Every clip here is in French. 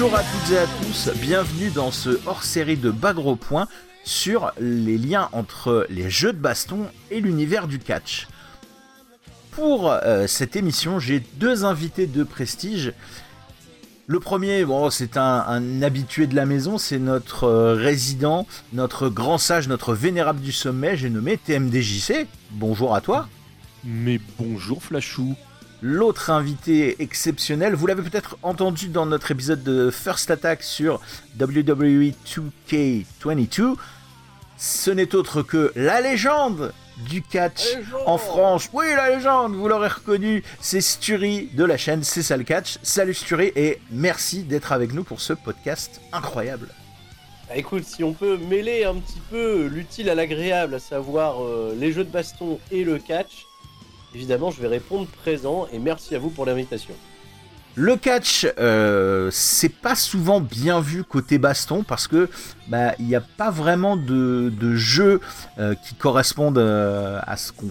Bonjour à toutes et à tous, bienvenue dans ce hors-série de Bagro Point sur les liens entre les jeux de baston et l'univers du catch. Pour euh, cette émission, j'ai deux invités de prestige. Le premier, c'est un, habitué de la maison, c'est notre euh, résident, notre grand sage, notre vénérable du sommet, j'ai nommé TMDJC. Bonjour à toi. Mais bonjour Flashou. L'autre invité exceptionnel, vous l'avez peut-être entendu dans notre épisode de First Attack sur WWE 2K22, ce n'est autre que la légende du catch en France. Oui, la légende, vous l'aurez reconnu, c'est Sturi de la chaîne C'est ça le catch. Salut Sturi et merci d'être avec nous pour ce podcast incroyable. Bah écoute, si on peut mêler un petit peu l'utile à l'agréable, à savoir euh, les jeux de baston et le catch, évidemment, je vais répondre présent et merci à vous pour l'invitation. Le catch, euh, c'est pas souvent bien vu côté baston parce que bah il n'y a pas vraiment de, jeux euh, qui correspondent euh, à ce qu'on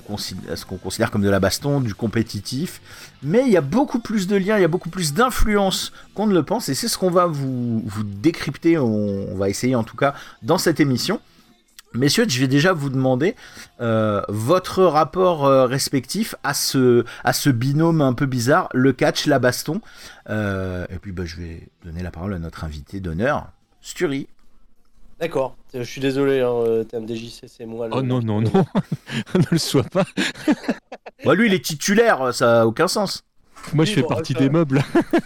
considère, comme de la baston, du compétitif. Mais il y a beaucoup plus de liens, il y a beaucoup plus d'influence qu'on ne le pense et c'est ce qu'on va vous décrypter. on, va essayer en tout cas dans cette émission. Messieurs, je vais déjà vous demander euh, votre rapport euh, respectif à ce, à ce binôme un peu bizarre, le catch, la baston. Euh, et puis bah, je vais donner la parole à notre invité d'honneur, Sturi. D'accord, je suis désolé, hein, TMDJC, c'est moi. oh non, non, non, ne le sois pas. bah, lui, il est titulaire, ça n'a aucun sens. Moi, je fais partie des meubles.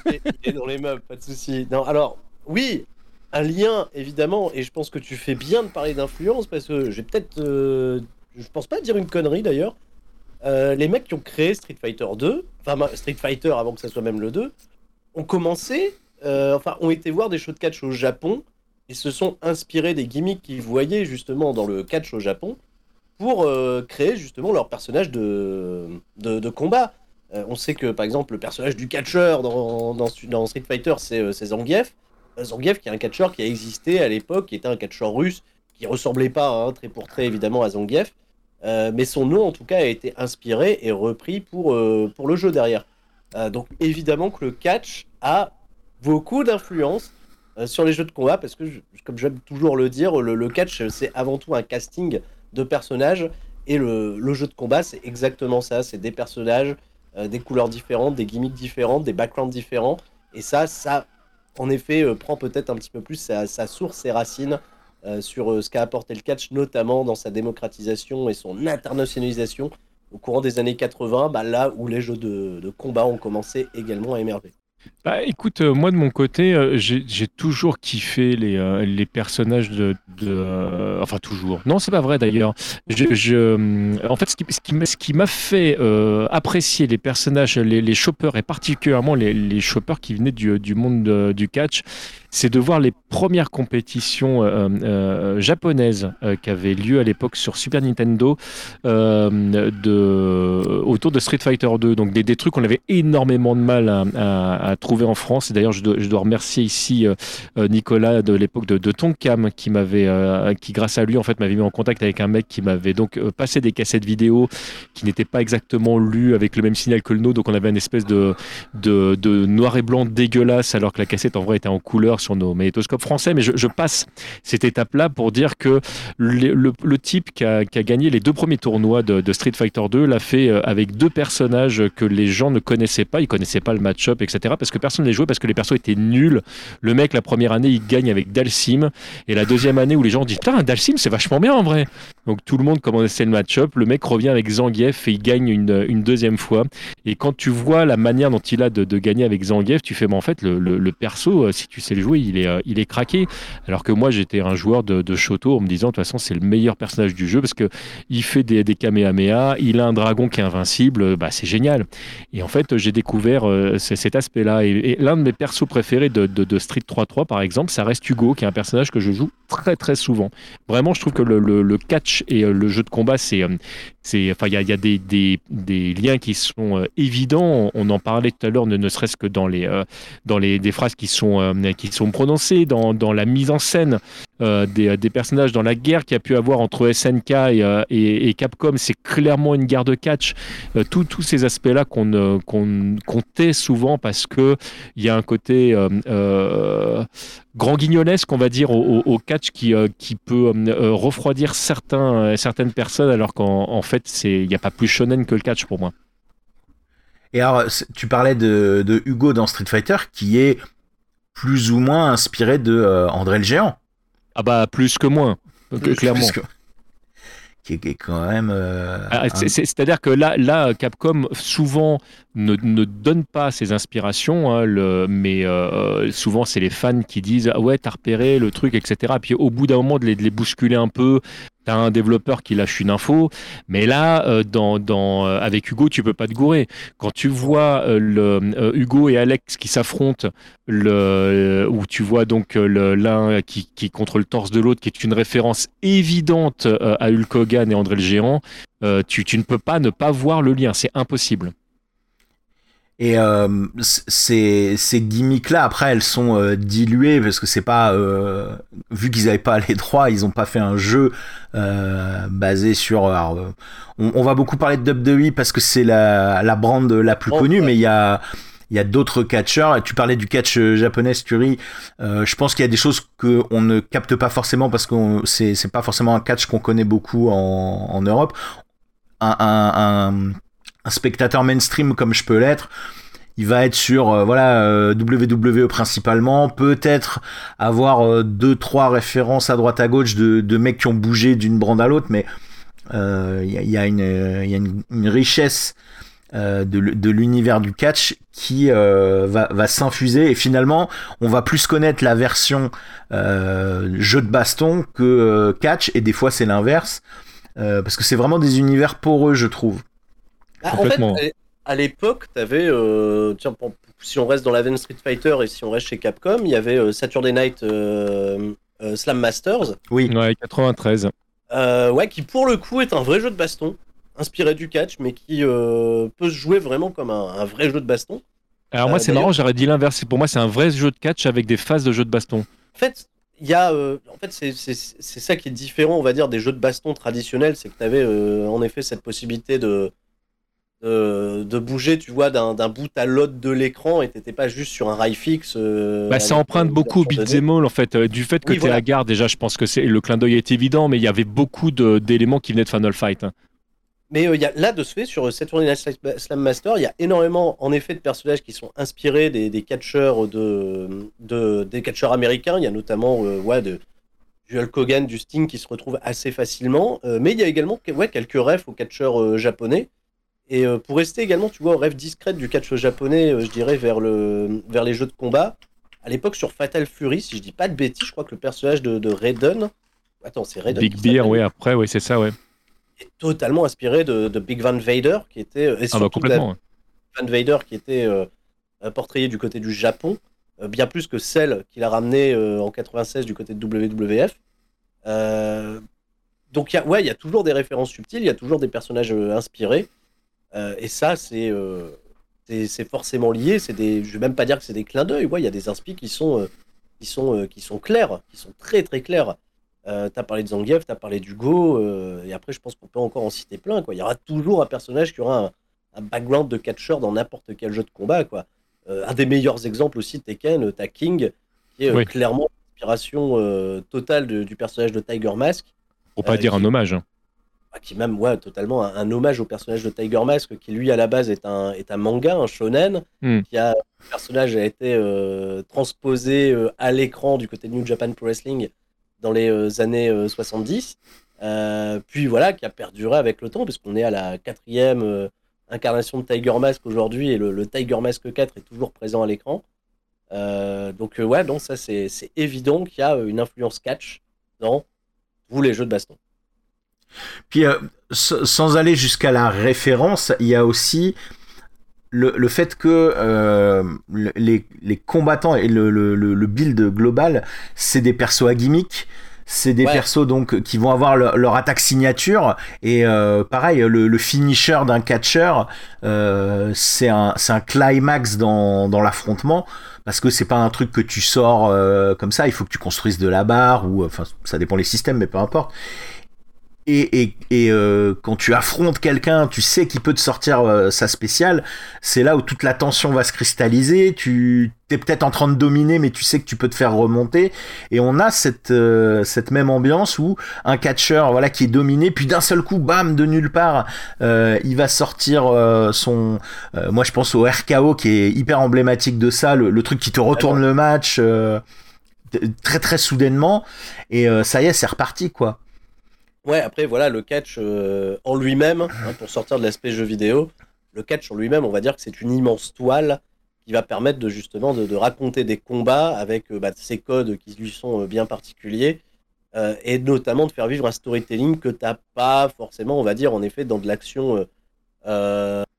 il est dans les meubles, pas de souci. Non, alors, oui, un lien, évidemment, et je pense que tu fais bien de parler d'influence, parce que j'ai peut-être... Euh, je pense pas dire une connerie, d'ailleurs. Euh, les mecs qui ont créé Street Fighter 2, enfin Street Fighter avant que ça soit même le 2, ont commencé, euh, enfin, ont été voir des shows de catch au Japon, et se sont inspirés des gimmicks qu'ils voyaient justement dans le catch au Japon, pour créer justement leur personnage de, de, combat. on sait que, par exemple, le personnage du catcheur dans, dans, dans Street Fighter, c'est Zangief. Zangief, qui est un catcheur qui a existé à l'époque, qui était un catcheur russe, qui ressemblait pas hein, très pour très évidemment à Zangief, euh, mais son nom en tout cas a été inspiré et repris pour, euh, le jeu derrière. Euh, donc évidemment que le catch a beaucoup d'influence sur les jeux de combat, parce que comme j'aime toujours le dire, le, catch c'est avant tout un casting de personnages, et le, jeu de combat c'est exactement ça, c'est des personnages, des couleurs différentes, des gimmicks différentes, des backgrounds différents, et ça, ça en effet, euh, prend peut-être un petit peu plus sa, source, ses racines euh, sur euh, ce qu'a apporté le catch, notamment dans sa démocratisation et son internationalisation au courant des années 80, bah, là où les jeux de combat ont commencé également à émerger. Bah, écoute, euh, moi de mon côté, euh, j'ai toujours kiffé les, euh, les personnages de. enfin, toujours. Non, c'est pas vrai d'ailleurs. Je, en fait, ce qui, m'a fait apprécier les personnages, les, les choppers, et particulièrement les, les choppers qui venaient du, du monde du catch, c'est de voir les premières compétitions euh, euh, japonaises euh, qui avaient lieu à l'époque sur Super Nintendo autour de Street Fighter 2. Donc des, trucs qu'on avait énormément de mal à, trouver en France. D'ailleurs, je, dois remercier ici Nicolas de l'époque de, Tonkam qui m'avait, qui grâce à lui en fait m'avait mis en contact avec un mec qui m'avait donc passé des cassettes vidéo qui n'étaient pas exactement lues avec le même signal que le nôtre. Donc on avait une espèce de noir et blanc dégueulasse alors que la cassette en vrai était en couleur sur nos magnétoscopes français, mais je, passe cette étape-là pour dire que le, type qui a, gagné les deux premiers tournois de, Street Fighter 2 l'a fait euh, avec deux personnages que les gens ne connaissaient pas, ils connaissaient pas le match-up, etc. Parce que personne ne les jouait, parce que les persos étaient nuls. Le mec, la première année, il gagne avec Dalsim, et la deuxième année où les gens disent Putain, Dalsim, c'est vachement bien en vrai. Donc tout le monde commençait le match-up, le mec revient avec Zangief et il gagne une, deuxième fois. Et quand tu vois la manière dont il a de, gagner avec Zangief, tu fais, mais en fait, le, le perso, euh, si tu sais le jouer, il est, euh, il est craqué. Alors que moi, j'étais un joueur de, de, Shoto en me disant, de toute façon, c'est le meilleur personnage du jeu parce que il fait des, des Kamehameha, il a un dragon qui est invincible, bah, c'est génial. Et en fait, j'ai découvert euh, cet aspect-là. Et, l'un de mes persos préférés de, de, Street 3.3, par exemple, ça reste Hugo, qui est un personnage que je joue très, très souvent. Vraiment, je trouve que le, le, catch et euh, le jeu de combat, c'est, c'est, enfin, il y a, des, liens qui sont évidents. On en parlait tout à l'heure, ne, serait-ce que dans les, dans les des phrases qui sont, qui sont prononcé, dans, dans la mise en scène. Des, des, personnages dans la guerre qu'il y a pu avoir entre SNK et, et, Capcom. C'est clairement une guerre de catch. tous ces aspects-là qu'on qu'on tait souvent parce que il y a un côté grand guignolesque, on va dire, au, catch qui, peut refroidir certains, certaines personnes, alors qu'en fait, il n'y a pas plus shonen que le catch pour moi. Et alors, tu parlais de, Hugo dans Street Fighter, qui est plus ou moins inspiré de euh, André le Géant. Ah bah plus que moins, clairement. Qui est quand même. Euh, ah, c'est-à-dire que là, là, Capcom souvent ne, ne donne pas ses inspirations, hein, le, mais euh, souvent c'est les fans qui disent ah ouais t'as repéré le truc, etc. Puis au bout d'un moment de les, de les bousculer un peu, T'as un développeur qui lâche une info, mais là, euh, dans, dans, euh, avec Hugo, tu peux pas te gourer. Quand tu vois euh, le, Hugo et Alex qui s'affrontent, le, où tu vois donc l'un qui, qui contre le torse de l'autre, qui est une référence évidente à Hulk Hogan et André le Géant, tu, tu ne peux pas ne pas voir le lien, c'est impossible. Et euh, ces, ces gimmicks-là, après, elles sont euh, diluées parce que c'est pas. Euh, vu qu'ils n'avaient pas les droits, ils n'ont pas fait un jeu basé sur. Alors, on, on, va beaucoup parler de WWE parce que c'est la, la brand la plus connue, mais il y a. Il y a d'autres catcheurs. Tu parlais du catch japonais, Sturi. je pense qu'il y a des choses qu'on ne capte pas forcément parce que c'est, c'est pas forcément un catch qu'on connaît beaucoup en, en Europe. Un, un, un, un spectateur mainstream comme je peux l'être, il va être sur euh, voilà euh, WWE principalement, peut-être avoir euh, deux trois références à droite à gauche de, de mecs qui ont bougé d'une brande à l'autre, mais il y a, une, richesse de, l'univers du catch qui va s'infuser et finalement on va plus connaître la version jeu de baston que catch et des fois c'est l'inverse parce que c'est vraiment des univers poreux je trouve. Bah, en fait, à l'époque, tu avais, euh, tiens, si on reste dans la veine Street Fighter et si on reste chez Capcom, il y avait euh, Saturday Night euh, Slam Masters. Oui. Ouais, 93. ouais, qui pour le coup est un vrai jeu de baston, inspiré du catch, mais qui peut se jouer vraiment comme un, vrai jeu de baston. Alors moi, c'est marrant, j'aurais dit l'inverse. Pour moi, c'est un vrai jeu de catch avec des phases de jeu de baston. En fait, il y a, en fait, c'est ça qui est différent, on va dire, des jeux de baston traditionnels, c'est que tu avais en effet cette possibilité de de, bouger, tu vois, d'un bout à l'autre de l'écran et t'étais pas juste sur un rail fixe. Euh, bah, ça emprunte beaucoup au beat'em en fait. Euh, du fait que tu es à gare, déjà, je pense que c'est le clin d'œil est évident, mais il y avait beaucoup d'éléments qui venaient de Final Fight. Hein. Mais euh, y a, là, de ce fait, sur Saturday Night Slam Master, il y a énormément, en effet, de personnages qui sont inspirés des, des catcheurs de, de, des catcheurs américains. Il y a notamment, ouais, de, du Hulk Hogan, du Sting qui se retrouvent assez facilement. mais il y a également, ouais, quelques refs aux catcheurs japonais. Et euh, pour rester également, tu vois, au rêve discret du catch japonais, euh, je dirais, vers, le, vers les jeux de combat, à l'époque sur Fatal Fury, si je dis pas de bêtises, je crois que le personnage de, de Raiden. Attends, c'est Raiden. Big Bear, oui, après, oui, c'est ça, ouais. Est totalement inspiré de, de, Big Van Vader, qui était. Euh, et ah, bah, complètement. Van Vader, qui était euh, portrayé du côté du Japon, bien plus que celle qu'il a ramenée en 96 du côté de WWF. donc, y a, ouais, il y a toujours des références subtiles, il y a toujours des personnages inspirés. Euh, et ça, euh, c'est forcément lié. C'est des, je vais même pas dire que c'est des clins d'œil. Il y a des inspi qui sont, euh, qui sont, qui sont clairs, qui sont très très clairs. Tu as parlé de Zangief, tu as parlé d'Hugo, et après, je pense qu'on peut encore en citer plein. Quoi. Il y aura toujours un personnage qui aura un, background de catcheur dans n'importe quel jeu de combat. Quoi. un des meilleurs exemples aussi, Tekken, tu King, qui est clairement l'inspiration totale du personnage de Tiger Mask. Pour pas dire un hommage. Hein. Bah, qui même ouais, totalement un, hommage au personnage de Tiger Mask, qui lui à la base est un, est un manga, un shonen, hmm. qui a, le personnage a été euh, transposé euh, à l'écran du côté de New Japan Pro Wrestling dans les euh, années 70, puis voilà, qui a perduré avec le temps, puisqu'on est à la quatrième incarnation de Tiger Mask aujourd'hui, et le, Tiger Mask 4 est toujours présent à l'écran. donc ouais, donc ça c'est évident qu'il y a une influence catch dans tous les jeux de baston. Puis, euh, sans aller jusqu'à la référence, il y a aussi le, fait que euh, les, combattants et le, build global, c'est des persos à gimmick. c'est des Ouais. persos donc qui vont avoir le- leur attaque signature et euh, pareil le, le finisher d'un catcheur euh, c'est un c'est un climax dans dans l'affrontement parce que c'est pas un truc que tu sors comme ça il faut que tu construises de la barre ou enfin ça dépend les systèmes mais peu importe et, et, et euh, quand tu affrontes quelqu'un, tu sais qu'il peut te sortir euh, sa spéciale, c'est là où toute la tension va se cristalliser, tu es peut-être en train de dominer, mais tu sais que tu peux te faire remonter, et on a cette, euh, cette même ambiance où un catcheur voilà, qui est dominé, puis d'un seul coup, bam, de nulle part, euh, il va sortir euh, son... euh, moi je pense au RKO qui est hyper emblématique de ça, le, le truc qui te retourne le match euh, très très soudainement, et euh, ça y est, c'est reparti quoi. Ouais, après, voilà, le catch euh, en lui-même, hein, pour sortir de l'aspect jeu vidéo, le catch en lui-même, on va dire que c'est une immense toile qui va permettre de justement de, raconter des combats avec euh, bah, ces codes qui lui sont euh, bien particuliers et notamment de faire vivre un storytelling que t'as pas forcément, on va dire, en effet, dans de l'action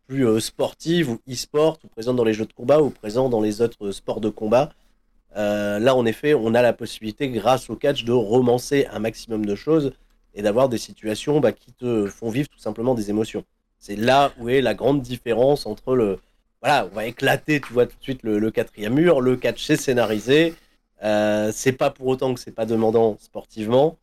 plus sportive ou e-sport ou présente dans les jeux de combat ou présent dans les autres sports de combat. Là, en effet, on a la possibilité, grâce au catch, de romancer un maximum de choses et d'avoir des situations bah, qui te font vivre tout simplement des émotions. C'est là où est la grande différence entre le. Voilà, on va éclater, tu vois, tout de suite le, le quatrième mur. Le catch, c'est scénarisé. Euh, c'est pas pour autant que c'est pas demandant sportivement.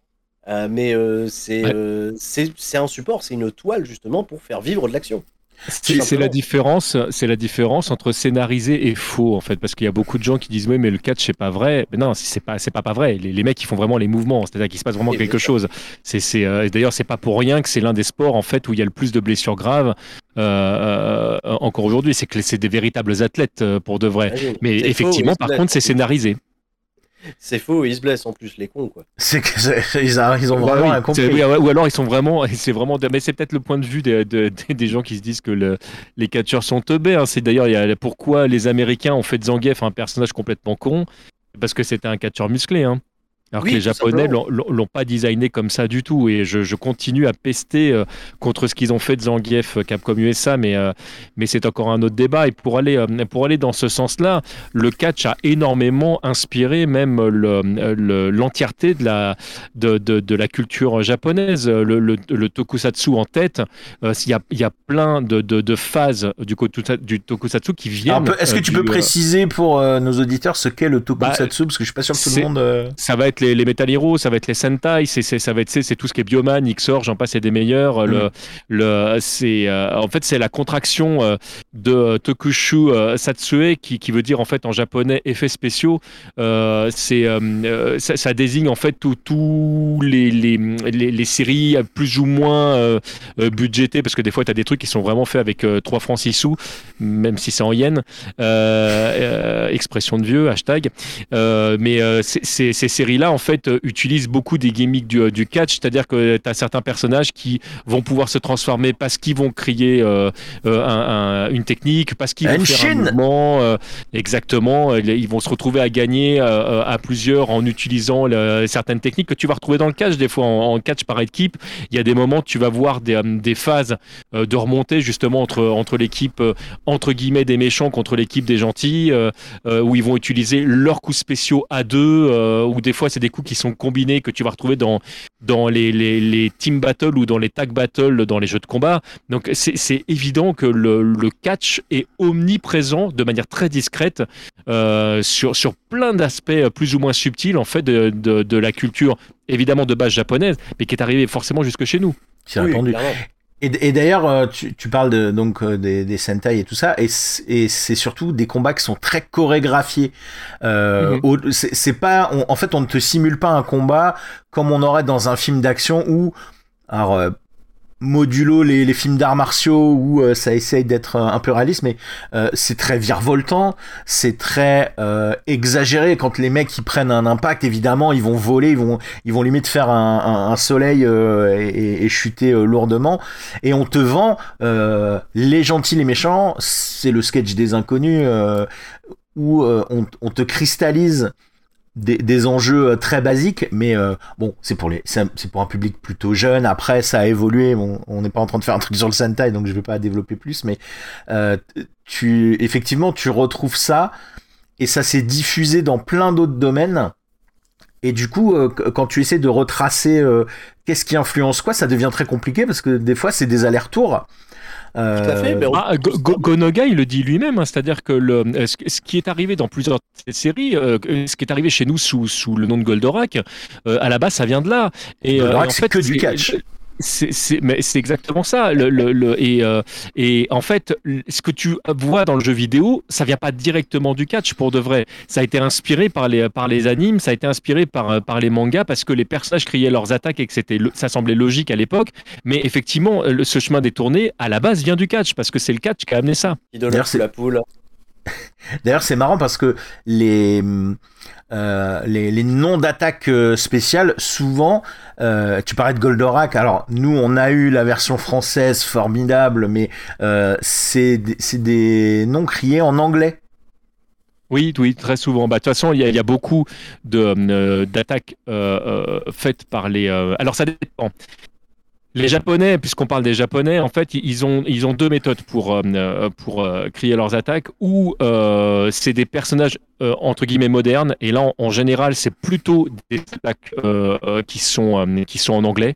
Euh, mais euh, c'est Ouais. euh, c'est un support, c'est une toile justement pour faire vivre de l'action. C'est la différence, c'est la différence entre scénarisé et faux en fait, parce qu'il y a beaucoup de gens qui disent oui mais le catch c'est pas vrai. Mais non, c'est pas c'est pas pas vrai. Les, les mecs ils font vraiment les mouvements, c'est-à-dire qu'il se passe vraiment quelque chose. C'est c'est euh, d'ailleurs c'est pas pour rien que c'est l'un des sports en fait où il y a le plus de blessures graves euh, euh, encore aujourd'hui. C'est que c'est des véritables athlètes euh, pour de vrai. Imagine. Mais faux, effectivement, par contre, c'est scénarisé. C'est faux, ils se blessent en plus, les cons, quoi. C'est que c'est- ils, a- ils ont Bah vraiment oui, rien compris. oui, ou alors ils sont vraiment, c'est vraiment, mais c'est peut-être le point de vue des, des- des gens qui se disent que le- les catcheurs sont teubés. hein. C'est d'ailleurs il y a- pourquoi les Américains ont fait de Zangief un personnage complètement con, parce que c'était un catcheur musclé. hein. Alors Oui, que les Japonais l'ont- pas designé comme ça du tout. Et je, je continue à pester euh, contre ce qu'ils ont fait de Zangief, euh, Capcom USA, mais, euh, mais c'est encore un autre débat. Et pour aller, euh, pour aller dans ce sens-là, le catch a énormément inspiré même le- le- l'entièreté de la, de, de, de la culture japonaise. Le, le, tokusatsu en tête, il y, a, y a plein de, de, phases du, du tokusatsu qui viennent. Est-ce que tu du, peux préciser pour nos auditeurs ce qu'est le tokusatsu? Parce que je suis pas sûr que tout le monde. ça va être les, les Metal Hero, ça va être les Sentai, c'est, c'est- ça va être c'est, tout ce qui est Bioman, Xor, j'en passe et des meilleurs. Le, le, c'est, euh, en fait, c'est la contraction euh, de Tokushu euh, Satsue qui, qui veut dire en fait en japonais effets spéciaux. C'est, ça, ça désigne en fait tous les, les, les, séries plus ou moins budgétées parce que des fois tu as des trucs qui sont vraiment faits avec euh, 3 francs 6 sous, même si c'est en yens. Expression de vieux, hashtag. Mais ces séries-là, en fait, euh, utilisent beaucoup des gimmicks du, euh, du catch, c'est-à-dire que tu as certains personnages qui vont pouvoir se transformer parce qu'ils vont crier euh, un- un- une technique, parce qu'ils vont faire un mouvement. euh, exactement, ils vont se retrouver à gagner euh, à plusieurs en utilisant le- certaines techniques que tu vas retrouver dans le catch. Des fois, en, en catch par équipe, il y a des moments où tu vas voir des, des phases de remontée justement entre, entre l'équipe entre guillemets des méchants contre l'équipe des gentils, où ils vont utiliser leurs coups spéciaux à deux, ou des fois c'est des coups qui sont combinés que tu vas retrouver dans, dans les, les, les team battles ou dans les tag battles dans les jeux de combat. Donc c'est c'est évident que le, le catch est omniprésent de manière très discrète euh, sur, sur plein d'aspects plus ou moins subtils en fait de, de, de la culture évidemment de base japonaise, mais qui est arrivé forcément jusque chez nous. a Oui, répondu. Et, et d'ailleurs, euh, tu, tu parles de, donc euh, des, des Sentai et tout ça, et c'est surtout des combats qui sont très chorégraphiés. Euh, Mhm. c'est pas, on- en fait, on ne te simule pas un combat comme on aurait dans un film d'action où, alors, euh, modulo les, les films d'arts martiaux où euh, ça essaye d'être euh, un peu réaliste, mais euh, c'est très virevoltant, c'est très euh, exagéré. Quand les mecs ils prennent un impact, évidemment, ils vont voler, ils vont, ils vont limite faire un, un, soleil euh, et, et- chuter euh, lourdement. Et on te vend les gentils, les méchants. C'est le sketch des inconnus où on, on te cristallise des, des enjeux euh, très basiques, mais euh, bon, c'est pour les, c'est pour un public plutôt jeune. Après, ça a évolué. Bon, on n'est pas en train de faire un truc sur le Sentai, donc je vais pas développer plus. Mais euh, tu, effectivement, tu retrouves ça et ça s'est diffusé dans plein d'autres domaines. Et du coup, quand tu essaies de retracer qu'est-ce qui influence quoi, ça devient très compliqué parce que des fois, c'est des allers-retours. Tout à fait. Ah, Gonoga, il le dit lui-même, hein, c'est-à-dire que le, ce qui est arrivé dans plusieurs séries, ce qui est arrivé chez nous sous, sous le nom de Goldorak, à la base, ça vient de là. Et, Goldorak, en fait, c'est que du catch. C'est, mais c'est exactement ça. Le, le, et, euh, et, en fait, ce que tu vois dans le jeu vidéo, ça vient pas directement du catch pour de vrai. Ça a été inspiré par les, par les animes, ça a été inspiré par, par les mangas parce que les personnages criaient leurs attaques et que c'était, ça semblait logique à l'époque. Mais effectivement, ce chemin détourné, à la base, vient du catch parce que c'est le catch qui a amené ça. C'est la poule. D'ailleurs, c'est marrant parce que les euh, les, noms d'attaque euh, spéciales, souvent, euh, tu parlais de Goldorak, alors nous on a eu la version française formidable, mais c'est des noms criés en anglais. Oui, oui, très souvent. Bah, de toute façon, il y, a beaucoup d'attaques faites par les. alors, ça dépend. Les Japonais, puisqu'on parle des Japonais, en fait, ils ont, ils ont deux méthodes pour, euh, pour euh, crier leurs attaques. Ou euh, c'est des personnages entre guillemets modernes, et là, en, général, c'est plutôt des attaques qui, sont, qui sont en anglais.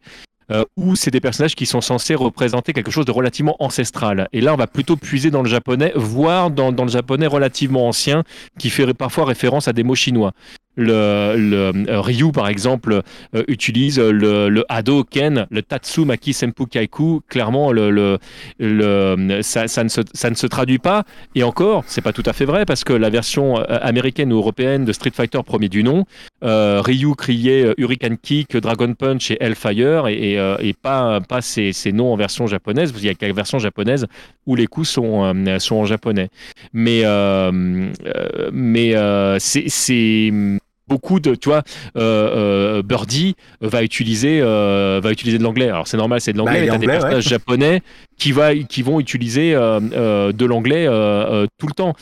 ou c'est des personnages qui sont censés représenter quelque chose de relativement ancestral. Et là, on va plutôt puiser dans le japonais, voire dans, dans le japonais relativement ancien, qui fait parfois référence à des mots chinois le, le euh, Ryu, par exemple, euh, utilise le, le Hadoken, le Tatsumaki Senpu Kaiku. Clairement, le, le, le ça, ça, ne se, ça, ne se, traduit pas. Et encore, c'est pas tout à fait vrai parce que la version euh, américaine ou européenne de Street Fighter premier du nom, Ryu criait Hurricane Kick, Dragon Punch et Hellfire et, et, et pas, pas ces, ces, noms en version japonaise. Il y a la version japonaise où les coups sont, sont en japonais. Mais, mais c'est beaucoup de, tu vois, euh, euh, Birdie va utiliser, euh, va utiliser de l'anglais. Alors c'est normal, c'est de l'anglais. Bah, mais des personnages japonais qui va, qui vont utiliser de l'anglais tout le temps.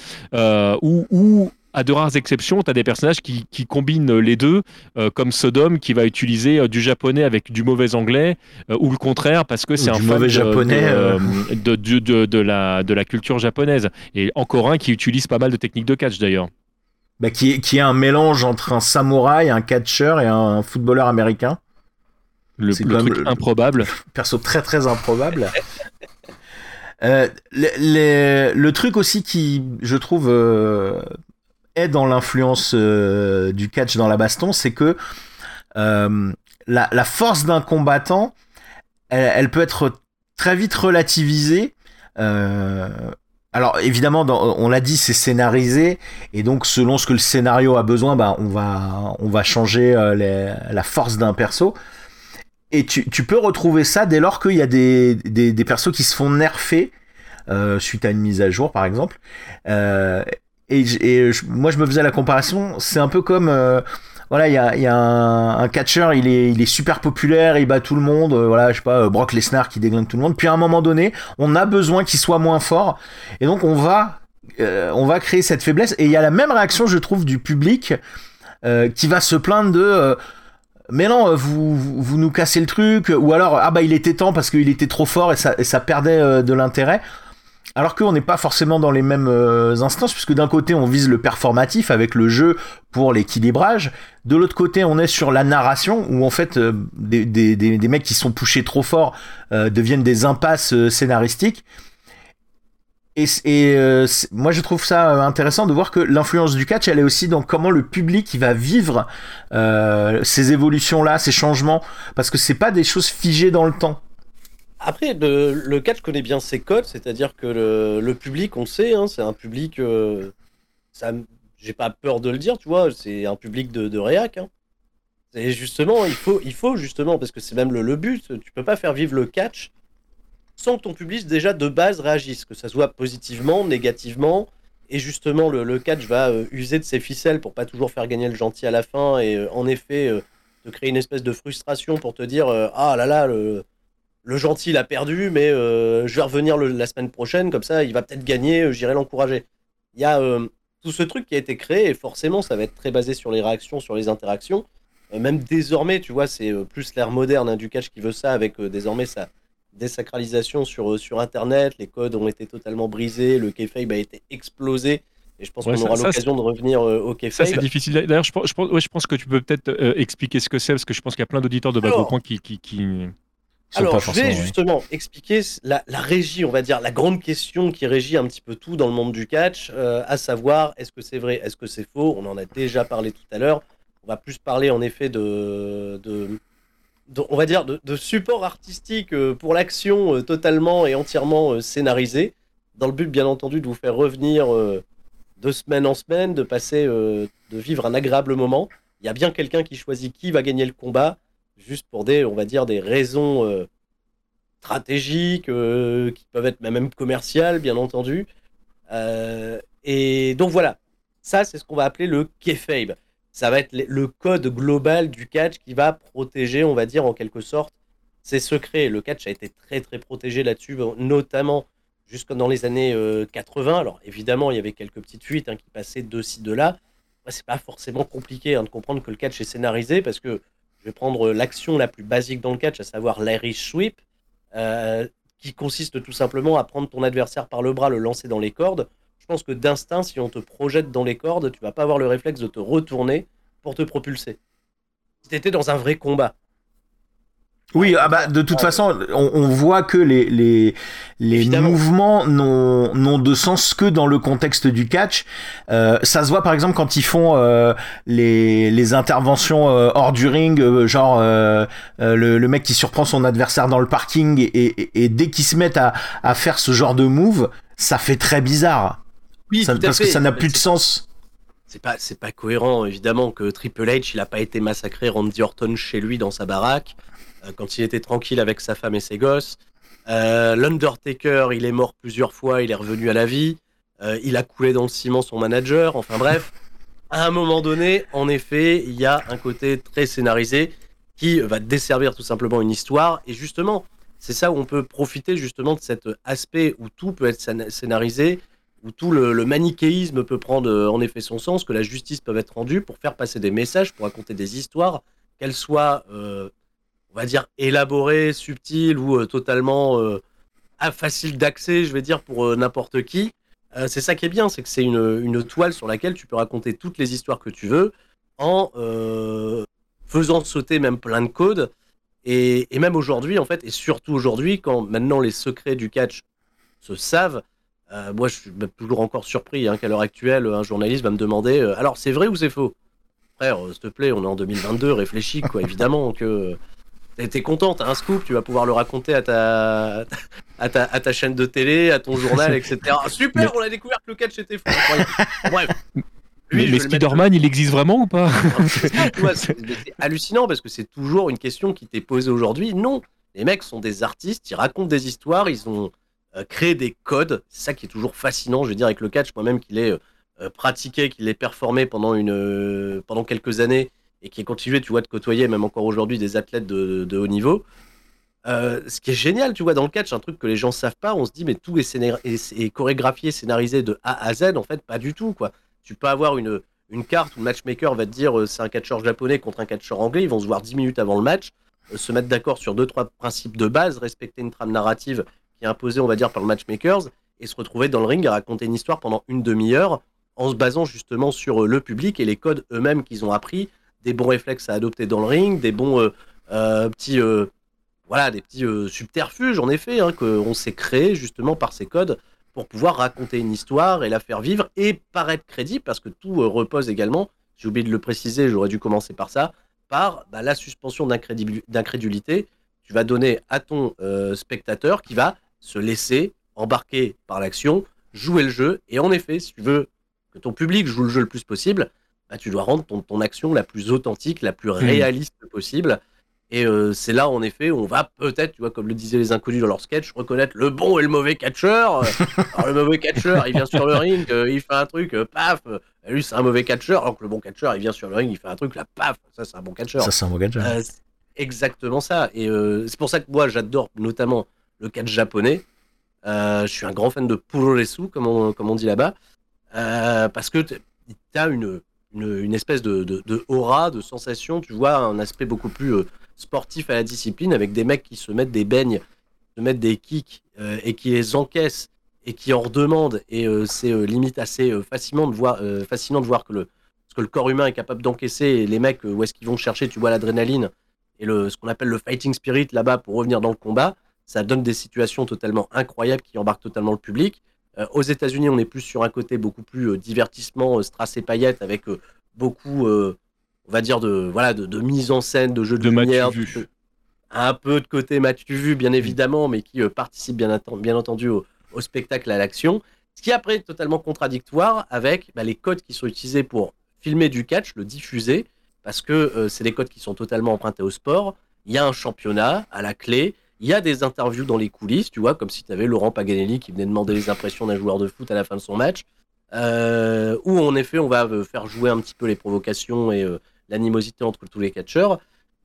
ou, ou à de rares exceptions, tu as des personnages qui, qui, combinent les deux, comme Sodom qui va utiliser du japonais avec du mauvais anglais, ou le contraire, parce que c'est un mauvais japonais de, de, de, de, la, de la culture japonaise. Et encore un qui utilise pas mal de techniques de catch d'ailleurs. Bah, qui, est, qui est un mélange entre un samouraï, un catcheur et un footballeur américain. Le, truc improbable. Perso très très improbable. euh, le truc aussi qui, je trouve, euh, est dans l'influence euh, du catch dans la baston, c'est que euh, la, la, force d'un combattant, elle, elle, peut être très vite relativisée alors évidemment, on l'a dit, c'est scénarisé et donc selon ce que le scénario a besoin, bah, on va on va changer euh, la force d'un perso. Et tu, peux retrouver ça dès lors qu'il y a des, des, persos qui se font nerfer euh, suite à une mise à jour, par exemple. Euh, et, moi, je me faisais la comparaison. C'est un peu comme voilà, il y a, un, un, catcheur, il est, super populaire, il bat tout le monde, euh, voilà, je sais pas, euh, Brock Lesnar qui déglingue tout le monde. Puis à un moment donné, on a besoin qu'il soit moins fort, et donc on va, euh, on va créer cette faiblesse. Et il y a la même réaction, je trouve, du public qui va se plaindre de mais non, vous, vous nous cassez le truc, ou alors, ah bah il était temps parce qu'il était trop fort et ça perdait de l'intérêt. Alors qu'on n'est pas forcément dans les mêmes euh, instances, puisque d'un côté on vise le performatif avec le jeu pour l'équilibrage, de l'autre côté on est sur la narration, où en fait euh, des, des, mecs qui sont poussés trop fort euh, deviennent des impasses scénaristiques. Et, moi je trouve ça intéressant de voir que l'influence du catch, elle est aussi dans comment le public va vivre ces évolutions-là, ces changements, parce que c'est pas des choses figées dans le temps. Après, le, catch connaît bien ses codes, c'est-à-dire que le, public, on sait, hein, c'est un public. Euh, j'ai pas peur de le dire, tu vois, c'est un public de, de réac. Hein. Et justement, il faut, il faut justement, parce que c'est même le, but, tu peux pas faire vivre le catch sans que ton public déjà de base réagisse, que ça soit positivement, négativement. Et justement, le, catch va euh, user de ses ficelles pour pas toujours faire gagner le gentil à la fin et euh, en effet te créer une espèce de frustration pour te dire ah là là le le gentil il a perdu, mais euh, je vais revenir la semaine prochaine, comme ça il va peut-être gagner, euh, j'irai l'encourager. Il y a euh, tout ce truc qui a été créé, et forcément ça va être très basé sur les réactions, sur les interactions. même désormais, tu vois, c'est plus l'ère moderne hein, du catch qui veut ça, avec désormais sa désacralisation sur, sur Internet, les codes ont été totalement brisés, le kayfabe a été explosé, Et je pense qu'on aura l'occasion de revenir au kayfabe. Ça, c'est difficile. D'ailleurs, je, je, pense, je pense que tu peux peut-être expliquer ce que c'est, parce que je pense qu'il y a plein d'auditeurs de qui, qui, qui alors, je vais justement expliquer la, régie, on va dire, la grande question qui régit un petit peu tout dans le monde du catch, euh, à savoir, est-ce que c'est vrai, est-ce que c'est faux? On en a déjà parlé tout à l'heure. On va plus parler en effet de, on va dire, de, support artistique euh, pour l'action euh, totalement et entièrement scénarisé, dans le but, bien entendu, de vous faire revenir de semaine en semaine, de passer, de vivre un agréable moment. Il y a bien quelqu'un qui choisit qui va gagner le combat juste pour des, on va dire, des raisons euh, stratégiques, euh, qui peuvent être même commerciales, bien entendu. Euh, et donc voilà, ça c'est ce qu'on va appeler le kayfabe. Ça va être le code global du catch qui va protéger, on va dire, en quelque sorte, ses secrets. Le catch a été très très protégé là-dessus, notamment jusque dans les années 80. Alors évidemment, il y avait quelques petites fuites hein, qui passaient de ci, de là. C'est pas forcément compliqué hein, de comprendre que le catch est scénarisé parce que je vais prendre l'action la plus basique dans le catch, à savoir l'Irish Sweep, euh, qui consiste tout simplement à prendre ton adversaire par le bras, le lancer dans les cordes. Je pense que d'instinct, si on te projette dans les cordes, tu vas pas avoir le réflexe de te retourner pour te propulser. Si tu étais dans un vrai combat, oui, ah bah, de toute façon, on, voit que les, les, les mouvements n'ont de sens que dans le contexte du catch. Euh, ça se voit par exemple quand ils font euh, les, les interventions euh, hors du ring, genre le, le, mec qui surprend son adversaire dans le parking et, et, et dès qu'ils se mettent à, à faire ce genre de move, ça fait très bizarre. Oui, parce que ça n'a plus de sens. C'est pas c'est pas cohérent évidemment que Triple H il a pas été massacré Randy Orton chez lui dans sa baraque quand il était tranquille avec sa femme et ses gosses. Euh, L'Undertaker, il est mort plusieurs fois, il est revenu à la vie. Euh, il a coulé dans le ciment son manager. Enfin bref, à un moment donné, en effet, il y a un côté très scénarisé qui va desservir tout simplement une histoire. Et justement, c'est ça où on peut profiter justement de cet aspect où tout peut être scénarisé, où tout le, manichéisme peut prendre en effet son sens, que la justice peut être rendue pour faire passer des messages, pour raconter des histoires, qu'elles soient on va dire, élaboré, subtil ou euh, totalement euh, facile d'accès, je vais dire, pour euh, n'importe qui. c'est ça qui est bien, c'est que c'est une, toile sur laquelle tu peux raconter toutes les histoires que tu veux en faisant sauter même plein de codes. Et, même aujourd'hui, en fait, et surtout aujourd'hui, quand maintenant les secrets du catch se savent, moi je suis toujours encore surpris hein, qu'à l'heure actuelle, un journaliste va me demander alors c'est vrai ou c'est faux? Frère, s'il te plaît, on est en 2022, réfléchis, quoi, évidemment que T'es content, t'as un scoop, tu vas pouvoir le raconter à ta, à ta, chaîne de télé, à ton journal, etc. Super, on a découvert que le catch était fou. Bref. mais, Spider-Man, il existe vraiment ou pas C'est hallucinant parce que c'est toujours une question qui t'est posée aujourd'hui. Non, les mecs sont des artistes, ils racontent des histoires, ils ont euh, créé des codes. C'est ça qui est toujours fascinant, je veux dire, avec le catch, moi-même qui l'ai euh, pratiqué, qui l'ai performé pendant, une, euh, pendant quelques années et qui est continué, tu vois, de côtoyer même encore aujourd'hui des athlètes de, haut niveau. Euh, ce qui est génial, tu vois, dans le catch, un truc que les gens savent pas, on se dit, mais tout est, chorégraphié, scénarisé de A à Z, en fait, pas du tout, quoi. Tu peux avoir une, une carte où le matchmaker va te dire, euh, c'est un catcheur japonais contre un catcheur anglais, ils vont se voir 10 minutes avant le match, euh, se mettre d'accord sur deux, trois principes de base, respecter une trame narrative qui est imposée, on va dire, par le matchmakers, et se retrouver dans le ring à raconter une histoire pendant une demi-heure, en se basant justement sur le public et les codes eux-mêmes qu'ils ont appris, des bons réflexes à adopter dans le ring, des bons euh, euh, petits, euh, voilà, des petits subterfuges en effet hein, qu'on s'est créé justement par ces codes pour pouvoir raconter une histoire et la faire vivre et paraître crédible parce que tout repose également, j'ai oublié de le préciser, j'aurais dû commencer par ça, par bah, la suspension d'incrédulité. Tu vas donner à ton spectateur qui va se laisser embarquer par l'action, jouer le jeu et en effet, si tu veux que ton public joue le jeu le plus possible, bah, tu dois rendre ton, action la plus authentique, la plus hmm. réaliste possible. Et euh, c'est là, en effet, on va peut-être, tu vois, comme le disaient les inconnus dans leur sketch, reconnaître le bon et le mauvais catcheur. alors, le mauvais catcheur, il vient sur le ring, euh, il fait un truc, euh, paf. lui, c'est un mauvais catcheur. Alors que le bon catcheur, il vient sur le ring, il fait un truc, là, paf. Ça, c'est un bon catcheur. Ça, c'est un bon catcheur. exactement ça. Et c'est pour ça que moi, j'adore notamment le catch japonais. je suis un grand fan de Puroresu, comme on, comme on dit là-bas. parce que tu as une une, espèce de, aura, de sensation, tu vois, un aspect beaucoup plus euh, sportif à la discipline, avec des mecs qui se mettent des beignes, se mettent des kicks euh, et qui les encaissent et qui en redemande. Et c'est limite assez fascinant de voir, fascinant de voir que le, que le corps humain est capable d'encaisser. Et les mecs, où est-ce qu'ils vont chercher, tu vois, l'adrénaline et le, ce qu'on appelle le fighting spirit là-bas pour revenir dans le combat. Ça donne des situations totalement incroyables qui embarquent totalement le public. Aux États-Unis, on est plus sur un côté beaucoup plus divertissement, strass et paillettes, avec beaucoup, on va dire, de, voilà, de, mise en scène, de jeux de, lumière, un peu de côté match-tu vu, bien évidemment, mais qui participe bien, bien entendu au, spectacle, à l'action. Ce qui après est totalement contradictoire avec bah, les codes qui sont utilisés pour filmer du catch, le diffuser, parce que c'est des codes qui sont totalement empruntés au sport. Il y a un championnat à la clé, il y a des interviews dans les coulisses, tu vois, comme si tu avais Laurent Paganelli qui venait demander les impressions d'un joueur de foot à la fin de son match. Euh, où en effet on va euh, faire jouer un petit peu les provocations et euh, l'animosité entre tous les catcheurs.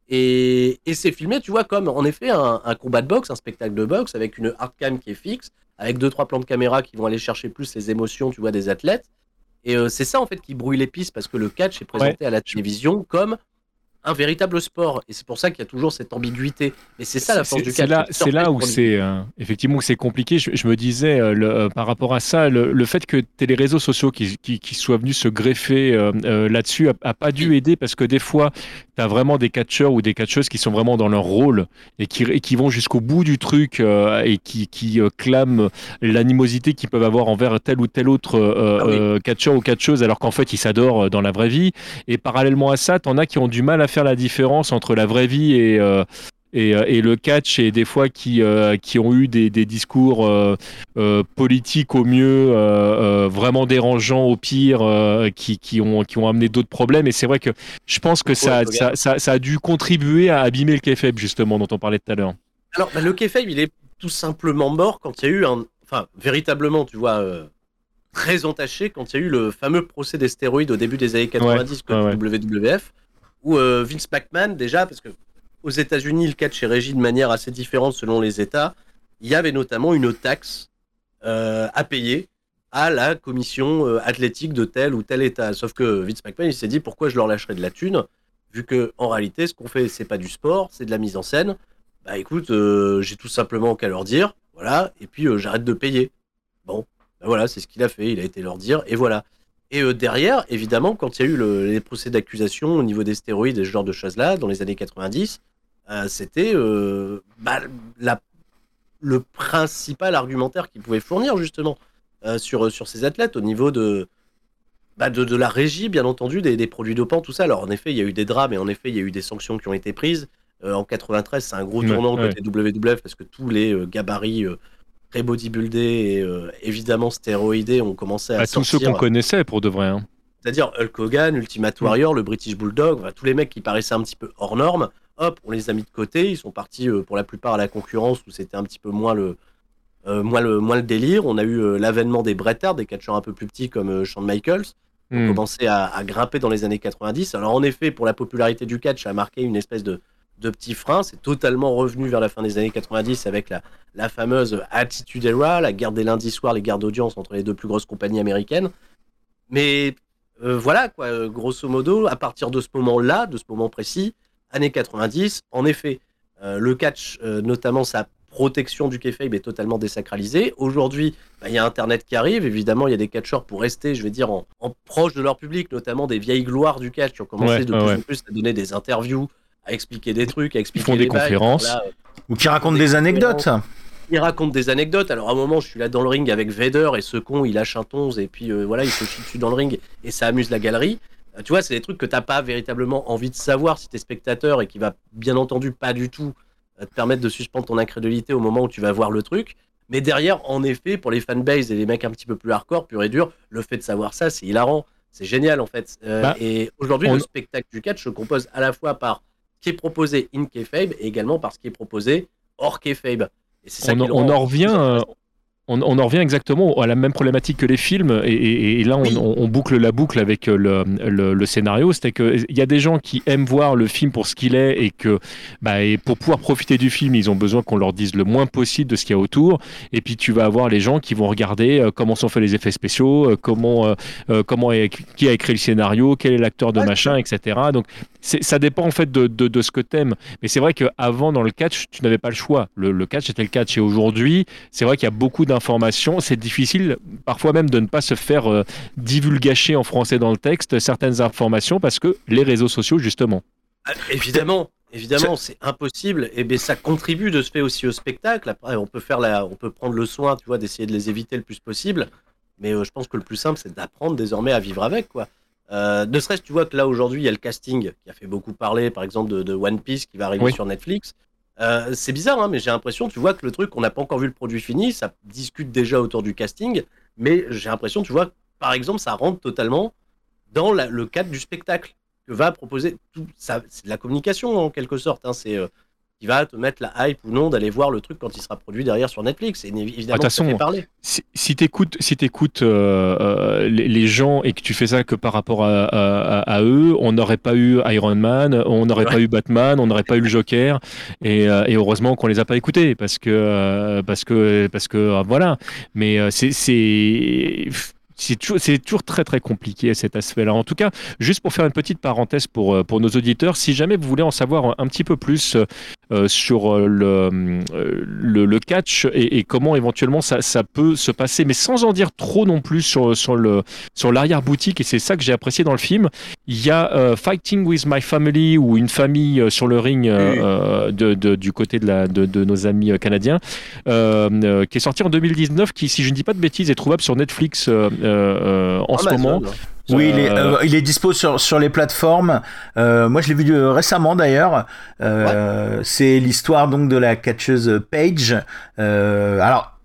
Et, c'est filmé, tu vois, comme en effet un, combat de boxe, un spectacle de boxe avec une hardcam qui est fixe, avec deux trois plans de caméra qui vont aller chercher plus les émotions, tu vois, des athlètes. Et c'est ça en fait qui brouille les pistes parce que le catch est présenté à la télévision comme un véritable sport. Et c'est pour ça qu'il y a toujours cette ambiguïté. Mais c'est ça la force du catch. C'est là, où c'est euh, effectivement c'est compliqué. Je, me disais euh, euh, par rapport à ça, le, fait que les réseaux sociaux qui, qui, soient venus se greffer là-dessus a, pas dû aider parce que des fois, tu as vraiment des catcheurs ou des catcheuses qui sont vraiment dans leur rôle et qui, qui vont jusqu'au bout du truc et qui, qui clament l'animosité qu'ils peuvent avoir envers tel ou tel autre ah catcheur ou catcheuse alors qu'en fait ils s'adorent dans la vraie vie. Et parallèlement à ça, tu en as qui ont du mal à faire la différence entre la vraie vie et, euh, euh, et, le catch et des fois qui, euh, qui ont eu des, discours politiques au mieux, vraiment dérangeants au pire, qui, qui, ont, qui ont amené d'autres problèmes. Et c'est vrai que je pense que ça, ça, a dû contribuer à abîmer le kayfabe, justement, dont on parlait tout à l'heure. Alors, bah, le kayfabe, il est tout simplement mort quand il y a eu un. Enfin, véritablement, tu vois, très entaché quand il y a eu le fameux procès des stéroïdes au début des années 90 que WWF ou euh, Vince McMahon, déjà, parce que aux États-Unis, le catch est régi de manière assez différente selon les États. Il y avait notamment une taxe euh, à payer à la commission euh, athlétique de tel ou tel État. Sauf que Vince McMahon, il s'est dit pourquoi je leur lâcherais de la thune, vu que en réalité, ce qu'on fait, c'est pas du sport, c'est de la mise en scène. Bah écoute, j'ai tout simplement qu'à leur dire, voilà, et puis j'arrête de payer. Bon, bah, voilà, c'est ce qu'il a fait, il a été leur dire, et voilà. Et euh, derrière, évidemment, quand il y a eu les procès d'accusation au niveau des stéroïdes et ce genre de choses-là, dans les années 90, euh, c'était euh, bah, le principal argumentaire qu'ils pouvaient fournir, justement, sur, sur ces athlètes, au niveau de, bah, de, la régie, bien entendu, des, produits dopants, tout ça. Alors, en effet, il y a eu des drames et en effet, il y a eu des sanctions qui ont été prises. en 93, c'est un gros tournant côté WWF parce que tous les gabarits très et euh, évidemment stéroïdé ont commencé à, à tous ceux qu'on connaissait pour de vrai. Hein. C'est-à-dire Hulk Hogan, Ultimate Warrior, le British Bulldog, tous les mecs qui paraissaient un petit peu hors normes, hop, on les a mis de côté. Ils sont partis euh, pour la plupart à la concurrence où c'était un petit peu moins le, euh, moins le, moins le délire. On a eu l'avènement des Bret Hart, des catcheurs un peu plus petits comme Shawn Michaels, qui ont hmm. commencé à, à, grimper dans les années 90. Alors en effet, pour la popularité du catch, ça a marqué une espèce de, de petits freins. C'est totalement revenu vers la fin des années 90 avec la, la fameuse Attitude Era, la guerre des lundis soirs, les guerres d'audience entre les deux plus grosses compagnies américaines. Mais euh, voilà, quoi, euh, grosso modo, à partir de ce moment-là, de ce moment précis, années 90, en effet, euh, le catch, notamment sa protection du kayfabe est totalement désacralisée. Aujourd'hui, bah, il y a Internet qui arrive. Évidemment, il y a des catcheurs pour rester, je vais dire, en, proche de leur public, notamment des vieilles gloires du catch qui ont commencé de plus en plus à donner des interviews, à expliquer des trucs, à expliquer Ils font des, conférences. Ou qui racontent des, anecdotes. Ils racontent des anecdotes. Alors à un moment, je suis là dans le ring avec Vader et ce con, il lâche un 11 et puis euh, voilà, il se chie dessus dans le ring et ça amuse la galerie. Euh, tu vois, c'est des trucs que t'as pas véritablement envie de savoir si t'es spectateur et qui va bien entendu pas du tout euh, te permettre de suspendre ton incrédulité au moment où tu vas voir le truc. Mais derrière, en effet, pour les fanbases et les mecs un petit peu plus hardcore, pur et dur, le fait de savoir ça, c'est hilarant. C'est génial en fait. Bah, et aujourd'hui, le spectacle du catch se compose à la fois par qui est proposé in kayfabe et également par ce qui est proposé hors kayfabe. Et ça on, on en revient on, en revient exactement à la même problématique que les films, et, là on, boucle la boucle avec euh, le, scénario, c'est qu'il y a des gens qui aiment voir le film pour ce qu'il est, et que bah, et pour pouvoir profiter du film, ils ont besoin qu'on leur dise le moins possible de ce qu'il y a autour, et puis tu vas avoir les gens qui vont regarder euh, comment sont faits les effets spéciaux, euh, comment, comment qui a écrit le scénario, quel est l'acteur de machin, etc. Donc ça dépend en fait de, de, ce que t'aimes. Mais c'est vrai qu'avant dans le catch, tu n'avais pas le choix. Le, le catch était le catch, et aujourd'hui, c'est vrai qu'il y a beaucoup d'un d'informations. C'est difficile parfois même de ne pas se faire euh, divulgacher en français dans le texte certaines informations parce que les réseaux sociaux, justement. Ah, évidemment, évidemment, c'est impossible. Et bien, ça contribue de se faire aussi au spectacle. Après, on peut faire la, on peut prendre le soin, tu vois, d'essayer de les éviter le plus possible. Mais euh, je pense que le plus simple, c'est d'apprendre désormais à vivre avec, quoi. Euh, ne serait-ce, tu vois, que là aujourd'hui, il y a le casting qui a fait beaucoup parler, par exemple, de, One Piece qui va arriver sur Netflix. Euh, c'est bizarre, hein, mais j'ai l'impression, tu vois, que le truc, on n'a pas encore vu le produit fini, ça discute déjà autour du casting, mais j'ai l'impression, tu vois, par exemple, ça rentre totalement dans le cadre du spectacle que va proposer tout ça. C'est de la communication en quelque sorte. Hein, c'est euh, qui va te mettre la hype ou non d'aller voir le truc quand il sera produit derrière sur Netflix. Et évidemment, ah, ça parler. Si, si tu écoutes, si écoutes, euh, euh, les, gens et que tu fais ça que par rapport à, eux, on n'aurait pas eu Iron Man, on n'aurait pas eu Batman, on n'aurait pas eu le Joker. Et, euh, et heureusement qu'on les a pas écoutés parce que, parce que, parce que voilà. Mais c'est c'est toujours, toujours, très très compliqué cet aspect-là. En tout cas, juste pour faire une petite parenthèse pour, euh, pour nos auditeurs, si jamais vous voulez en savoir un petit peu plus euh, sur euh, le, le, le catch et, et, comment éventuellement ça, ça, peut se passer, mais sans en dire trop non plus sur, sur, le, sur l'arrière-boutique, et c'est ça que j'ai apprécié dans le film, il y a Fighting with My Family ou une famille sur le ring de, de, du côté de, la, de, de nos amis canadiens, qui est sorti en 2019, qui, si je ne dis pas de bêtises, est trouvable sur Netflix. Euh, en ce moment. Oui, il est, euh, il est dispo sur, sur les plateformes. Euh, moi, je l'ai vu récemment d'ailleurs. C'est l'histoire donc de la catcheuse Page. alors,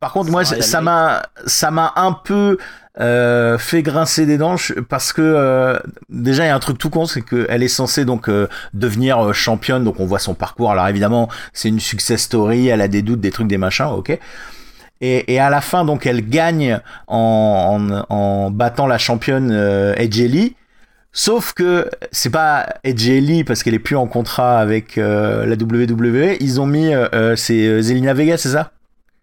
par contre, moi, ça m'a, ça m'a un peu fait grincer des dents parce que déjà il y a un truc tout con, c'est qu'elle est censée donc devenir championne, donc on voit son parcours. Alors évidemment, c'est une success story, elle a des doutes, des trucs, des machins, ok. Et, et, à la fin, donc, elle gagne en, en, en battant la championne euh, Sauf que c'est pas Edge parce qu'elle est plus en contrat avec euh, la WWE. Ils ont mis euh, euh c'est Zelina Vega, c'est ça?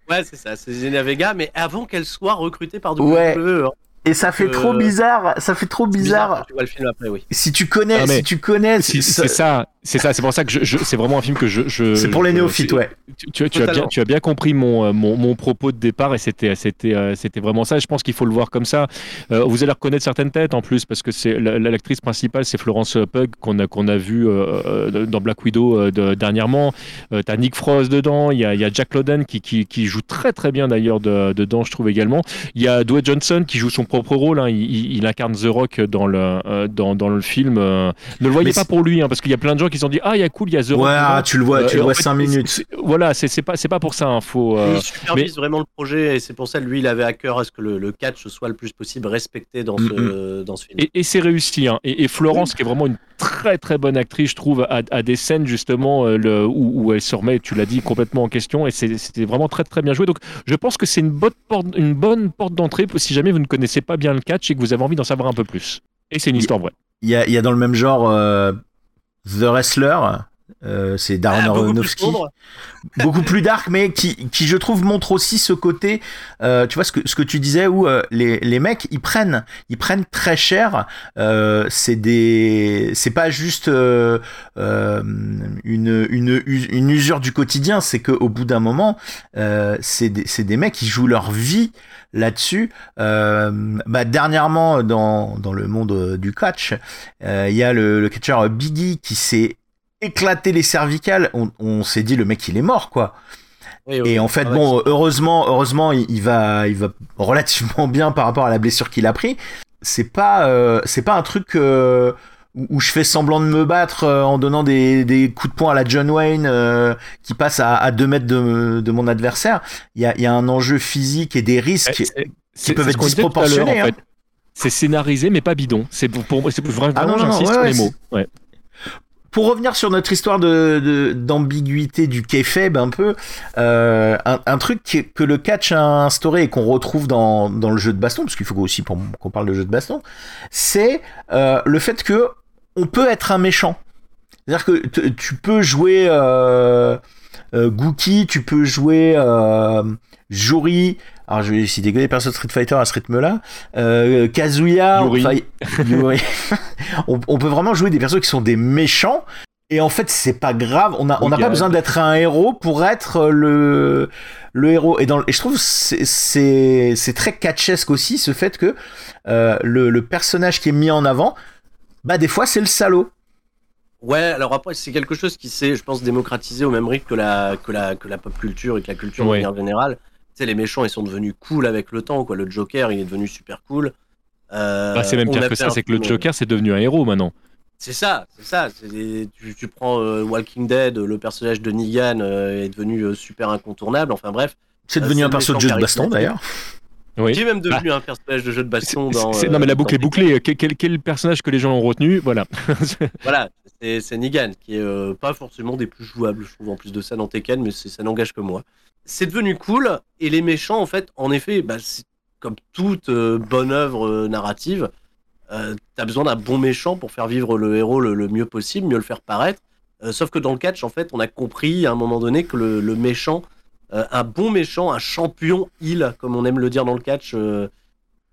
Ouais, c'est ça, c'est Zelina Vega, mais avant qu'elle soit recrutée par WWE. Ouais. Hein. Et ça fait trop bizarre, ça fait trop bizarre. tu vois le film après, oui. Si tu connais, ah, si tu connais, c'est ça, c'est ça, c'est pour ça que je, c'est vraiment un film que je. je c'est pour les néophytes, ouais. Tu, tu, as bien, tu as bien compris mon, euh, mon, mon propos de départ et c'était, c'était, euh, c'était vraiment ça. Je pense qu'il faut le voir comme ça. Euh, vous allez reconnaître certaines têtes en plus parce que c'est l'actrice principale, c'est Florence Pug qu'on a qu'on a vu dans Black Widow dernièrement. T'as Nick Frost dedans, il y a, y a Jack qui, qui, qui, joue très très bien d'ailleurs dedans, je trouve également. Il y a Dwayne Johnson qui joue son propre rôle. Hein. Il, il, incarne The Rock dans le, euh, dans, dans, le film. Euh. ne le voyez pas pour lui, hein, parce qu'il y a plein de gens qui se sont dit Ah, il y a cool, il y a The Rock. Ouais, ah, tu le vois, tu le vois 5 minutes. voilà, c'est pas, pas pour ça. Hein, faut, il supervise vraiment le projet et c'est pour ça que lui, il avait à cœur à ce que le, le catch soit le plus possible respecté dans, ce, dans ce film. Et, c'est réussi. Et, et, Florence, qui est vraiment une très très bonne actrice, je trouve, à, des scènes justement le, où, où, elle se remet, tu l'as dit, complètement en question. Et c'était vraiment très très bien joué. Donc je pense que c'est une bonne porte, une bonne porte d'entrée si jamais vous ne connaissez pas bien le catch et que vous avez envie d'en savoir un peu plus. Et c'est une histoire vraie. Il y a, y a, dans le même genre euh, The Wrestler, euh, c'est Darren ah, Aronofsky. Beaucoup, plus dark, mais qui, qui, je trouve, montre aussi ce côté, euh, tu vois, ce que, ce que tu disais, où euh, les, les mecs, ils prennent, ils prennent très cher. Euh, c'est des, c'est pas juste euh, une, une, une usure du quotidien, c'est qu'au bout d'un moment, c'est des, des mecs qui jouent leur vie là-dessus. bah, dernièrement, dans, dans le monde du catch, il y a le, le catcher Biggie qui s'est éclaté les cervicales, on, s'est dit le mec il est mort quoi. Et en fait, ah bon, heureusement, heureusement, il, va, il va relativement bien par rapport à la blessure qu'il a pris. C'est pas, euh, c'est pas un truc euh, où je fais semblant de me battre euh, en donnant des, coups de poing à la John Wayne qui passe à, 2 mètres de, mon adversaire. Il y a, un enjeu physique et des risques qui peuvent être disproportionnés. Hein. C'est scénarisé mais pas bidon. C'est pour, pour c'est vraiment ah j'insiste sur les mots. Ouais pour revenir sur notre histoire d'ambiguïté du kayfabe un peu, euh, un, truc que le catch a instauré et qu'on retrouve dans, le jeu de baston, parce qu'il faut aussi qu'on parle de jeu de baston, c'est euh, le fait que on peut être un méchant. C'est-à-dire que tu peux jouer euh, euh, Gookie, tu peux jouer Juri, alors je vais que des personnes de Street Fighter à ce rythme-là, euh, Kazuya, on, on, peut vraiment jouer des personnes qui sont des méchants Et en fait, c'est pas grave. On n'a on a pas besoin d'être un héros pour être le, le héros. Et, dans, et je trouve c'est c'est très catchesque aussi ce fait que euh, le, le, personnage qui est mis en avant, bah des fois c'est le salaud. Ouais, alors après c'est quelque chose qui s'est, je pense, démocratisé au même rythme que la que la que la pop culture et que la culture de manière générale. Tu sais, les méchants ils sont devenus cool avec le temps. Quoi, le Joker il est devenu super cool. Euh, bah, c'est même pire que ça, c'est que le Joker c'est devenu un héros maintenant. C'est ça, c'est ça. Tu, tu, prends euh, Walking Dead, le personnage de Negan euh, est devenu euh, super incontournable. Enfin bref. C'est devenu un personnage de jeu de baston d'ailleurs. Oui. Qui est même devenu bah. un personnage de jeu de baston dans. non, mais la boucle est bouclée. Quel, quel, personnage que les gens ont retenu Voilà. voilà, c'est Negan, qui est pas forcément des plus jouables, je trouve, en plus de ça dans Tekken, mais ça n'engage que moi. C'est devenu cool, et les méchants, en fait, en effet, bah, comme toute bonne œuvre narrative, euh, t'as besoin d'un bon méchant pour faire vivre le héros le, mieux possible, mieux le faire paraître. Euh, sauf que dans le catch, en fait, on a compris à un moment donné que le, méchant, euh, un bon méchant, un champion heal, comme on aime le dire dans le catch,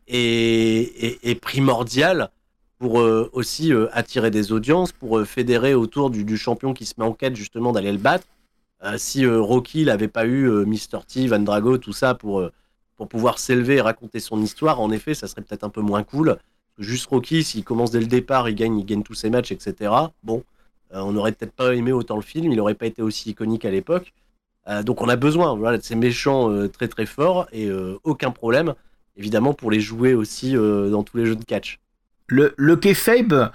est, primordial pour aussi attirer des audiences, pour fédérer autour du, champion qui se met en quête justement d'aller le battre. si Rocky n'avait pas eu Mr. T, Van Drago, tout ça pour, pour pouvoir s'élever et raconter son histoire, en effet, ça serait peut-être un peu moins cool. Juste Rocky, s'il commence dès le départ, il gagne, il gagne tous ses matchs, etc. Bon, euh, on n'aurait peut-être pas aimé autant le film, il n'aurait pas été aussi iconique à l'époque. Euh, donc on a besoin de ces méchants euh, très très forts et aucun problème, évidemment, pour les jouer aussi dans tous les jeux de catch. Le, le kayfabe,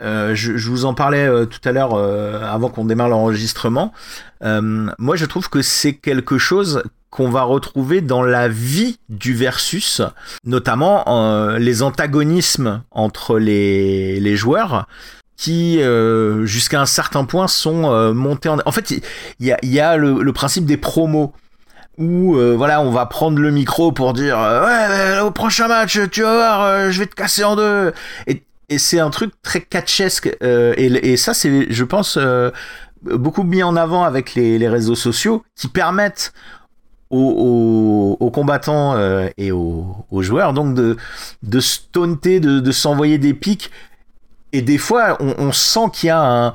je, vous en parlais tout à l'heure avant qu'on démarre l'enregistrement. moi, je trouve que c'est quelque chose qu'on va retrouver dans la vie du versus, notamment euh, les antagonismes entre les joueurs qui euh, jusqu'à un certain point sont euh, montés en... En fait, il y a, y a le, principe des promos où voilà on va prendre le micro pour dire ouais au prochain match tu vas voir je vais te casser en deux et, et c'est un truc très catchesque et, et, ça c'est je pense beaucoup mis en avant avec les, les réseaux sociaux qui permettent aux, combattants euh, et aux, joueurs donc de, de se taunter, de, s'envoyer des pics. Et des fois, on, sent qu'il y a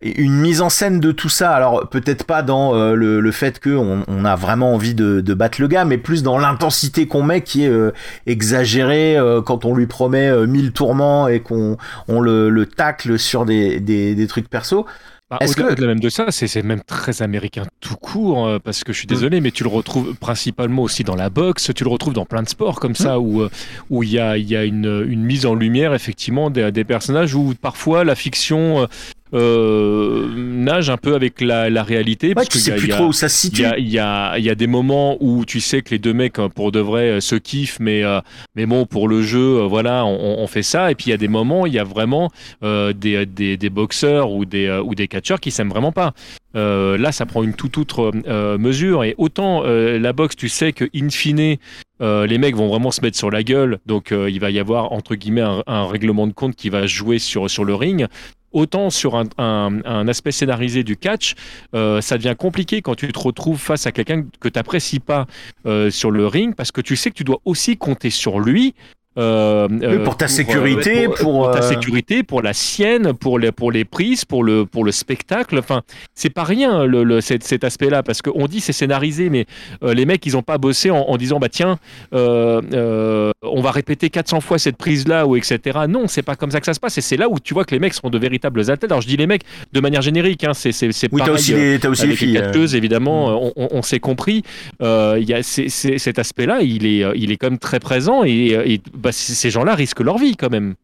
une mise en scène de tout ça. Alors peut-être pas dans euh, le, fait qu'on on a vraiment envie de, battre le gars, mais plus dans l'intensité qu'on met qui est euh, exagérée quand on lui promet mille tourments et qu'on on le, le, tacle sur des, des, des trucs perso. Bah, au-delà que... même de ça, c'est même très américain tout court, euh, parce que je suis mm. désolé, mais tu le retrouves principalement aussi dans la boxe, tu le retrouves dans plein de sports comme ça, mm. où euh, où il y a, y a une, une, mise en lumière effectivement des, des personnages où parfois la fiction euh, nage un peu avec la, la réalité. Ouais, parce tu sais plus trop où ça se situe. Il y, a, y a des moments où tu sais que les deux mecs, hein, pour de vrai, euh, se kiffent, mais, euh, mais bon, pour le jeu, voilà, on, on, fait ça. Et puis il y a des moments, il y a vraiment des, des, des, boxeurs ou des, ou des catcheurs qui s'aiment vraiment pas. là, ça prend une toute autre mesure. Et autant la boxe, tu sais que in fine, les mecs vont vraiment se mettre sur la gueule, donc il va y avoir entre guillemets un, un, règlement de compte qui va jouer sur, sur le ring autant sur un, aspect scénarisé du catch, euh, ça devient compliqué quand tu te retrouves face à quelqu'un que tu n'apprécies pas euh, sur le ring, parce que tu sais que tu dois aussi compter sur lui euh, euh, pour ta sécurité, pour, pour, ta euh, sécurité, pour la sienne, pour les, pour les prises, pour le, pour le spectacle. Enfin, c'est pas rien le, le cet, cet aspect-là parce qu'on dit c'est scénarisé, mais les mecs ils ont pas bossé en, disant bah tiens, on va répéter 400 fois cette prise-là ou etc. Non, c'est pas comme ça que ça se passe et c'est là où tu vois que les mecs sont de véritables athlètes. Alors je dis les mecs de manière générique, hein, c'est c'est oui, pareil. Aussi les, aussi les filles. évidemment, mm. on, on, s'est compris. Il y a cet aspect-là, il est, il est quand même très présent et, et bah, ces gens-là risquent leur vie quand même.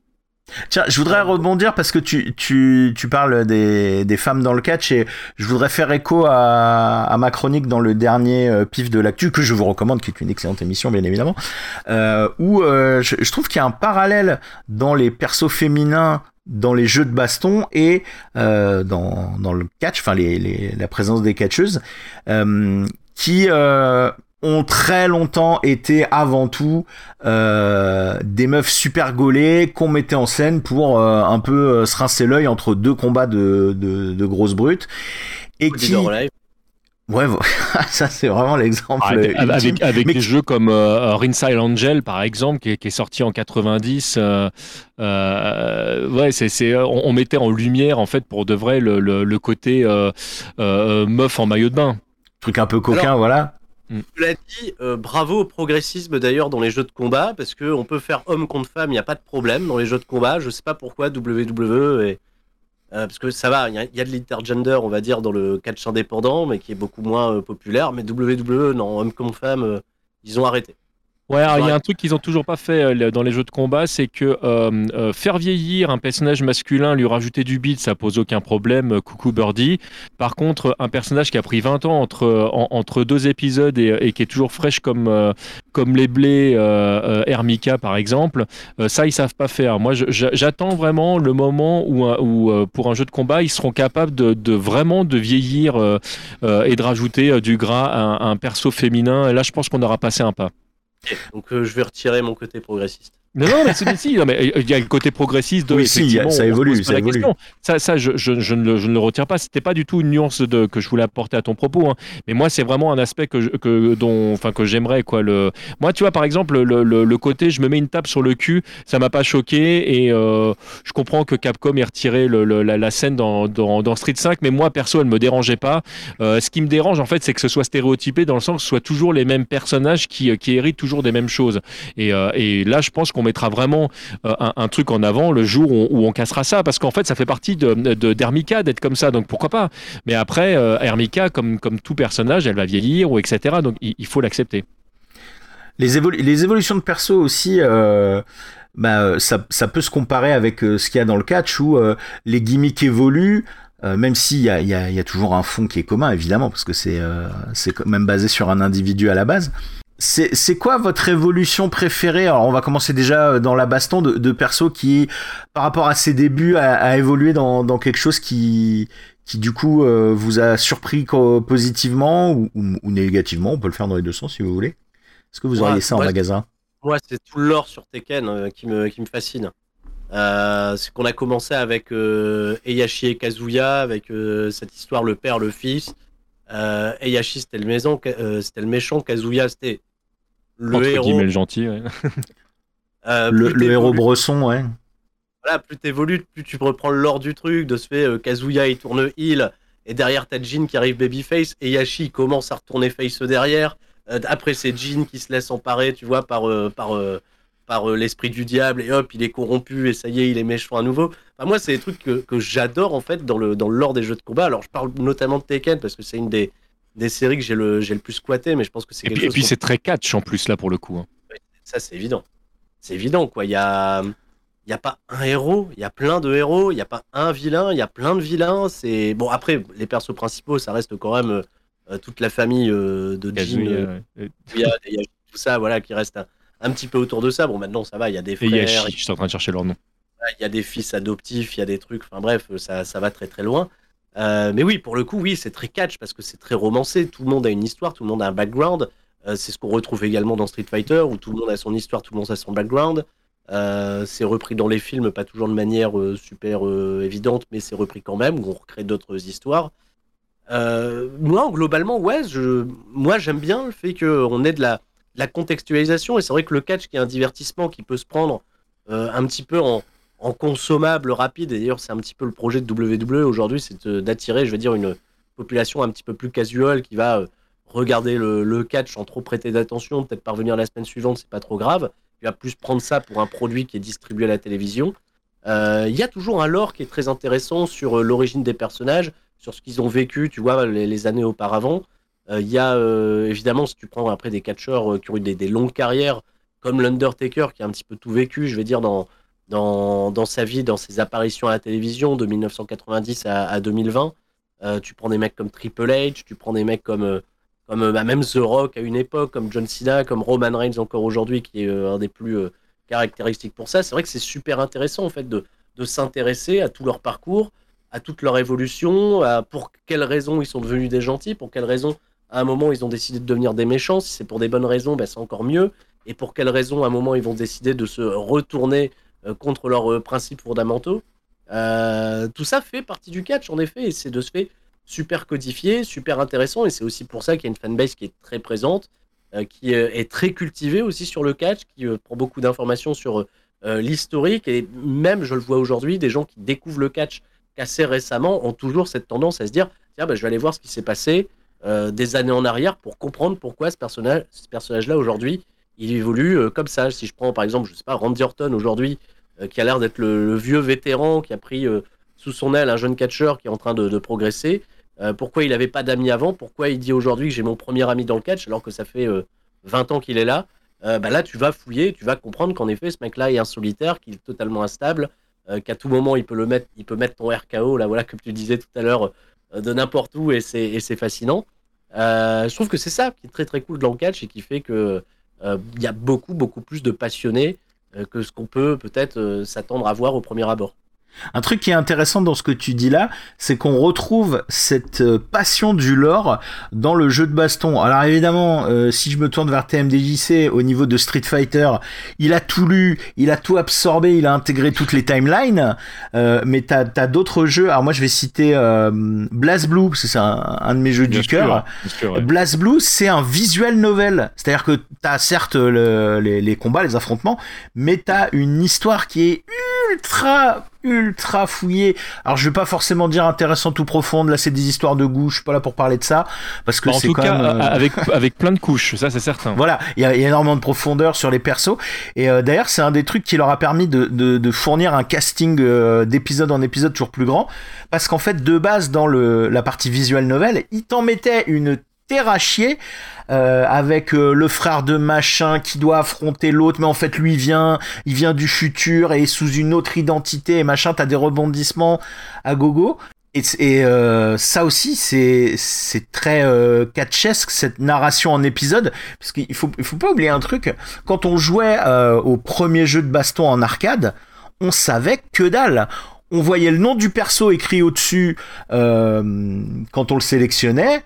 Tiens, je voudrais rebondir parce que tu, tu, tu parles des, des, femmes dans le catch et je voudrais faire écho à, à ma chronique dans le dernier euh, pif de l'actu que je vous recommande, qui est une excellente émission bien évidemment, euh, où euh, je, je, trouve qu'il y a un parallèle dans les persos féminins dans les jeux de baston et euh, dans, dans le catch, enfin les, les, la présence des catcheuses, euh, qui euh, ont très longtemps été avant tout euh, des meufs super gaulées qu'on mettait en scène pour euh, un peu euh, se rincer l'œil entre deux combats de, de, de grosses brutes et qui Ouais, ça c'est vraiment l'exemple. Ah, avec, avec, des jeux comme euh, Rinceil Angel par exemple, qui est, sorti en 90. Euh, euh, ouais, c'est, on, mettait en lumière en fait pour de vrai le, le, côté meuf en maillot de bain. Truc un peu coquin, voilà. Mm. L'as dit, bravo au progressisme d'ailleurs dans les jeux de combat, parce qu'on peut faire homme contre femme, il n'y a pas de problème dans les jeux de combat. Je sais pas pourquoi WWE euh, parce que ça va, il y, a de l'intergender, on va dire, dans le catch indépendant, mais qui est beaucoup moins euh, populaire. Mais WWE, non, homme comme femme, euh, ils ont arrêté. Ouais, il y a un truc qu'ils ont toujours pas fait euh, dans les jeux de combat, c'est que euh, euh, faire vieillir un personnage masculin, lui rajouter du beat, ça pose aucun problème. coucou Birdie. Par contre, un personnage qui a pris 20 ans entre, entre deux épisodes et, qui est toujours fraîche comme, comme les blés Hermika par exemple, ça ils savent pas faire. Moi, j'attends vraiment le moment où, où pour un jeu de combat, ils seront capables de, de vraiment de vieillir et de rajouter du gras à un perso féminin. Et là, je pense qu'on aura passé un pas. Donc euh, je vais retirer mon côté progressiste. Non, non, mais mais euh, il y a le côté progressiste de. Oui, si, ça évolue, ça évolue. Ça, ça je, je, je, ne le, je, ne le, retire pas. C'était pas du tout une nuance de, que je voulais apporter à ton propos. Hein. Mais moi, c'est vraiment un aspect que, que, dont, enfin, que j'aimerais. Quoi. Le... Moi, tu vois, par exemple, le, le, côté je me mets une tape sur le cul, ça m'a pas choqué. Et euh, je comprends que Capcom ait retiré la, la, scène dans, dans, dans, Street 5. Mais moi, perso, elle me dérangeait pas. Euh, ce qui me dérange, en fait, c'est que ce soit stéréotypé dans le sens que ce soit toujours les mêmes personnages qui, qui héritent toujours des mêmes choses. Et, et là, je pense qu'on mettra vraiment euh, un, truc en avant le jour où, on cassera ça, parce qu'en fait, ça fait partie de, d'Hermika d'être comme ça, donc pourquoi pas. Mais après, euh, Hermika, comme, comme tout personnage, elle va vieillir, ou etc. Donc il, faut l'accepter. Les, les évolutions de perso aussi, euh, bah, ça, ça, peut se comparer avec ce qu'il y a dans le catch où les gimmicks évoluent. même s'il y a, y, a, y a, toujours un fond qui est commun, évidemment, parce que c'est c'est quand même basé sur un individu à la base. C'est quoi votre évolution préférée? Alors on va commencer déjà euh, dans la baston de, de perso qui, par rapport à ses débuts, a, évolué dans, dans, quelque chose qui, qui du coup euh, vous a surpris positivement ou, ou, négativement? On peut le faire dans les deux sens si vous voulez. Est-ce que vous auriez ça en magasin? Moi, c'est tout l'or sur Tekken euh, qui, me, qui me fascine. c'est qu'on a commencé avec Eyashi et Kazuya, avec cette histoire le père, le fils. Euh, Eyashi c'était le, maison, c'était le méchant, Kazuya c'était le héros. le gentil, euh, le, héros bresson, ouais. Voilà, plus t'évolues, plus tu reprends l'ordre du truc. De ce fait, euh, Kazuya il tourne heal, et derrière t'as Jin qui arrive babyface, et Yashi commence à retourner face derrière. Euh, après, c'est Jin qui se laisse emparer, tu vois, par, par, par l'esprit du diable, et hop, il est corrompu, et ça y est, il est méchant à nouveau. Enfin, moi, c'est des trucs que, que j'adore en fait dans le, dans l'ordre des jeux de combat. Alors, je parle notamment de Tekken parce que c'est une des des séries que j'ai le, le plus squatté, mais je pense que c'est quelque puis, Et puis c'est très catch en plus là pour le coup. Hein. ça c'est évident. C'est évident quoi. Il y a, il y a pas un héros, il y a plein de héros, il y a pas un vilain, il y a plein de vilains. C'est bon après les persos principaux, ça reste quand même euh, toute la famille euh, de Jin. Il y, a, tout ça voilà qui reste un, petit peu autour de ça. Bon maintenant ça va, il y a des frères. Et je suis en train de chercher leur nom. Il y a des fils adoptifs, il y a des trucs. Enfin bref, ça, ça va très très loin. Euh, mais oui, pour le coup, oui, c'est très catch parce que c'est très romancé. Tout le monde a une histoire, tout le monde a un background. Euh, c'est ce qu'on retrouve également dans Street Fighter où tout le monde a son histoire, tout le monde a son background. Euh, c'est repris dans les films, pas toujours de manière super évidente, mais c'est repris quand même, où on recrée d'autres histoires. moi, globalement, ouais, je, moi j'aime bien le fait qu'on ait de la, la contextualisation, et c'est vrai que le catch, qui est un divertissement qui peut se prendre un petit peu en, en consommable rapide. Et d'ailleurs, c'est un petit peu le projet de WWE aujourd'hui, c'est d'attirer, je vais dire, une population un petit peu plus casual qui va euh, regarder le, catch sans trop prêter d'attention, peut-être parvenir la semaine suivante, c'est pas trop grave. Tu vas plus prendre ça pour un produit qui est distribué à la télévision. Euh, il y a toujours un lore qui est très intéressant sur euh, l'origine des personnages, sur ce qu'ils ont vécu, tu vois, les, années auparavant. Il y a évidemment, si tu prends après des catcheurs qui ont eu des, des longues carrières, comme l'Undertaker qui a un petit peu tout vécu, je vais dire, dans, dans, sa vie, dans ses apparitions à la télévision de 1990 à, 2020. Euh, tu prends des mecs comme Triple H, tu prends des mecs comme, euh, euh, bah, même The Rock à une époque, comme John Cena, comme Roman Reigns encore aujourd'hui, qui est un des plus caractéristiques pour ça. C'est vrai que c'est super intéressant en fait de, de s'intéresser à tout leur parcours, à toute leur évolution, à pour quelles raisons ils sont devenus des gentils, pour quelles raisons à un moment ils ont décidé de devenir des méchants. Si c'est pour des bonnes raisons, bah, c'est encore mieux. Et pour quelles raisons à un moment ils vont décider de se retourner contre leurs euh, principes fondamentaux. Euh, tout ça fait partie du catch, en effet, et c'est de ce fait super codifié, super intéressant, et c'est aussi pour ça qu'il y a une fanbase qui est très présente, qui est très cultivée aussi sur le catch, qui prend beaucoup d'informations sur l'historique, et même, je le vois aujourd'hui, des gens qui découvrent le catch qu'assez récemment ont toujours cette tendance à se dire, tiens, bah, je vais aller voir ce qui s'est passé des années en arrière pour comprendre pourquoi ce personnage, ce personnage-là aujourd'hui, il évolue comme ça. Si je prends par exemple, je sais pas, Randy Orton aujourd'hui, qui a l'air d'être le, vieux vétéran qui a pris sous son aile un jeune catcheur qui est en train de, progresser. Euh, pourquoi il n'avait pas d'amis avant? Pourquoi il dit aujourd'hui que j'ai mon premier ami dans le catch alors que ça fait 20 euh, ans qu'il est là? Euh, bah Là, tu vas fouiller, tu vas comprendre qu'en effet, ce mec-là est un solitaire, qu'il est totalement instable, qu'à tout moment, il peut, le mettre, il peut mettre ton RKO, là, voilà, comme tu disais tout à l'heure, de n'importe où et c'est fascinant. je trouve que c'est ça qui est très très cool dans le catch et qui fait que il y a beaucoup beaucoup plus de passionnés que ce qu'on peut peut-être s'attendre à voir au premier abord. Un truc qui est intéressant dans ce que tu dis là, c'est qu'on retrouve cette euh, passion du lore dans le jeu de baston. Alors évidemment, euh, si je me tourne vers TMDJC au niveau de Street Fighter, il a tout lu, il a tout absorbé, il a intégré toutes les timelines. Euh, mais t'as as, d'autres jeux. Alors moi, je vais citer euh, Blast Blue parce que c'est un, de mes jeux du cœur. Blast Blue, c'est un visual novel. C'est-à-dire que t'as certes les, les combats, les affrontements, mais t'as une histoire qui est ultra ultra fouillé. Alors je vais pas forcément dire intéressante ou profonde, là c'est des histoires de goût, je suis pas là pour parler de ça parce que bah, c'est quand cas, même, euh, avec avec plein de couches, ça c'est certain. Voilà, il y, a énormément de profondeur sur les persos et euh, d'ailleurs c'est un des trucs qui leur a permis de, de, fournir un casting euh, d'épisode en épisode toujours plus grand parce qu'en fait de base dans le la partie visuelle novel, ils t'en mettaient une terre à chier euh, avec euh, le frère de machin qui doit affronter l'autre, mais en fait lui vient, il vient du futur et sous une autre identité et machin, t'as des rebondissements à gogo. Et, euh, ça aussi, c'est c'est très catchesque cette narration en épisode, parce qu'il faut il faut pas oublier un truc. Quand on jouait au premier jeu de baston en arcade, on savait que dalle on voyait le nom du perso écrit au-dessus quand on le sélectionnait.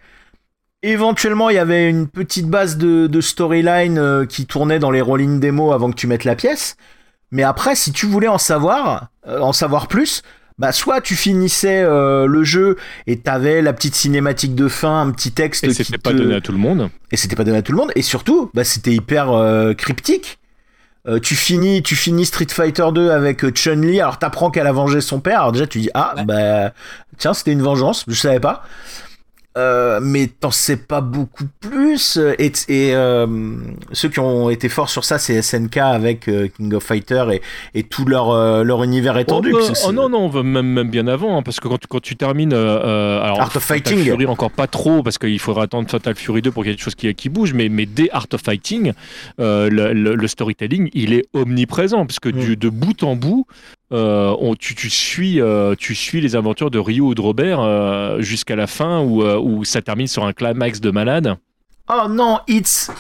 Éventuellement, il y avait une petite base de, storyline euh, qui tournait dans les rolling démo avant que tu mettes la pièce. Mais après, si tu voulais en savoir, euh, en savoir plus, bah soit tu finissais euh, le jeu et t'avais la petite cinématique de fin, un petit texte. Et c'était pas donné à tout le monde. Et c'était pas donné à tout le monde. Et surtout, bah c'était hyper cryptique. tu finis, tu finis Street Fighter 2 avec Chun Li. Alors t'apprends qu'elle a vengé son père. Alors déjà tu dis ah bah tiens c'était une vengeance, je savais pas. Euh, mais t'en sais pas beaucoup plus. Et, et euh, ceux qui ont été forts sur ça, c'est SNK avec euh, King of Fighter et, et tout leur, leur univers étendu. Oh, oh non, non, même, même bien avant, hein, parce que quand, quand tu termines. alors, Art of Fighting. Fury encore pas trop, parce qu'il faudra attendre Fatal Fury 2 pour qu'il y ait quelque chose qui, qui bouge, mais, mais dès Art of Fighting, le, le, storytelling, il est omniprésent, parce que du, mm. de bout en bout, euh, on, tu, tu, suis, euh, tu suis les aventures de Ryu ou de Robert euh, jusqu'à la fin où, où, ça termine sur un climax de malade? Oh non, it's.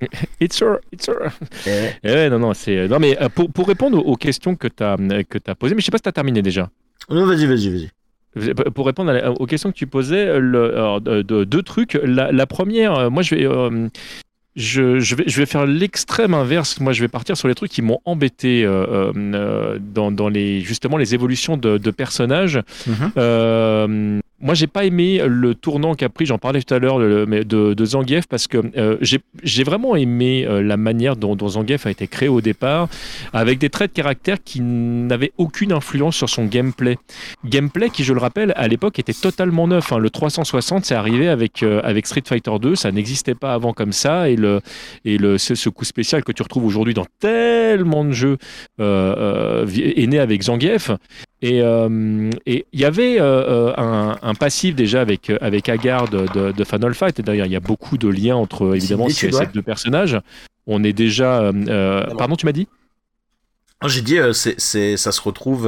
It's her, it's her. Eh. Eh non, non, c'est. Non, mais pour, pour répondre aux questions que tu as, que as posées, mais je sais pas si tu as terminé déjà. Non, vas-y, vas-y, vas-y. Pour répondre aux questions que tu posais, le, deux trucs. La, la, première, moi je vais, je, vais, je vais faire l'extrême inverse. Moi, je vais partir sur les trucs qui m'ont embêté euh, euh, dans, dans, les, justement les évolutions de, personnages. Mhm. Euh, moi, j'ai pas aimé le tournant qu'a pris, j'en parlais tout à l'heure, de, de, Zangief, parce que euh, j'ai vraiment aimé euh, la manière dont, Zangief a été créé au départ, avec des traits de caractère qui n'avaient aucune influence sur son gameplay. Gameplay qui, je le rappelle, à l'époque était totalement neuf. Hein. Le 360, c'est arrivé avec, euh, avec Street Fighter 2, ça n'existait pas avant comme ça, et, le, et le, ce, coup spécial que tu retrouves aujourd'hui dans tellement de jeux est né avec Zangief. Et il y avait un, un, passif déjà avec, avec Agar de, de, Final Fight. Et d'ailleurs, il y a beaucoup de liens entre évidemment ces, deux personnages. On est déjà. Euh, pardon, tu m'as dit? J'ai dit, euh, c'est, ça se retrouve.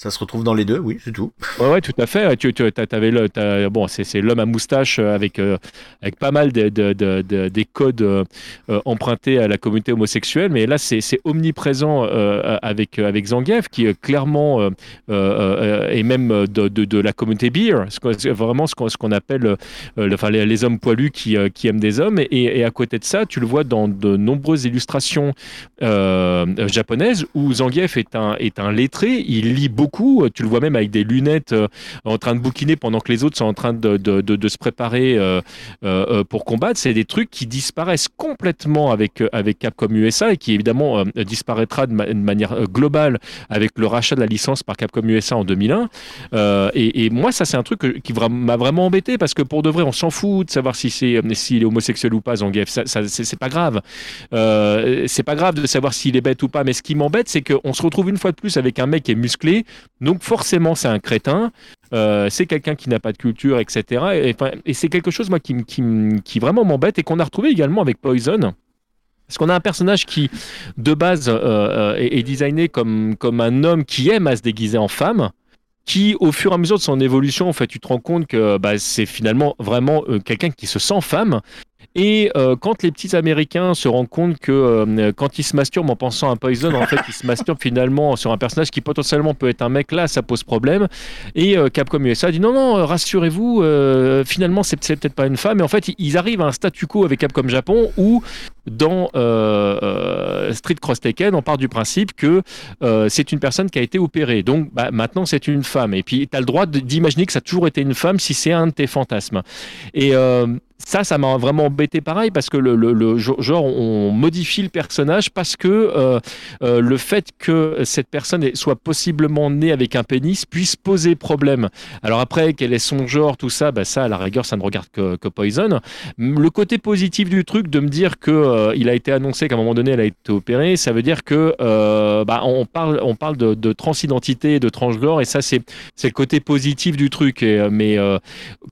Ça se retrouve dans les deux, oui, c'est tout. Ouais, tout à fait. Tu, tu avais le, bon, c'est l'homme à moustache euh, avec, euh, avec pas mal de, de, de, des codes euh, empruntés à la communauté homosexuelle, mais là, c'est enfin avec, avec Zangief, qui clairement est même de, la communauté beer, vraiment ce qu'on qu'on appelle les, hommes poilus qui, qui aiment des hommes. Et, et, à côté de ça, tu le vois dans de nombreuses illustrations japonaises où Zangief est un, est un lettré, il lit beaucoup beaucoup. Tu le vois même avec des lunettes en train de bouquiner pendant que les autres sont en train de, se préparer pour combattre. C'est des trucs qui disparaissent complètement avec, avec Capcom USA et qui évidemment disparaîtra de, manière globale avec le rachat de la licence par Capcom USA en 2001. Et, moi, ça, c'est un truc qui m'a vraiment embêté parce que pour de vrai, on s'en fout de savoir si c'est s'il est homosexuel ou pas, Zangief. Ça, ça c'est pas grave. Euh, c'est pas grave de savoir s'il est bête ou pas. Mais ce qui m'embête, c'est qu'on se retrouve une fois de plus avec un mec qui est musclé. Donc forcément, c'est un crétin. Euh, c'est quelqu'un qui n'a pas de culture, etc. Et, c'est quelque chose moi qui, vraiment m'embête et qu'on a retrouvé également avec Poison. Parce qu'on a un personnage qui, de base, euh, est, est, designé comme, un homme qui aime à se déguiser en femme qui, au fur et à mesure de son évolution, en fait, tu te rends compte que bah, c'est finalement vraiment euh, quelqu'un qui se sent femme et euh, quand les petits Américains se rendent compte que euh, quand ils se masturbent en pensant à Poison, en fait, ils se masturbent finalement sur un personnage qui potentiellement peut être un mec, là, ça pose problème. Et euh, Capcom USA dit non, non, rassurez-vous, finalement, c'est peut-être pas une femme. Et en fait, ils arrivent à un statu quo avec Capcom Japon où dans Street Cross Tekken, on part du principe que c'est une personne qui a été opérée. Donc bah, maintenant, c'est une femme. Et puis, tu as le droit d'imaginer que ça a toujours été une femme si c'est un de tes fantasmes. Et ça, ça m'a vraiment embêté pareil parce que le, genre on modifie le personnage parce que euh, euh, le fait que cette personne soit possiblement née avec un pénis puisse poser problème. Alors après, quel est son genre, tout ça, bah ça, à la rigueur, ça ne regarde que Poison. Le côté positif du truc, de me dire que euh, il a été annoncé qu'à un moment donné, elle a été opérée, ça veut dire que bah, on parle, on parle de, de transidentité, de transgenre, et ça, c'est le côté positif du truc. Et, mais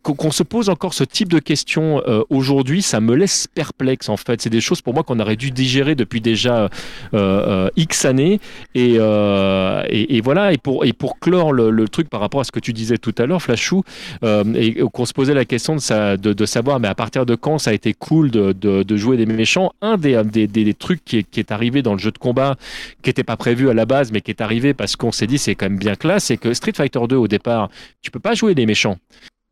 qu'on se pose encore ce type de questions euh, aujourd'hui, ça me laisse perplexe en fait. C'est des choses pour moi qu'on aurait dû digérer depuis déjà euh, euh, X années. Et, voilà, et pour, et clore le, truc par rapport à ce que tu disais tout à l'heure, Flashou, et qu'on se posait la question de, savoir, mais à partir de quand ça a été cool de, jouer des méchants, un des, des, des, trucs qui est, qui est, arrivé dans le jeu de combat, qui n'était pas prévu à la base, mais qui est arrivé parce qu'on s'est dit c'est quand même bien classe, c'est que Street Fighter 2 au départ, tu peux pas jouer des méchants.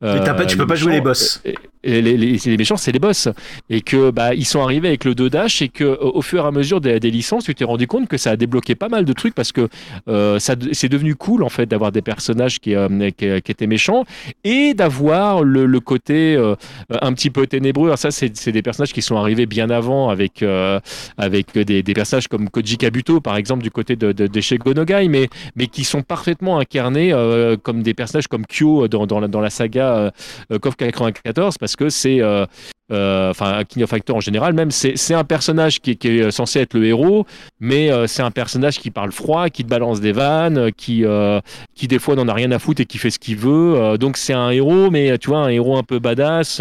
Euh, tu peux pas jouer les boss. Et, les, les, méchants, c'est les boss. Et que bah ils sont arrivés avec le 2 dash et que au fur et à mesure des, licences, tu t'es rendu compte que ça a débloqué pas mal de trucs parce que euh, ça c'est devenu cool en fait d'avoir des personnages qui, euh, qui, étaient méchants et d'avoir le, le, côté un petit peu ténébreux. Alors ça, c'est des personnages qui sont arrivés bien avant avec avec des, des, personnages comme Koji Kabuto par exemple du côté de, de, de chez Gonogai, mais mais qui sont parfaitement incarnés comme des personnages comme Kyo dans, dans, dans la saga euh, euh, KOF 94 parce que c'est euh, euh, enfin King of Fighters en général même, c'est un personnage qui, est censé être le héros, mais euh, c'est un personnage qui parle froid, qui te balance des vannes, qui, euh, qui des fois n'en a rien à foutre et qui fait ce qu'il veut. donc c'est un héros, mais tu vois, un héros un peu badass.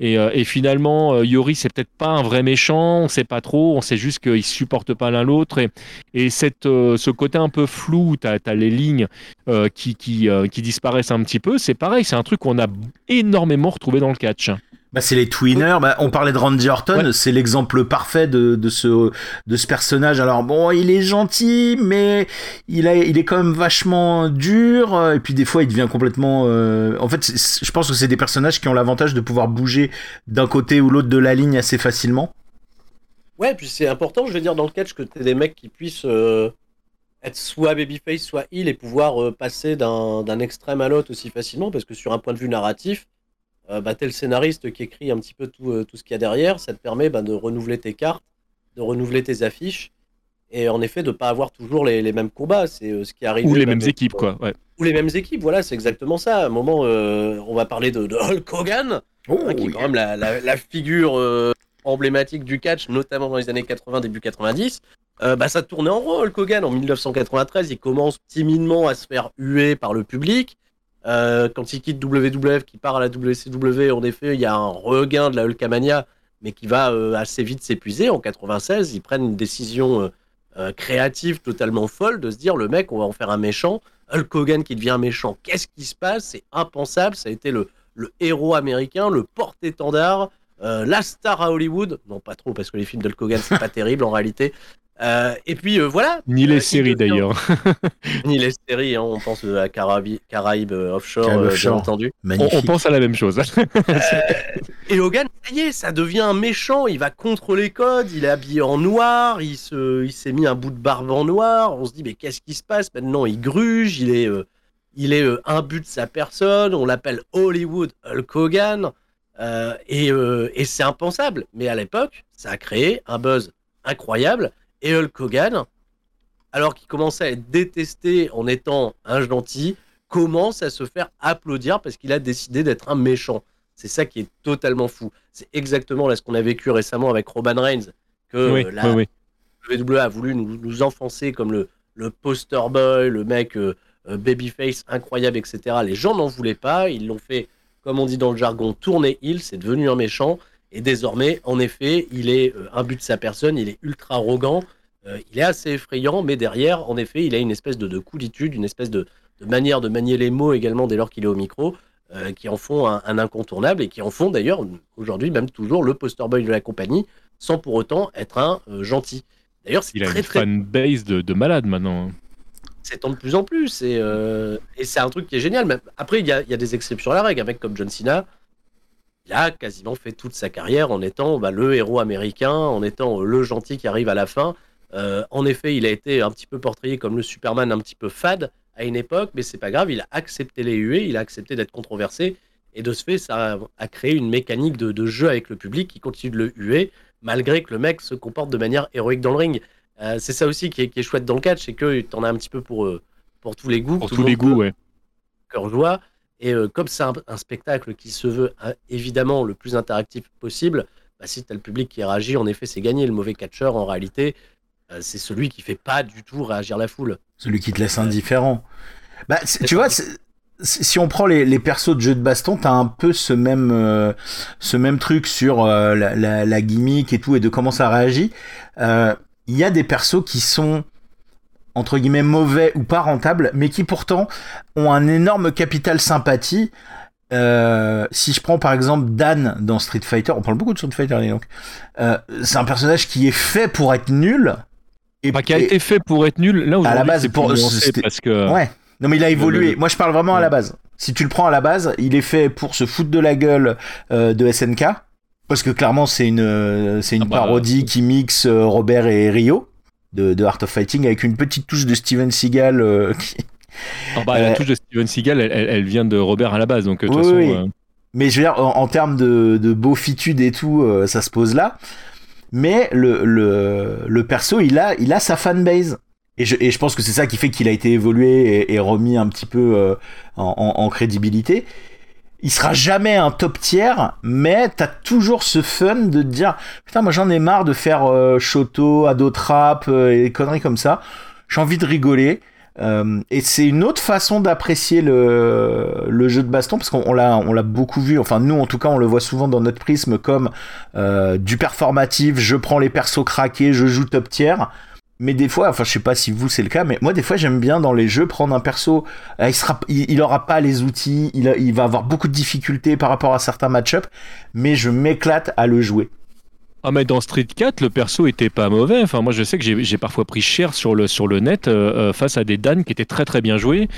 Et, et, finalement, Yori, c'est peut-être pas un vrai méchant, on sait pas trop, on sait juste qu'ils supportent pas l'un l'autre. Et, et cette, ce côté un peu flou, tu as, les lignes qui, qui, qui disparaissent un petit peu, c'est pareil, c'est un truc qu'on a énormément retrouvé dans le catch. Bah, c'est les Twinners. Bah, on parlait de Randy Orton, c'est l'exemple parfait de, de, ce, de ce personnage. Alors bon, il est gentil, mais il, a, il est quand même vachement dur. Et puis des fois, il devient complètement. Euh... En fait, je pense que c'est des personnages qui ont l'avantage de pouvoir bouger d'un côté ou l'autre de la ligne assez facilement. Ouais, puis c'est important, je veux dire, dans le catch, que tu des mecs qui puissent euh, être soit babyface, soit heal et pouvoir euh, passer d'un extrême à l'autre aussi facilement, parce que sur un point de vue narratif, euh, bah, le scénariste qui écrit un petit peu tout, euh, tout ce qu'il y a derrière, ça te permet bah, de renouveler tes cartes, de renouveler tes affiches, et en effet de ne pas avoir toujours les, les mêmes combats. C'est euh, ce qui arrive. Ou les mêmes équipes, quoi. Ouais. Ou les mêmes équipes, voilà, c'est exactement ça. À un moment, on va parler de, Hulk Hogan, oh, hein, qui est quand même la, la, figure emblématique du catch, notamment dans les années 80, début 90. bah, ça tournait en rôle, Hulk Hogan. En 1993, il commence timidement à se faire huer par le public. Euh, quand il quitte WWF, qui part à la WCW, en effet, il y a un regain de la Hulkamania, mais qui va euh, assez vite s'épuiser. En 96, ils prennent une décision euh, créative totalement folle de se dire le mec, on va en faire un méchant. Hulk Hogan qui devient méchant, qu'est-ce qui se passe? C'est impensable. Ça a été le, le héros américain, le porte-étendard, la star à Hollywood. Non, pas trop, parce que les films d'Hulk Hogan, c'est pas terrible en réalité. Euh, et puis euh, voilà. Ni les Euh, séries d'ailleurs. Ni les séries, hein, on pense à Caraïbes, Caraïbes euh, offshore, Caraïbes euh, offshore. bien entendu. On, Magnifique. on pense à la même chose. Et Logan, ça y est, ça devient un méchant, il va contre les codes, il est habillé en noir, il se, il s'est mis un bout de barbe en noir, on se dit mais qu'est-ce qui se passe? Maintenant Il gruge, il est, euh, il est euh, imbu de sa personne, on l'appelle Hollywood Hulk Hogan, euh, et, euh, et c'est impensable. Mais à l'époque, ça a créé un buzz incroyable, et Hulk Hogan, alors qu'il commençait à être détesté en étant un gentil, commence à se faire applaudir parce qu'il a décidé d'être un méchant. C'est ça qui est totalement fou. C'est exactement là ce qu'on a vécu récemment avec Roman Reigns, que oui, la oui, oui. WWE a voulu nous, nous enfoncer comme le, le poster boy, le mec euh, euh, babyface incroyable, etc. Les gens n'en voulaient pas, ils l'ont fait, comme on dit dans le jargon, tourner heel, c'est devenu un méchant, et désormais, en effet, il est euh, un but de sa personne, il est ultra arrogant, euh, il est assez effrayant, mais derrière, en effet, il a une espèce de, de coolitude, une espèce de, de manière de manier les mots également dès lors qu'il est au micro, euh, qui en font un, un incontournable et qui en font d'ailleurs aujourd'hui même toujours le poster boy de la compagnie, sans pour autant être un euh, gentil. D'ailleurs, c'est Il a très une très fanbase de, de malade maintenant. s'étend de plus en plus. Et, et c'est un truc qui est génial. Mais après, il y a, il y a des exceptions à la règle. Un mec comme John Cena, il a quasiment fait toute sa carrière en étant bah, le héros américain, en étant le gentil qui arrive à la fin. Euh, en effet, il a été un petit peu portrayé comme le Superman un petit peu fade à une époque, mais c'est pas grave. Il a accepté les huées, il a accepté d'être controversé. Et de ce fait, ça a, a créé une mécanique de, de jeu avec le public qui continue de le huer, malgré que le mec se comporte de manière héroïque dans le ring. Euh, c'est ça aussi qui est, qui est chouette dans le catch, c'est que t'en as un petit peu pour, euh, pour tous les goûts. Pour tous le les peut- goûts, ouais. cœur joie. Et euh, comme c'est un, un spectacle qui se veut hein, évidemment le plus interactif possible, bah, si tu as le public qui réagit, en effet, c'est gagné. Le mauvais catcheur, en réalité, euh, c'est celui qui fait pas du tout réagir la foule. Celui qui te laisse indifférent. Bah, tu vois, si on prend les, les persos de jeux de baston, t'as un peu ce même, euh, ce même truc sur euh, la, la, la gimmick et tout, et de comment ça réagit. Euh, Il y a des persos qui sont entre guillemets mauvais ou pas rentables, mais qui pourtant ont un énorme capital sympathie. Euh, si je prends par exemple Dan dans Street Fighter, on parle beaucoup de Street Fighter, donc. Euh, c'est un personnage qui est fait pour être nul. Et, Enfin, qui a et- été fait pour être nul. Là, À la base, c'est pour- parce que. Ouais. Non mais il a évolué. Moi je parle vraiment à la base. Si tu le prends à la base, il est fait pour se foutre de la gueule euh, de SNK parce que clairement c'est une c'est une Ah bah, parodie qui mixe Robert et Rio de, de Art of Fighting avec une petite touche de Steven Seagal. euh, qui- Ah bah, Euh, La touche de Steven Seagal, elle, elle- vient de Robert à la base. Donc, euh, de toute façon. oui. euh, Mais je veux dire en, en termes de, de beaufitude et tout, euh, ça se pose là. Mais le, le, le perso, il a, il a sa fanbase. Et je, et je pense que c'est ça qui fait qu'il a été évolué et, et remis un petit peu euh, en, en- en crédibilité. Il sera jamais un top tiers, mais t'as toujours ce fun de te dire putain moi j'en ai marre de faire euh, Shoto, Ado Trap euh, et des conneries comme ça. J'ai envie de rigoler. Euh, et c'est une autre façon d'apprécier le, le jeu de baston parce qu'on on l'a on l'a beaucoup vu. Enfin nous en tout cas on le voit souvent dans notre prisme comme euh, du performatif. Je prends les persos craqués, je joue top tier. Mais des fois, enfin je sais pas si vous c'est le cas, mais moi des fois j'aime bien dans les jeux prendre un perso. euh, il sera, pas les outils, il va avoir beaucoup de difficultés par rapport à certains match-up, mais je m'éclate à le jouer. Ah mais dans Street 4, le perso était pas mauvais. Enfin moi je sais que j'ai parfois pris cher sur le sur le net euh, euh, face à des Dan qui étaient très très bien joués.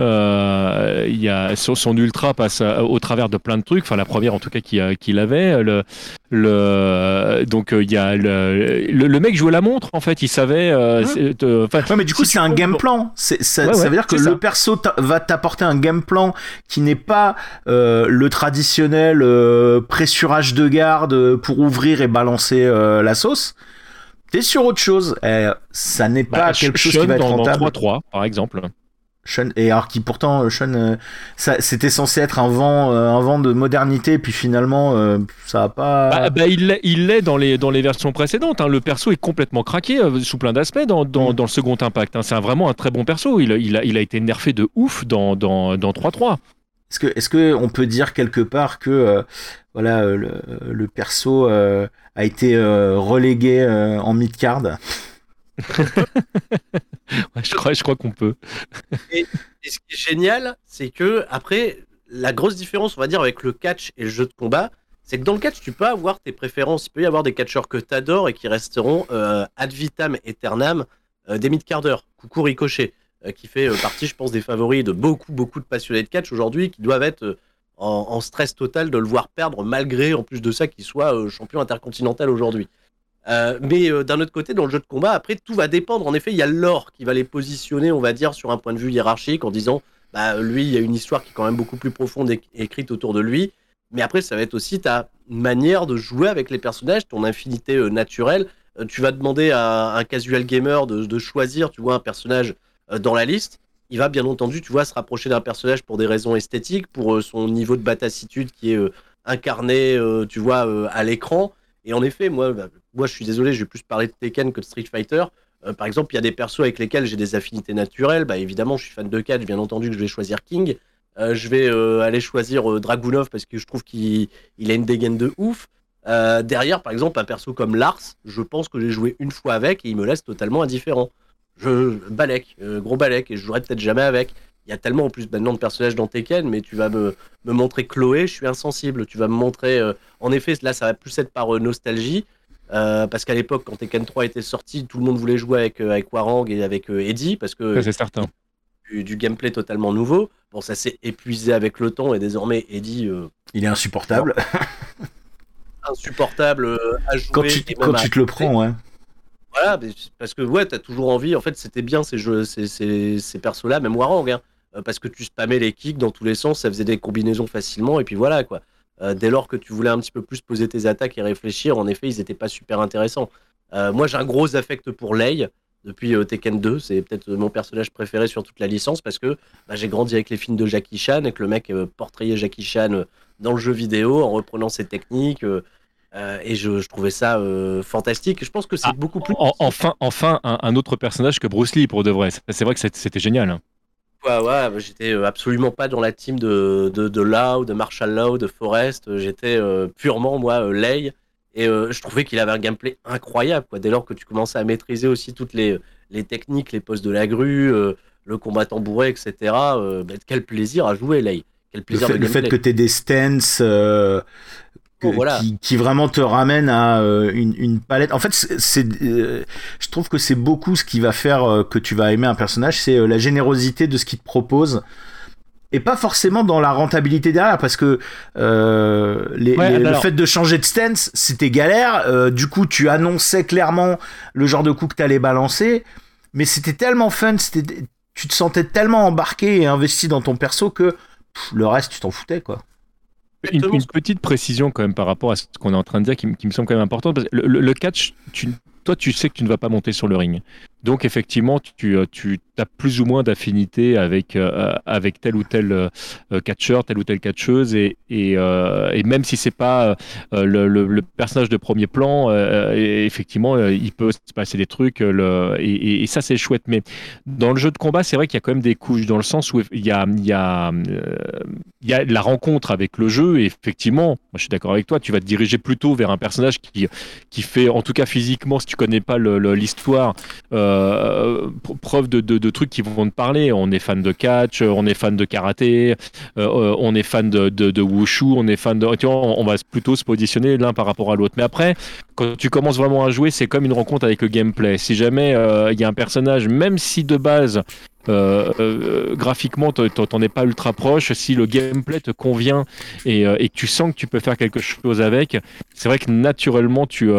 Euh, Il y a son, son ultra passe à- au travers de plein de trucs. Enfin la première en tout cas qu'il qu'il avait. Le le donc euh, il y a le, le le mec jouait la montre en fait. Il savait. euh, Ouais, mais du coup, si c'est un game plan. C'est, ça, Ouais, ça ouais, veut dire que le ça. perso va t'apporter un game plan qui n'est pas euh, le traditionnel euh, pressurage de garde pour ouvrir et balancer euh, la sauce. T'es sur autre chose. Eh, ça n'est pas bah, quelque chose Sean qui va être dans, dans rentable. 3-3 par exemple. Sean- et alors qui pourtant, euh, Sean, euh, ça, c'était censé être un vent, un vent de modernité, puis finalement, ça a pas. Bah, bah, il l'est- il l'est dans les, dans les versions précédentes. hein. Le perso est complètement craqué sous plein d'aspects dans, dans, Mm. dans le second impact. hein. C'est vraiment un très bon perso. Il, a- il, a, il a été nerfé de ouf dans, dans, dans 3-3. Est-ce que, est-ce que on peut dire quelque part que voilà euh, le, le perso euh, a été euh, relégué euh, en mid card Ouais, je crois, je crois qu'on peut. Et ce qui est génial, c'est que après, la grosse différence, on va dire, avec le catch et le jeu de combat, c'est que dans le catch, tu peux avoir tes préférences. Il peut y avoir des catcheurs que tu adores et qui resteront ad vitam aeternam des mid-carders. Coucou Ricochet, qui fait partie, je pense, des favoris de beaucoup, beaucoup de passionnés de catch aujourd'hui qui doivent être en, stress total de le voir perdre, malgré, en plus de ça, qu'il soit champion intercontinental aujourd'hui. mais d'un autre côté, dans le jeu de combat, après, tout va dépendre. En effet, il y a l'or qui va les positionner, on va dire, sur un point de vue hiérarchique, en disant bah, lui, il y a une histoire qui est quand même beaucoup plus profonde écrite autour de lui. Mais après, ça va être aussi ta manière de jouer avec les personnages, ton infinité euh, naturelle. Euh, tu vas demander à un casual gamer de, choisir, tu vois, un personnage euh, dans la liste. Il va bien entendu, tu vois, se rapprocher d'un personnage pour des raisons esthétiques, pour son niveau de batassitude qui est incarné, tu vois, à l'écran. Et en effet, moi, bah, moi, je suis désolé, je vais plus parler de Tekken que de Street Fighter. Euh, par exemple, il y a des persos avec lesquels j'ai des affinités naturelles. Bah, évidemment, je suis fan de catch, bien entendu je vais choisir King. Euh, je vais euh, aller choisir Dragunov parce que je trouve qu'il a une dégaine de ouf. derrière, par exemple, un perso comme Lars, je pense que j'ai joué une fois avec et il me laisse totalement indifférent. Je balèque, gros balèque, et je jouerai peut-être jamais avec. Il y a tellement en plus maintenant de personnages dans Tekken, mais tu vas me, me montrer Chloé, je suis insensible. Tu vas me montrer, en effet, là ça va plus être par nostalgie. Euh, parce qu'à l'époque, quand Tekken 3 était sorti, tout le monde voulait jouer avec, euh, avec Warang et avec euh, Eddie, parce que c'est certain. Du, gameplay totalement nouveau. Bon, ça s'est épuisé avec le temps et désormais Eddie. Il est insupportable. insupportable à jouer. Quand tu, quand tu te le prends, ouais. Voilà, parce que ouais, t'as toujours envie. En fait, c'était bien ces jeux, ces, ces, ces persos-là, même Warang, hein, parce que tu spammais les kicks dans tous les sens, ça faisait des combinaisons facilement, et puis voilà quoi. Euh, dès lors que tu voulais un petit peu plus poser tes attaques et réfléchir, en effet, ils n'étaient pas super intéressants. Euh, moi, j'ai un gros affect pour Lei depuis euh, Tekken 2. C'est peut-être mon personnage préféré sur toute la licence parce que bah, j'ai grandi avec les films de Jackie Chan et que le mec portrayait Jackie Chan dans le jeu vidéo en reprenant ses techniques. Et je, trouvais ça fantastique. Je pense que c'est ah, beaucoup plus. enfin, enfin un, autre personnage que Bruce Lee pour de vrai. C'est vrai que c'était génial. Hein. Ouais, ouais, j'étais euh, absolument pas dans la team de, de, de Lau, de Marshall Lau, de Forest. J'étais euh, purement, moi, euh, Lei. Et je trouvais qu'il avait un gameplay incroyable, quoi. Dès lors que tu commençais à maîtriser aussi toutes les, les techniques, les postes de la grue, le combat tambouré, etc. Bah, quel plaisir à jouer, Lei. Quel plaisir le fait, le fait que tu aies des stances qui, vraiment te ramène à euh, une, palette. En fait, c'est, euh, je trouve que c'est beaucoup ce qui va faire euh, que tu vas aimer un personnage, c'est la générosité de ce qu'il te propose. Et pas forcément dans la rentabilité derrière, parce que le fait de changer de stance, c'était galère. du coup, tu annonçais clairement le genre de coup que tu allais balancer, mais c'était tellement fun, c'était, tu te sentais tellement embarqué et investi dans ton perso que le reste, tu t'en foutais, quoi. Une, petite précision quand même par rapport à ce qu'on est en train de dire qui, me semble quand même importante. le, le, catch, tu, toi, tu sais que tu ne vas pas monter sur le ring. Donc, effectivement, tu, euh, tu as plus ou moins d'affinité avec, euh, avec tel ou tel euh, catcheur, telle ou telle catcheuse. Et, même si c'est pas le, personnage de premier plan, effectivement, il peut se passer des trucs. Et, ça, c'est chouette. Mais dans le jeu de combat, c'est vrai qu'il y a quand même des couches, dans le sens où il y a, la rencontre avec le jeu. Et effectivement, moi, je suis d'accord avec toi, tu vas te diriger plutôt vers un personnage qui, qui fait, en tout cas physiquement, tu connais pas l'histoire, euh, preuve de, trucs qui vont te parler. On est fan de catch, on est fan de karaté, euh, on est fan de, wushu, on est fan de. on va plutôt se positionner l'un par rapport à l'autre. Mais après, quand tu commences vraiment à jouer, c'est comme une rencontre avec le gameplay. Si jamais euh, il y a un personnage, même si de base euh, euh, graphiquement, t'en es pas ultra proche. Si le gameplay te convient et, euh, et, que tu sens que tu peux faire quelque chose avec, c'est vrai que naturellement tu,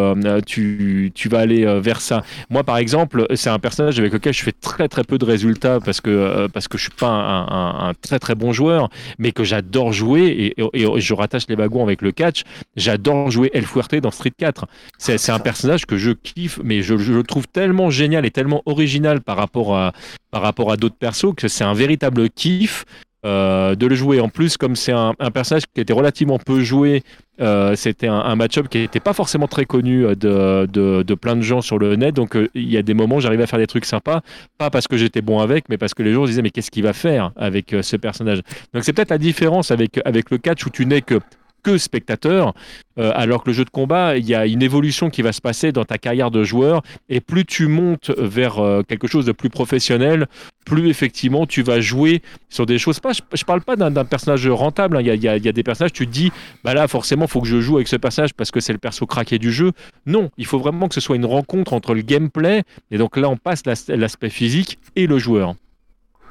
tu, vas aller vers ça. Moi, par exemple, c'est un personnage avec lequel je fais très très peu de résultats parce que parce que je suis pas un, très très bon joueur, mais que j'adore jouer et, je rattache les wagons avec le catch. J'adore jouer El Fuerte dans Street 4. C'est un personnage que je kiffe, mais je, je, le trouve tellement génial et tellement original par rapport à par rapport à d'autres persos que c'est un véritable kiff euh, de le jouer. En plus, comme c'est un, personnage qui était relativement peu joué, euh, c'était un, match-up qui n'était pas forcément très connu euh, de, plein de gens sur le net. Donc il y a des moments où j'arrivais à faire des trucs sympas, pas parce que j'étais bon avec, mais parce que les gens disaient mais qu'est-ce qu'il va faire avec ce personnage? Donc c'est peut-être la différence avec, avec le catch où tu n'es que que spectateur, euh, alors que le jeu de combat, il y a une évolution qui va se passer dans ta carrière de joueur, et plus tu montes vers euh, quelque chose de plus professionnel, plus effectivement tu vas jouer sur des choses. Pas, je, ne parle pas d'un personnage rentable, hein. il y, a, des personnages, tu te dis, bah là forcément, faut que je joue avec ce personnage parce que c'est le perso craqué du jeu. Non, il faut vraiment que ce soit une rencontre entre le gameplay, et donc là on passe l'aspect physique et le joueur.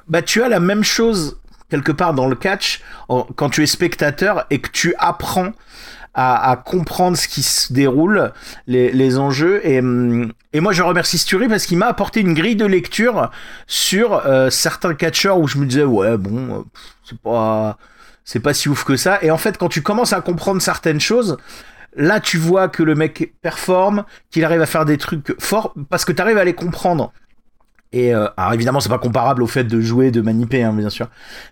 Bah tu as la même chose quelque part dans le catch quand tu es spectateur et que tu apprends à, comprendre ce qui se déroule, les, enjeux. Et, hum, et, moi, je remercie Sturi parce qu'il m'a apporté une grille de lecture sur euh, certains catcheurs où je me disais, ouais, bon, euh, c'est pas, c'est pas si ouf que ça. Et en fait, quand tu commences à comprendre certaines choses, là, tu vois que le mec performe, qu'il arrive à faire des trucs forts parce que tu arrives à les comprendre. Et euh, alors évidemment, c'est pas comparable au fait de jouer, de manipuler, hein, bien sûr,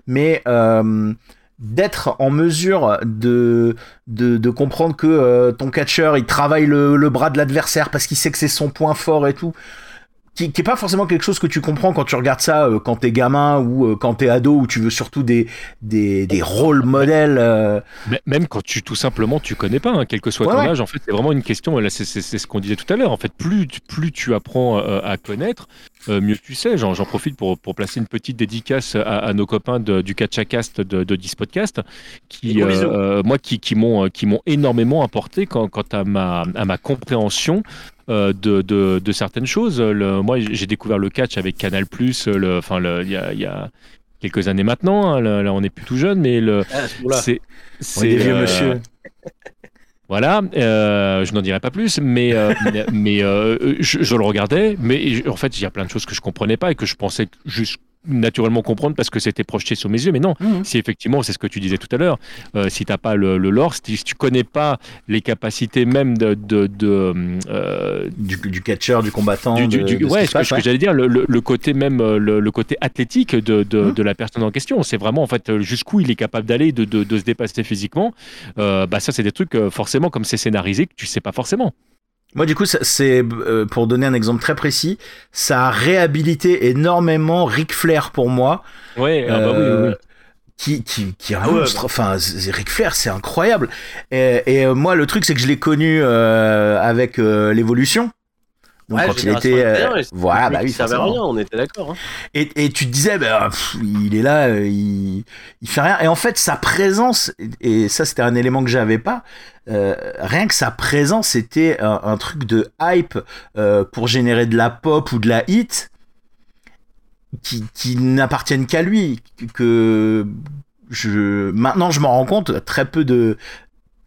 mais euh, d'être en mesure de, de, comprendre que euh, ton catcheur il travaille le, le bras de l'adversaire parce qu'il sait que c'est son point fort et tout qui, qui est pas forcément quelque chose que tu comprends quand tu regardes ça euh, quand t'es gamin ou euh, quand t'es ado où tu veux surtout des des, des rôles modèles. Euh. Même quand tu tout simplement tu connais pas, hein, quel que soit ton âge, en fait c'est vraiment une question. C'est ce qu'on disait tout à l'heure. En fait, plus plus tu apprends à connaître, mieux tu sais. J'en profite pour, pour placer une petite dédicace à, nos copains de, du Catchacast de, de Dispodcast, qui moi qui, qui m'ont qui m'ont énormément apporté quant, quant à ma à ma compréhension euh, de, de, certaines choses. Le, moi, j'ai découvert le catch avec Canal+, le, enfin, il y a, y a quelques années maintenant. Hein, là, on n'est plus tout jeune, mais le, ah, c'est, c'est vieux euh, monsieur. Voilà, euh, je n'en dirai pas plus, mais, mais, je, je, le regardais, mais en fait, il y a plein de choses que je comprenais pas et que je pensais juste naturellement comprendre parce que c'était projeté sur mes yeux. Mais non, mmh. si effectivement, c'est ce que tu disais tout à l'heure, euh, si tu n'as pas le, lore, si tu connais pas les capacités même de, de, euh, du, du catcheur, du combattant, du, ouais, ce, que, j'allais dire, le, côté même euh, le, côté athlétique de, mmh. de, la personne en question, c'est vraiment en fait jusqu'où il est capable d'aller, de, se dépasser physiquement. bah ça, c'est des trucs forcément comme c'est scénarisé que tu sais pas forcément. Moi, du coup, c'est euh, pour donner un exemple très précis, ça a réhabilité énormément Ric Flair pour moi. Ouais, ah bah oui, oui, Qui, qui, qui est un monstre. Enfin, Ric Flair, c'est incroyable. Et, et, euh, moi, le truc, c'est que je l'ai connu euh, avec l'évolution. Donc quand il était, euh, voilà, bah oui, ça rien, on était d'accord. Hein. Et, et, tu te disais, bah, il est là, il, il fait rien. Et en fait, sa présence, et ça c'était un élément que j'avais pas, euh, rien que sa présence était un, truc de hype euh, pour générer de la pop ou de la hit qui, qui n'appartiennent qu'à lui. Que je, maintenant je m'en rends compte, très peu de,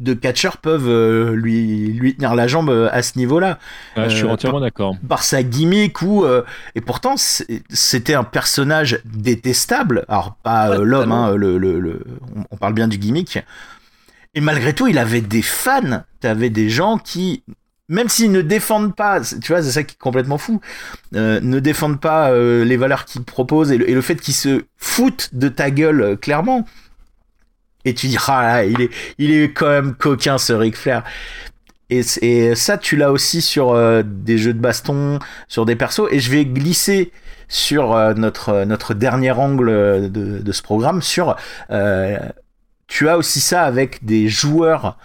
de catcheurs peuvent euh, lui, lui tenir la jambe euh, à ce niveau-là. je suis euh, entièrement d'accord. Par sa gimmick ou et pourtant c'était un personnage détestable. Alors pas l'homme, hein, le, le, on parle bien du gimmick. Et malgré tout, il avait des fans. T'avais des gens qui même s'ils ne défendent pas, tu vois, c'est ça qui est complètement fou, ne défendent pas les valeurs qu'il propose et le, et le fait qu'ils se foutent de ta gueule clairement et tu diras, ah, il est, il est quand même coquin ce Ric Flair. Et, et ça, tu l'as aussi sur euh, des jeux de baston, sur des persos. Et je vais glisser sur euh, notre, notre dernier angle de, de ce programme, sur euh, tu as aussi ça avec des joueurs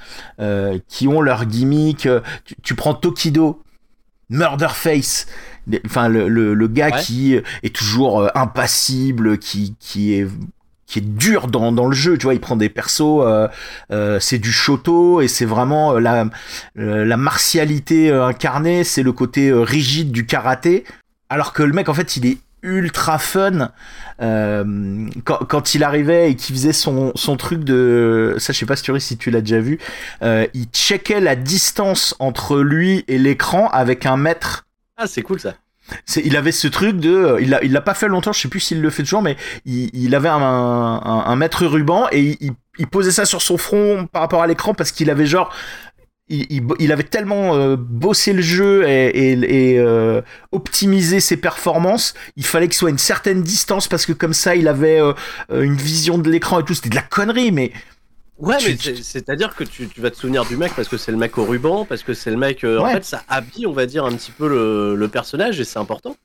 qui ont leur gimmick. Tu, tu prends Tokido, Murderface, enfin le, le, le gars qui est toujours impassible, qui, qui est qui est dur dans, dans le jeu, tu vois, il prend des persos, euh, euh, c'est du shoto et c'est vraiment euh, la, la martialité incarnée, c'est le côté rigide du karaté, alors que le mec en fait il est ultra fun quand, quand, il arrivait et qu'il faisait son, son truc de ça je sais pas si tu l'as déjà vu il checkait la distance entre lui et l'écran avec un mètre. Ah c'est cool ça il avait ce truc de, euh, il l'a, il l'a pas fait longtemps, je sais plus s'il le fait toujours, mais il, avait un, un, mètre ruban et il, il, posait ça sur son front par rapport à l'écran parce qu'il avait genre, il, il, avait tellement euh, bossé le jeu et, et, et euh, optimisé ses performances, il fallait qu'il soit à une certaine distance parce que comme ça il avait une vision de l'écran et tout, c'était de la connerie, mais Ouais, mais c'est-à-dire que tu, tu, vas te souvenir du mec parce que c'est le mec au ruban, parce que c'est le mec. Euh, en fait, ça habille, on va dire, un petit peu le, le personnage et c'est important.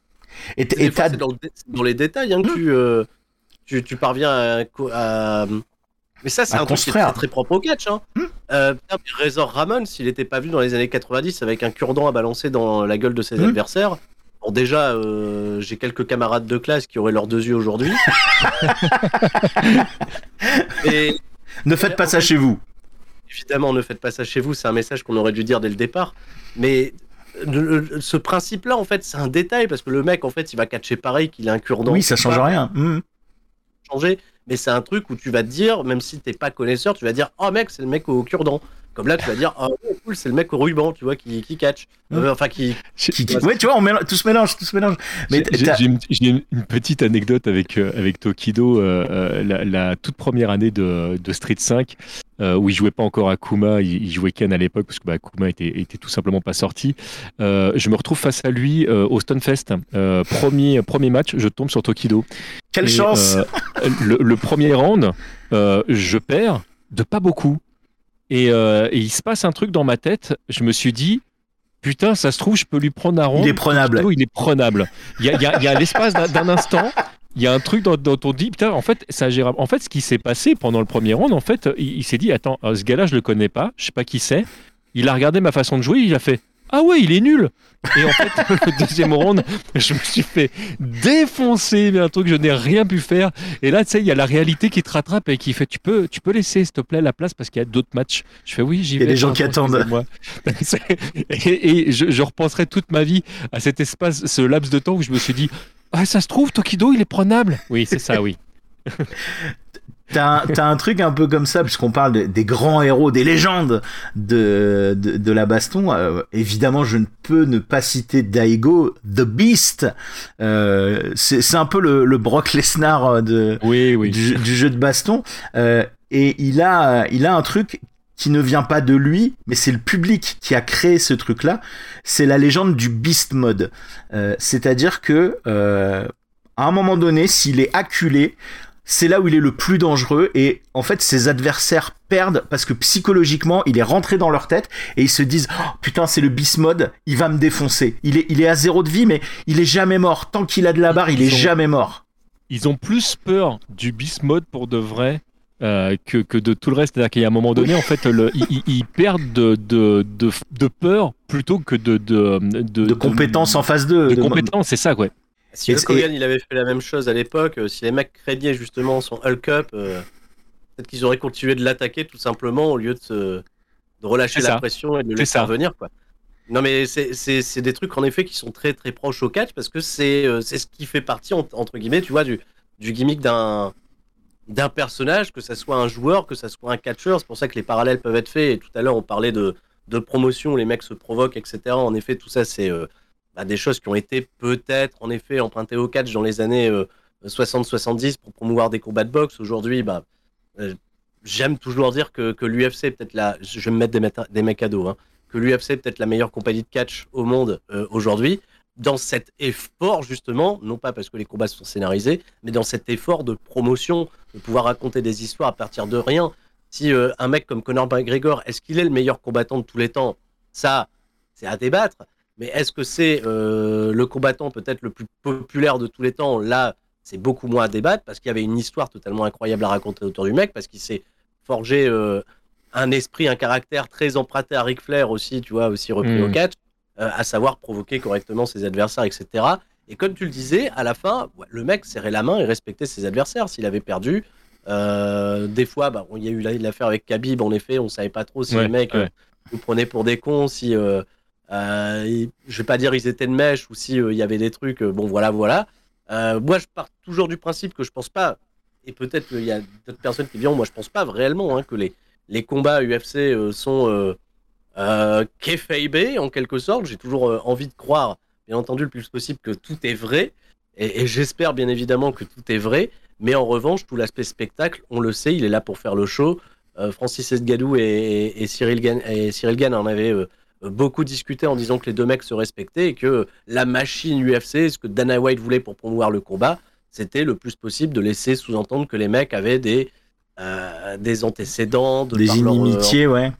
Et c'est dans, dans, les détails hein, que tu, euh, tu, tu, parviens à, Mais ça, c'est un truc qui est très, propre au catch. Hein. Hmm. Euh, Razor Ramon, s'il n'était pas vu dans les années 90 avec un cure-dent à balancer dans la gueule de ses hmm. adversaires, bon, déjà, euh, j'ai quelques camarades de classe qui auraient leurs deux yeux aujourd'hui. Et... Ne faites pas ça chez vous. Évidemment, ne faites pas ça chez vous, c'est un message qu'on aurait dû dire dès le départ. Mais ce principe-là, en fait, c'est un détail parce que le mec, en fait, il va catcher pareil qu'il a un cure-dent. Oui, ça change rien. Hmm. Changer mais c'est un truc où tu vas te dire, même si t'es pas connaisseur, tu vas dire, oh mec, c'est le mec au cure-dent. Comme là, tu vas dire, oh cool, c'est le mec au ruban, tu vois, qui, qui catch. Euh, enfin, qui. Ouais, tu vois, on mélange, tout se mélange, tout se mélange. Mais j'ai une, une, petite anecdote avec, euh, avec Tokido, euh, la, la, toute première année de, de Street 5. Euh, où il jouait pas encore Akuma, il, il jouait Ken à l'époque parce que bah, Akuma était, était tout simplement pas sorti. Euh, je me retrouve face à lui euh, au Stonefest, premier premier match, je tombe sur Tokido. Quelle chance le, premier round, je perds de pas beaucoup. Et, il se passe un truc dans ma tête. Je me suis dit, putain, ça se trouve, je peux lui prendre un round. Il est prenable. il est prenable. Il y a, il l'espace d'un instant il y a un truc dans, ton dit, putain, en fait, ça En fait, ce qui s'est passé pendant le premier round, en fait, il, s'est dit, attends, euh, ce gars-là, je le connais pas, je sais pas qui c'est. Il a regardé ma façon de jouer, il a fait, ah ouais, il est nul. Et en fait, le deuxième round, je me suis fait défoncer, mais un truc que je n'ai rien pu faire. Et là, tu sais, il y a la réalité qui te rattrape et qui fait, tu peux, tu peux laisser, s'il te plaît, la place parce qu'il y a d'autres matchs. Je fais, oui, j'y vais. Il y a des gens qui attendent. et, et je, je repenserai toute ma vie à cet espace, ce laps de temps où je me suis dit, ah, ça se trouve, Tokido, il est prenable. Oui, c'est ça, oui. T'as un, truc un peu comme ça, puisqu'on parle des grands héros, des légendes de, de, la baston. Euh, évidemment, je ne peux ne pas citer Daigo, The Beast. Euh, c'est un peu le, le Brock Lesnar euh, de, oui, oui. Du, du, jeu de baston. Euh, et il a, il a un truc qui ne vient pas de lui, mais c'est le public qui a créé ce truc-là. C'est la légende du Beast Mode. Euh, c'est-à-dire que euh, à un moment donné, s'il est acculé, c'est là où il est le plus dangereux et en fait ses adversaires perdent parce que psychologiquement il est rentré dans leur tête et ils se disent oh, putain c'est le beast mode il va me défoncer il est, il est à zéro de vie mais il est jamais mort tant qu'il a de la barre il est jamais mort ils ont plus peur du beast mode pour de vrai euh, que, que, de tout le reste. C'est-à-dire qu'à un moment donné, en fait, le, ils, perdent de, de, de, peur plutôt que de. De, compétences en phase 2. De, compétences, c'est ça, quoi. Si Hulk Hogan il avait fait la même chose à l'époque, euh, si les mecs craignaient justement son Hulk Up, euh, peut-être qu'ils auraient continué de l'attaquer tout simplement au lieu de, de relâcher la pression et de le laisser revenir. Quoi. Non, mais c'est des trucs en effet qui sont très très proches au catch parce que c'est ce qui fait partie, entre guillemets, tu vois, du, du gimmick d'un d'un personnage, que ça soit un joueur, que ça soit un catcheur. C'est pour ça que les parallèles peuvent être faits. Et tout à l'heure, on parlait de, de promotion, les mecs se provoquent, etc. En effet, tout ça, c'est euh, des choses qui ont été peut-être, en effet, empruntées au catch dans les années 60-70 euh, pour promouvoir des combats de boxe. Aujourd'hui, bah, euh, j'aime toujours dire que, que l'UFC est peut-être la. Je vais me mettre des, des mecs à dos. Hein, que l'UFC est peut-être la meilleure compagnie de catch au monde aujourd'hui dans cet effort justement, non pas parce que les combats sont scénarisés, mais dans cet effort de promotion, de pouvoir raconter des histoires à partir de rien. Si euh, un mec comme Conor McGregor, est-ce qu'il est le meilleur combattant de tous les temps? Ça, c'est à débattre. Mais est-ce que c'est euh, le combattant peut-être le plus populaire de tous les temps? Là, c'est beaucoup moins à débattre parce qu'il y avait une histoire totalement incroyable à raconter autour du mec, parce qu'il s'est forgé euh, un esprit, un caractère très emprunté à Ric Flair aussi, tu vois, aussi repris au hmm. catch. Euh, à savoir provoquer correctement ses adversaires, etc. Et comme tu le disais, à la fin, le mec serrait la main et respectait ses adversaires. S'il avait perdu, euh, des fois, bah, il y a eu l'affaire avec Khabib, en effet, on savait pas trop si les mecs euh, nous prenaient pour des cons, si, euh, je vais pas dire ils étaient de mèche ou si il y avait des trucs, bon voilà, voilà. moi, je pars toujours du principe que je pense pas, et peut-être qu'il y a d'autres personnes qui diront, moi je pense pas réellement hein, que les, les combats UFC sont euh, en quelque sorte. J'ai toujours euh, envie de croire, bien entendu, le plus possible que tout est vrai. Et, j'espère bien évidemment que tout est vrai. Mais en revanche, tout l'aspect spectacle, on le sait, il est là pour faire le show. Euh, Francis Esgadou et, Cyril Gann, Cyril en avaient euh, beaucoup discuté en disant que les deux mecs se respectaient et que la machine UFC, ce que Dana White voulait pour promouvoir le combat, c'était le plus possible de laisser sous-entendre que les mecs avaient des, des antécédents, de des inimitiés, ouais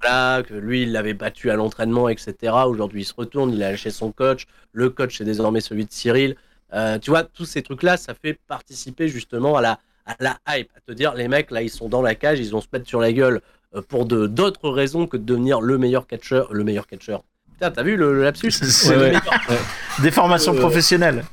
que lui, il l'avait battu à l'entraînement, etc. Aujourd'hui, il se retourne, il a lâché son coach. Le coach, c'est désormais celui de Cyril. Euh, tu vois, tous ces trucs-là, ça fait participer justement à la, à la hype, à te dire les mecs là ils sont dans la cage, ils vont se mettre sur la gueule euh, pour de d'autres raisons que de devenir le meilleur catcheur, le meilleur catcheur. Putain, t'as vu le, lapsus Des formations professionnelles.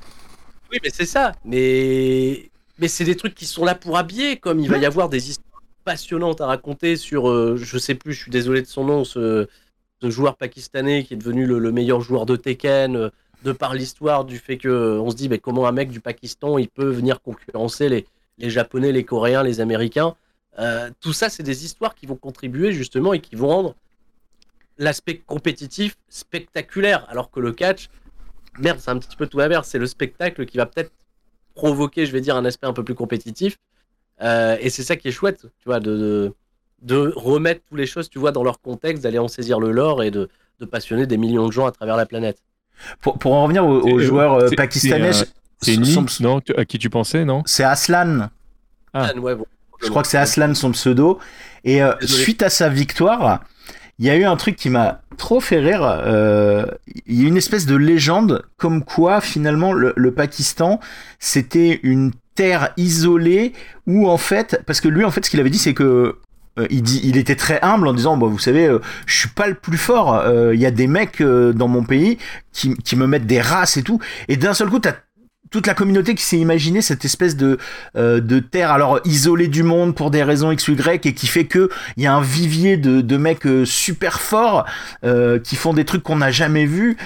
Oui, mais c'est ça. Mais mais c'est des trucs qui sont là pour habiller, comme il va y avoir des histoires passionnantes à raconter sur, je sais plus, je suis désolé de son nom, ce, ce joueur pakistanais qui est devenu le, meilleur joueur de Tekken, euh, de par l'histoire du fait que euh, on se dit mais comment un mec du Pakistan il peut venir concurrencer les, les Japonais, les Coréens, les Américains. Euh, tout ça, c'est des histoires qui vont contribuer justement et qui vont rendre l'aspect compétitif spectaculaire, alors que le catch, merde, c'est un petit peu tout à c'est le spectacle qui va peut-être provoquer, je vais dire, un aspect un peu plus compétitif. et c'est ça qui est chouette, tu vois, de de remettre toutes les choses, tu vois, dans leur contexte, d'aller en saisir le lore et de, passionner des millions de gens à travers la planète. Pour, en revenir aux, joueurs euh, pakistanais, c'est une non À qui tu pensais, non? C'est Aslan. Ah. Je crois que c'est Aslan son pseudo. Et euh, suite à sa victoire, il y a eu un truc qui m'a trop fait rire. Euh, il y a une espèce de légende comme quoi finalement le Pakistan c'était une terre isolée où en fait, parce que lui en fait ce qu'il avait dit c'est que euh, il, dit, il était très humble en disant bah, Vous savez, euh, je suis pas le plus fort. Euh, il y a des mecs dans mon pays qui, qui, me mettent des races et tout. Et d'un seul coup, tu as toute la communauté qui s'est imaginé cette espèce de, de terre alors isolée du monde pour des raisons X ou Y et qui fait que il y a un vivier de, de mecs super forts qui font des trucs qu'on n'a jamais vus.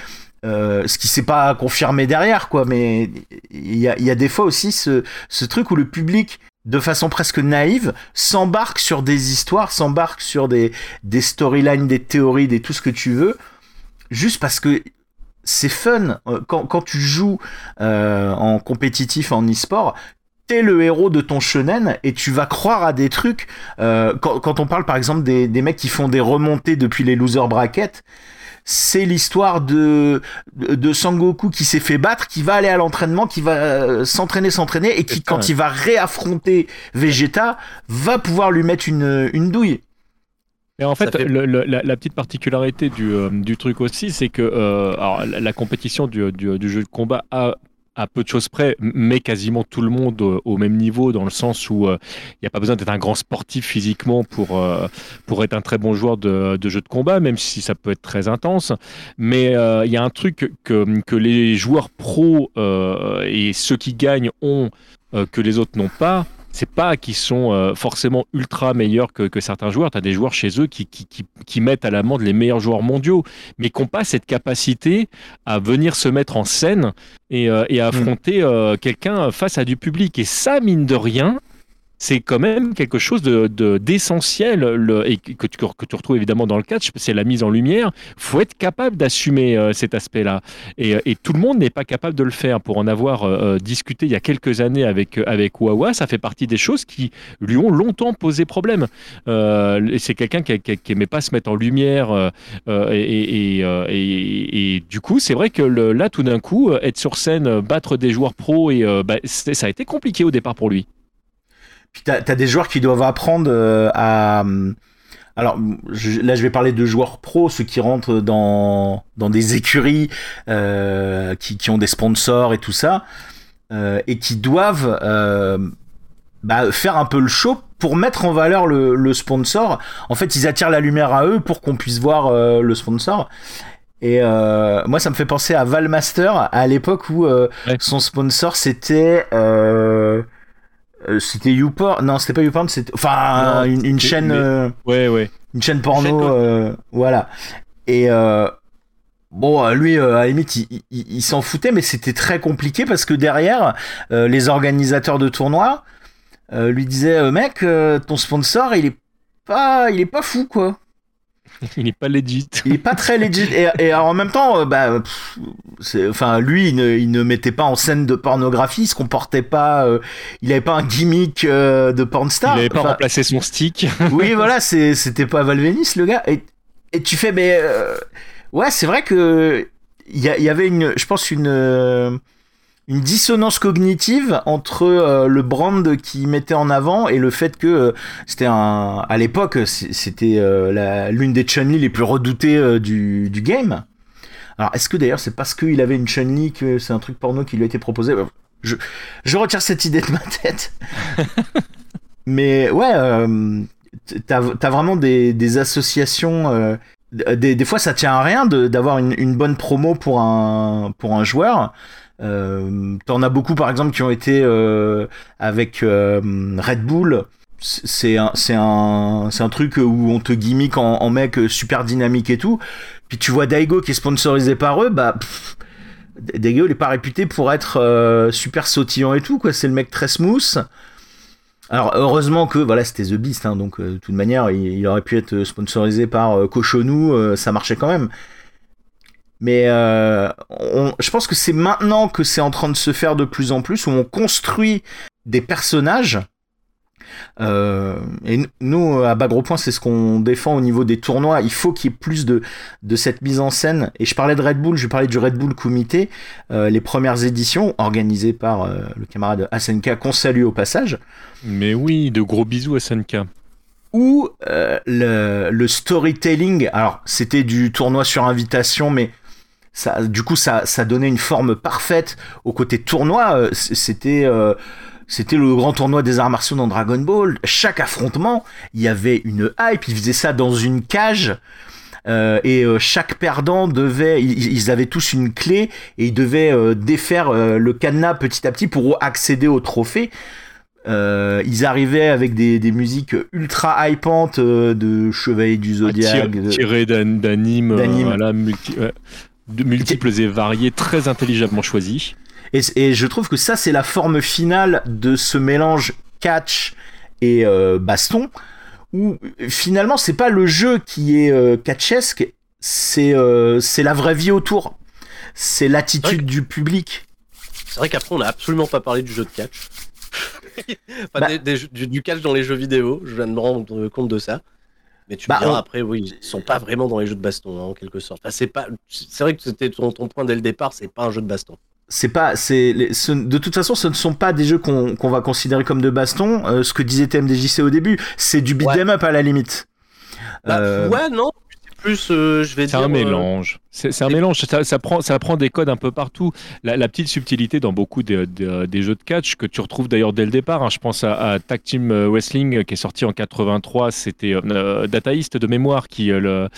ce qui s'est pas confirmé derrière quoi mais il y a, y a, des fois aussi ce, ce truc où le public de façon presque naïve, s'embarque sur des histoires, s'embarque sur des, des storylines, des théories, des tout ce que tu veux, juste parce que c'est fun. Euh, quand, quand tu joues euh, en compétitif, en e-sport, t'es le héros de ton shonen et tu vas croire à des trucs. Euh, quand, quand, on parle par exemple des, des mecs qui font des remontées depuis les loser brackets, c'est l'histoire de, de Sangoku qui s'est fait battre, qui va aller à l'entraînement, qui va s'entraîner, s'entraîner, et qui, quand il va réaffronter Vegeta, va pouvoir lui mettre une, une douille. Et en fait, la, petite particularité du, euh, du truc aussi, c'est que euh, alors, la, compétition du, du, du, jeu de combat a à peu de choses près, mais quasiment tout le monde euh, au même niveau, dans le sens où il n'y a pas besoin d'être un grand sportif physiquement pour, pour être un très bon joueur de, de jeu de combat, même si ça peut être très intense. Mais il y a un truc que, que les joueurs pros et ceux qui gagnent ont que les autres n'ont pas, c'est pas qu'ils sont euh, forcément ultra meilleurs que, certains joueurs. Tu as des joueurs chez eux qui, qui, mettent à l'amende les meilleurs joueurs mondiaux, mais qui n'ont pas cette capacité à venir se mettre en scène et, euh, à mm. affronter euh, quelqu'un face à du public. Et ça, mine de rien, c'est quand même quelque chose de, d'essentiel et que tu, retrouves évidemment dans le catch, c'est la mise en lumière. faut être capable d'assumer euh, cet aspect-là. Et, tout le monde n'est pas capable de le faire. Pour en avoir euh, euh, discuté il y a quelques années avec, avec Wawa, ça fait partie des choses qui lui ont longtemps posé problème. c'est quelqu'un qui, n'aimait pas se mettre en lumière. Et, et, du coup, c'est vrai que là, tout d'un coup, être sur scène, battre des joueurs pros, et, bah, ça a été compliqué au départ pour lui. Puis t'as as des joueurs qui doivent apprendre euh, à. Alors là, je vais parler de joueurs pros, ceux qui rentrent dans, dans des écuries, euh, qui, qui, ont des sponsors et tout ça, euh, et qui doivent euh, bah, faire un peu le show pour mettre en valeur le, le, sponsor. En fait, ils attirent la lumière à eux pour qu'on puisse voir euh, le sponsor. Et euh, moi, ça me fait penser à Valmaster, à l'époque où son sponsor c'était euh, c'était YouPorn non c'était pas YouPorn c'était enfin une, chaîne euh, ouais ouais. une chaîne porno euh, voilà. Et bon lui à la limite il, s'en foutait mais c'était très compliqué parce que derrière les organisateurs de tournois lui disaient mec ton sponsor il est pas il est pas fou quoi il n'est pas legit. Il n'est pas très legit. Et, en même temps, euh, bah, enfin, lui, il ne, mettait pas en scène de pornographie, il se comportait pas, euh, il n'avait pas un gimmick euh, de pornstar. Il n'avait pas remplacé son stick. oui, voilà, c'était pas Valvenis, le gars. Et, et tu fais, mais ouais, c'est vrai que il y, y, avait une, je pense une une dissonance cognitive entre euh, le brand qui mettait en avant et le fait que euh, c'était un à l'époque c'était euh, l'une des Chun-Li les plus redoutées du, du, game. Alors est-ce que d'ailleurs c'est parce qu'il avait une Chun-Li que c'est un truc porno qui lui a été proposé? Je, je retire cette idée de ma tête. Mais ouais, t'as as vraiment des, des associations. Euh, des, des, fois, ça tient à rien d'avoir une, une, bonne promo pour un, pour un joueur. Euh, T'en as beaucoup, par exemple, qui ont été euh, avec Red Bull. C'est un, un, un truc où on te gimmick en, mec super dynamique et tout. Puis tu vois Daigo qui est sponsorisé par eux, bah. Daigo, il est pas réputé pour être super sautillant et tout, quoi. C'est le mec très smooth. Alors heureusement que voilà c'était The Beast, hein, donc euh, de toute manière il, aurait pu être sponsorisé par euh, Cochonou, euh, ça marchait quand même. Mais je pense que c'est maintenant que c'est en train de se faire de plus en plus où on construit des personnages euh, et nous, à Bagro Point, c'est ce qu'on défend au niveau des tournois. Il faut qu'il y ait plus de, de cette mise en scène. Et je parlais de Red Bull, je parlais du Red Bull Comité, euh, les premières éditions organisées par euh, le camarade SNK, qu'on salue au passage. Mais oui, de gros bisous SNK. Où euh, le, le storytelling, alors c'était du tournoi sur invitation, mais ça, du coup, ça, ça donnait une forme parfaite au côté tournoi. C'était c'était le grand tournoi des arts martiaux dans Dragon Ball. Chaque affrontement, il y avait une hype. Ils faisaient ça dans une cage. Euh, et euh, chaque perdant devait, ils, ils, avaient tous une clé et ils devaient euh, défaire le cadenas petit à petit pour accéder au trophée. Ils arrivaient avec des, des musiques ultra hypantes de Chevalier du Zodiac, ah, tiré d'animes, voilà, multi, de multiples et variés, très intelligemment choisis. Et, et, je trouve que ça, c'est la forme finale de ce mélange catch et euh, baston, où finalement, c'est pas le jeu qui est euh, catchesque, c'est euh, la vraie vie autour. C'est l'attitude du public. C'est vrai qu'après, on n'a absolument pas parlé du jeu de catch. enfin, bah, des, des, du, du, catch dans les jeux vidéo, je viens de me rendre compte de ça. Mais tu bah, me diras, on... après, oui, ils sont pas vraiment dans les jeux de baston, hein, en quelque sorte. Enfin, c'est pas, vrai que c'était ton, ton point dès le départ, c'est pas un jeu de baston c'est pas c'est de toute façon ce ne sont pas des jeux qu'on qu va considérer comme de baston euh, ce que disait TMDJC au début. C'est du beat'em ouais. up à la limite. Bah, euh... ouais non plus euh, je vais c'est dire un mélange. C'est un mélange. Ça, ça, prend ça prend des codes un peu partout. La, la petite subtilité dans beaucoup des, des, des, jeux de catch que tu retrouves d'ailleurs dès le départ hein. je pense à, à Tag Team Wrestling qui est sorti en 83 c'était euh, Dataist de mémoire qui le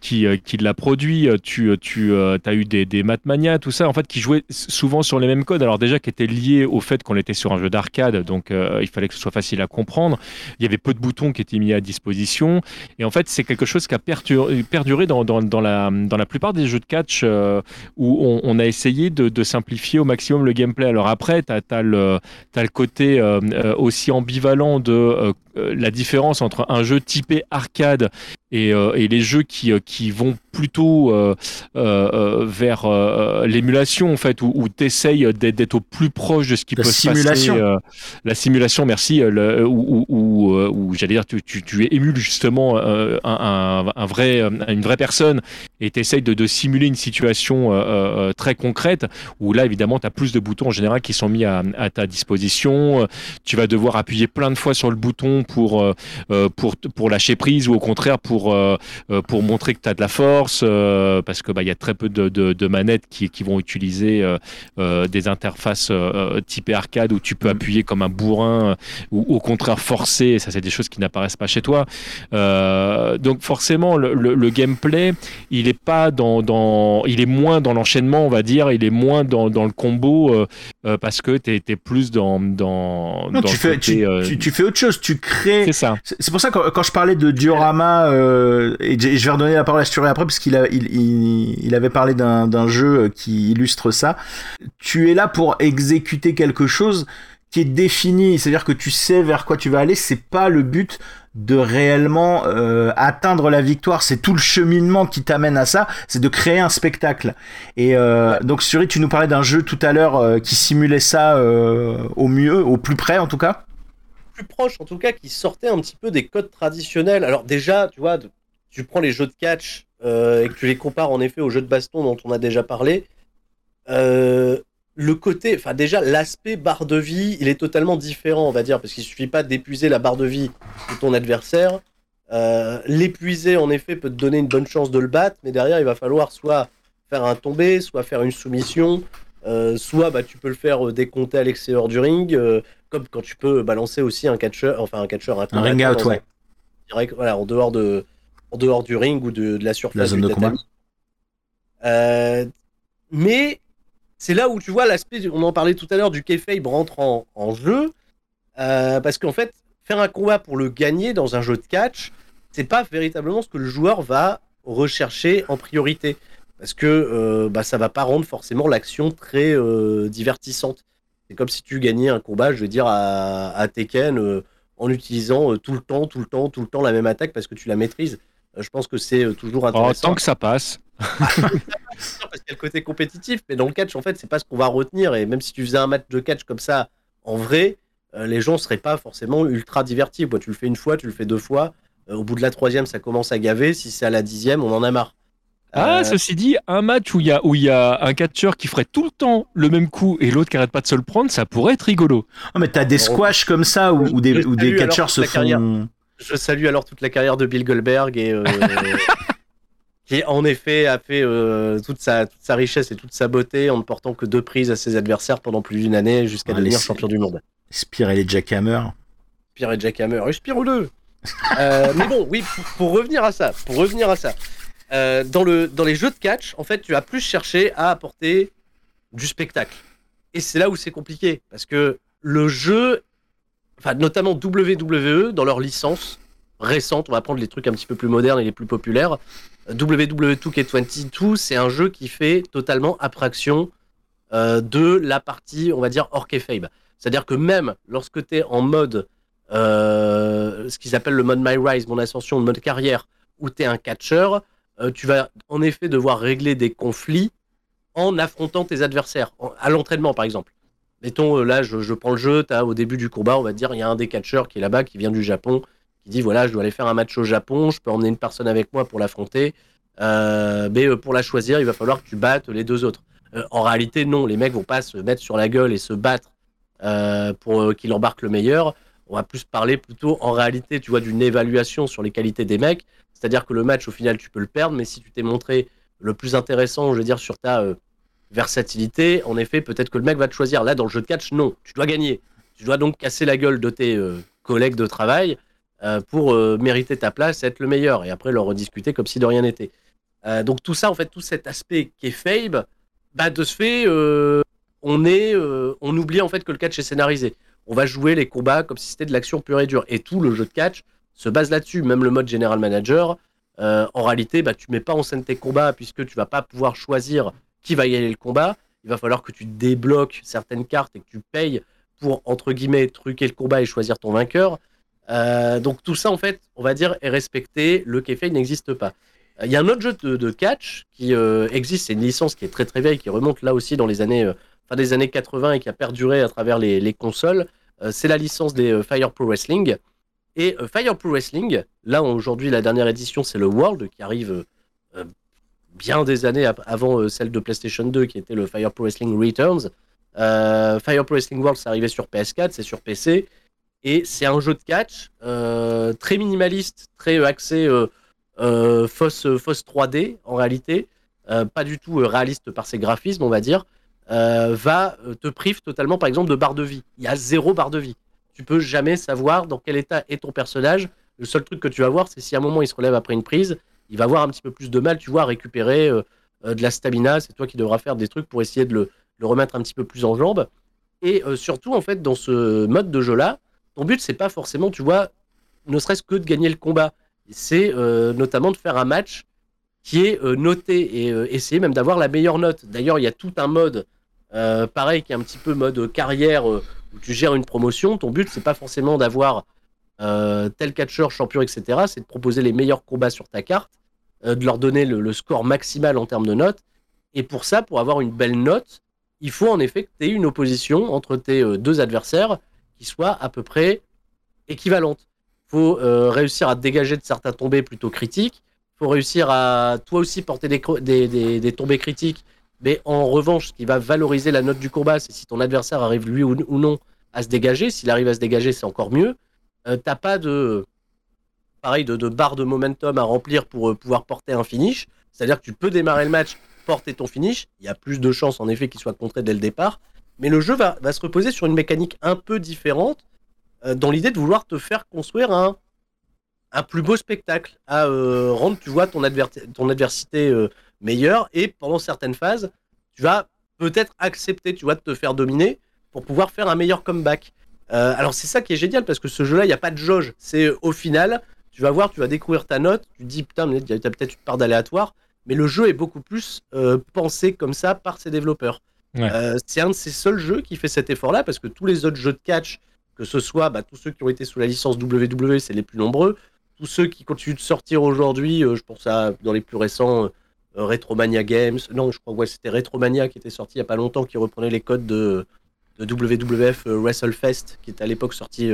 qui, euh, qui l'a produit, tu, tu euh, as eu des, des Matmania, tout ça, en fait, qui jouaient souvent sur les mêmes codes. Alors déjà, qui étaient liés au fait qu'on était sur un jeu d'arcade, donc euh, il fallait que ce soit facile à comprendre. Il y avait peu de boutons qui étaient mis à disposition. Et en fait, c'est quelque chose qui a perduré, dans, dans, dans, la, dans la plupart des jeux de catch euh, où on, a essayé de, simplifier au maximum le gameplay. Alors après, tu as, as, as le côté euh, aussi ambivalent de la différence entre un jeu typé arcade et, et les jeux qui, qui vont plutôt euh, euh, vers euh, l'émulation en fait où, où tu essayes d'être au plus proche de ce qui la peut simulation. se passer la simulation merci le, où, où, où j'allais dire tu, tu, tu, émules justement un, un, un, vrai une vraie personne et tu essayes de, de, simuler une situation très concrète où là évidemment tu as plus de boutons en général qui sont mis à, à, ta disposition tu vas devoir appuyer plein de fois sur le bouton pour pour, pour lâcher prise ou au contraire pour, pour montrer que tu as de la force euh, parce que bah il y a très peu de, de, de manettes qui, qui, vont utiliser euh, euh, des interfaces typées arcade où tu peux appuyer comme un bourrin ou au contraire forcer. Ça c'est des choses qui n'apparaissent pas chez toi. donc forcément le, le, le, gameplay il est pas dans, dans il est moins dans l'enchaînement on va dire. Il est moins dans, dans le combo parce que tu es, es, plus dans dans, non, dans tu, fais, côté, tu, tu, tu, fais autre chose. Tu crées. C'est ça. C'est pour ça que quand je parlais de diorama et je vais redonner la parole à Sturay après parce qu'il il, il, il, avait parlé d'un jeu qui illustre ça. Tu es là pour exécuter quelque chose qui est défini, c'est-à-dire que tu sais vers quoi tu vas aller. C'est pas le but de réellement euh, atteindre la victoire, c'est tout le cheminement qui t'amène à ça, c'est de créer un spectacle. Et euh, donc Suri, tu nous parlais d'un jeu tout à l'heure euh, qui simulait ça au mieux, au plus près en tout cas plus proche en tout cas, qui sortait un petit peu des codes traditionnels. Alors déjà, tu vois, tu prends les jeux de catch euh, et que tu les compares en effet aux jeux de baston dont on a déjà parlé, euh, le côté, enfin déjà l'aspect barre de vie, il est totalement différent, on va dire, parce qu'il suffit pas d'épuiser la barre de vie de ton adversaire. Euh, L'épuiser en effet peut te donner une bonne chance de le battre, mais derrière il va falloir soit faire un tombé, soit faire une soumission. Euh, soit bah, tu peux le faire décompter à l'extérieur du ring, comme quand tu peux balancer aussi un catcheur, enfin un catcheur, un, ring out, ouais. Direct, voilà, en dehors de, en dehors du ring ou de, la surface. La zone de combat. mais c'est là où tu vois l'aspect, on en parlait tout à l'heure, du kayfabe rentre en, en jeu, parce qu'en fait, faire un combat pour le gagner dans un jeu de catch, c'est pas véritablement ce que le joueur va rechercher en priorité. Parce que euh, bah, ça va pas rendre forcément l'action très euh, divertissante. C'est comme si tu gagnais un combat, je veux dire, à, Tekken euh, en utilisant tout le temps, tout le temps, tout le temps la même attaque parce que tu la maîtrises. Je pense que c'est toujours oh, intéressant. tant que ça passe. parce qu'il y a le côté compétitif, mais dans le catch, en fait, c'est pas ce qu'on va retenir. Et même si tu faisais un match de catch comme ça, en vrai, les gens seraient pas forcément ultra divertis. tu le fais une fois, tu le fais deux fois. au bout de la troisième, ça commence à gaver. Si c'est à la dixième, on en a marre. Ah, euh, ceci dit, un match où il y a, où y a un catcheur qui ferait tout le temps le même coup et l'autre qui arrête pas de se le prendre, ça pourrait être rigolo. Oh, mais t'as des squash comme ça où, des, où des catcheurs se font. Je salue alors toute la carrière de Bill Goldberg et. Euh, qui en effet a fait euh, toute, sa, toute sa richesse et toute sa beauté en ne portant que deux prises à ses adversaires pendant plus d'une année jusqu'à devenir champion du monde. Spire et les Jackhammer. Spire et Jackhammer, et Spire ou deux. mais bon, oui, pour, revenir à ça, pour revenir à ça, euh, dans, le, dans les jeux de catch, en fait, tu as plus cherché à apporter du spectacle. Et c'est là où c'est compliqué, parce que le jeu, notamment WWE, dans leur licence récente, on va prendre les trucs un petit peu plus modernes et les plus populaires, WWE 2K22, c'est un jeu qui fait totalement abstraction euh, de la partie, on va dire, hors kayfabe. C'est-à-dire que même lorsque tu es en mode, euh, ce qu'ils appellent le mode My Rise, mon ascension, le mode carrière, où tu es un catcheur, euh, tu vas en effet devoir régler des conflits en affrontant tes adversaires, à l'entraînement par exemple. Mettons, euh, là, je, prends le jeu, as, au début du combat, on va dire, il y a un des catcheurs qui est là-bas, qui vient du Japon, qui dit, voilà, je dois aller faire un match au Japon, je peux emmener une personne avec moi pour l'affronter, euh, mais pour la choisir, il va falloir que tu battes les deux autres. en réalité, non, les mecs vont pas se mettre sur la gueule et se battre pour qu'il embarque le meilleur. On va plus parler plutôt en réalité, tu vois, d'une évaluation sur les qualités des mecs. C'est-à-dire que le match, au final, tu peux le perdre, mais si tu t'es montré le plus intéressant, je veux dire, sur ta euh, versatilité, en effet, peut-être que le mec va te choisir. Là, dans le jeu de catch, non, tu dois gagner. Tu dois donc casser la gueule de tes euh, collègues de travail euh, pour mériter ta place être le meilleur. Et après, leur rediscuter comme si de rien n'était. donc tout ça, en fait, tout cet aspect qui est faible, bah, de ce fait, on, est, on oublie en fait que le catch est scénarisé. On va jouer les combats comme si c'était de l'action pure et dure. Et tout le jeu de catch, se base là-dessus. Même le mode General Manager, euh, en réalité, bah, tu mets pas en scène tes combats puisque tu vas pas pouvoir choisir qui va y aller le combat. Il va falloir que tu débloques certaines cartes et que tu payes pour, entre guillemets, truquer le combat et choisir ton vainqueur. Euh, donc tout ça, en fait, on va dire, est respecté. Le kayfabe n'existe pas. Il y a un autre jeu de, catch qui euh, existe, c'est une licence qui est très très vieille, qui remonte là aussi dans les années, fin des années 80 et qui a perduré à travers les, les consoles. c'est la licence des Fire Pro Wrestling. Et euh, Fire Pro Wrestling, là aujourd'hui la dernière édition c'est le World qui arrive euh, bien des années avant euh, celle de PlayStation 2 qui était le Fire Pro Wrestling Returns. Fire Pro Wrestling World c'est arrivé sur PS4, c'est sur PC et c'est un jeu de catch très minimaliste, très axé fausse, fausse 3D en réalité, pas du tout réaliste par ses graphismes on va dire. va te prive totalement par exemple de barre de vie. Il y a zéro barre de vie tu peux jamais savoir dans quel état est ton personnage. Le seul truc que tu vas voir, c'est si à un moment il se relève après une prise, il va avoir un petit peu plus de mal, tu vois, à récupérer euh, euh, de la stamina. C'est toi qui devras faire des trucs pour essayer de le, remettre un petit peu plus en jambes. Et euh, surtout, en fait, dans ce mode de jeu-là, ton but, c'est pas forcément, tu vois, ne serait-ce que de gagner le combat. C'est notamment de faire un match qui est noté et essayer même d'avoir la meilleure note. D'ailleurs, il y a tout un mode, pareil, qui est un petit peu mode carrière tu gères une promotion, ton but, c'est pas forcément d'avoir euh, tel catcheur, champion, etc. C'est de proposer les meilleurs combats sur ta carte, euh, de leur donner le, score maximal en termes de notes. Et pour ça, pour avoir une belle note, il faut en effet que tu aies une opposition entre tes euh, deux adversaires qui soit à peu près équivalente. Il faut réussir à dégager de certains tombés plutôt critiques. Il faut réussir à toi aussi porter des, des, des tombées critiques mais en revanche, ce qui va valoriser la note du combat, c'est si ton adversaire arrive lui ou, non à se dégager. S'il arrive à se dégager, c'est encore mieux. Euh, t'as pas de pareil de, barre de momentum à remplir pour euh, pouvoir porter un finish. C'est-à-dire que tu peux démarrer le match porter ton finish, il y a plus de chances en effet qu'il soit contré dès le départ. Mais le jeu va, se reposer sur une mécanique un peu différente, euh, dans l'idée de vouloir te faire construire un, plus beau spectacle, à euh, rendre, tu ton, ton adversité meilleure. Et pendant certaines phases, tu vas peut-être accepter, tu vois, de te faire dominer pour pouvoir faire un meilleur comeback. Alors c'est ça qui est génial parce que ce jeu-là, il n'y a pas de jauge. C'est au final, tu vas voir, tu vas découvrir ta note, tu te dis putain, mais il y a peut-être une part d'aléatoire, mais le jeu est beaucoup plus pensé comme ça par ses développeurs. c'est un de ces seuls jeux qui fait cet effort-là parce que tous les autres jeux de catch, que ce soit bah, tous ceux qui ont été sous la licence WWE, c'est les plus nombreux, tous ceux qui continuent de sortir aujourd'hui, euh, je pense à dans les plus récents euh, Retromania Games, non, je crois que c'était Retromania qui était sorti il n'y a pas longtemps, qui reprenait les codes de, WWF euh, WrestleFest, qui était à l'époque sorti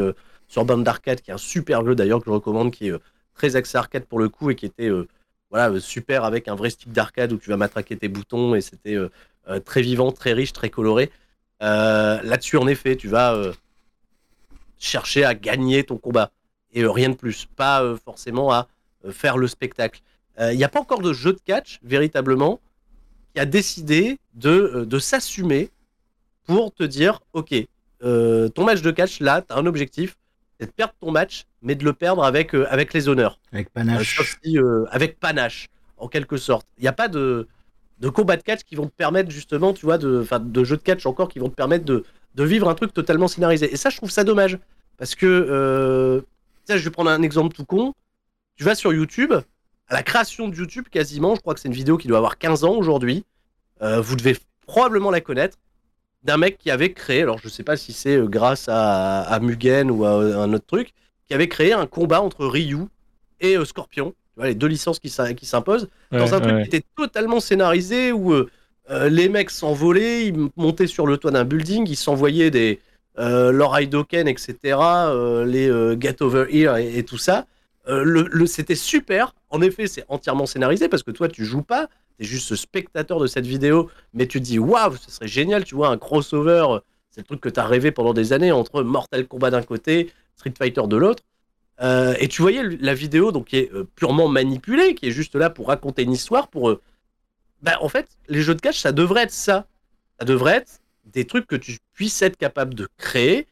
sur bande d'arcade, qui est un super jeu d'ailleurs que je recommande, qui est très axé arcade pour le coup et qui était voilà, super avec un vrai stick d'arcade où tu vas matraquer tes boutons et c'était très vivant, très riche, très coloré. Là-dessus, en effet, tu vas chercher à gagner ton combat et euh, rien de plus. Pas euh, forcément à euh, faire le spectacle. Il n'y a pas encore de jeu de catch véritablement qui a décidé de, de s'assumer pour te dire ok, ton match de catch là, tu as un objectif, c'est de perdre ton match, mais de le perdre avec, avec les honneurs. Avec panache. avec panache, en quelque sorte. Il n'y a pas de, de combat de catch qui vont te permettre justement, tu vois, de, de jeux de catch encore qui vont te permettre de, de vivre un truc totalement scénarisé. Et ça, je trouve ça dommage. Parce que je vais prendre un exemple tout con. Tu vas sur YouTube, à la création de YouTube quasiment, je crois que c'est une vidéo qui doit avoir 15 ans aujourd'hui. Euh, vous devez probablement la connaître. D'un mec qui avait créé, alors je sais pas si c'est euh, grâce à, Mugen ou à, un autre truc, qui avait créé un combat entre Ryu et euh, Scorpion. Tu vois, les deux licences qui, s'imposent. dans un truc qui était totalement scénarisé où les mecs s'envolaient, ils montaient sur le toit d'un building, ils s'envoyaient des, euh, Idoken, etc., euh, les euh, Get Over Here et, tout ça. Le, c'était super. En effet, c'est entièrement scénarisé parce que toi, tu joues pas. Tu es juste spectateur de cette vidéo, mais tu te dis waouh, ce serait génial, tu vois, un crossover. C'est le truc que tu as rêvé pendant des années entre Mortal Kombat d'un côté, Street Fighter de l'autre. et tu voyais la vidéo donc qui est purement manipulée, qui est juste là pour raconter une histoire. Pour, bah, en fait, les jeux de catch, ça devrait être ça. Ça devrait être des trucs que tu puisses être capable de créer,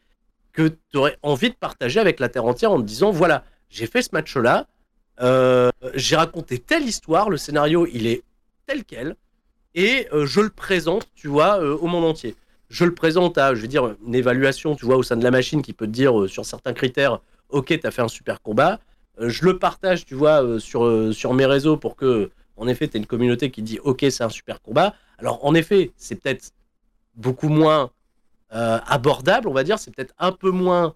que tu aurais envie de partager avec la terre entière en te disant voilà, j'ai fait ce match-là, euh, j'ai raconté telle histoire, le scénario il est tel quel, et euh, je le présente, tu vois, euh, au monde entier. Je le présente à, je veux dire, une évaluation, tu vois, au sein de la machine qui peut te dire sur certains critères, ok, tu as fait un super combat. je le partage, tu vois, sur, sur mes réseaux pour que, en effet, tu aies une communauté qui dit, ok, c'est un super combat. Alors, en effet, c'est peut-être beaucoup moins abordable, on va dire. C'est peut-être un peu moins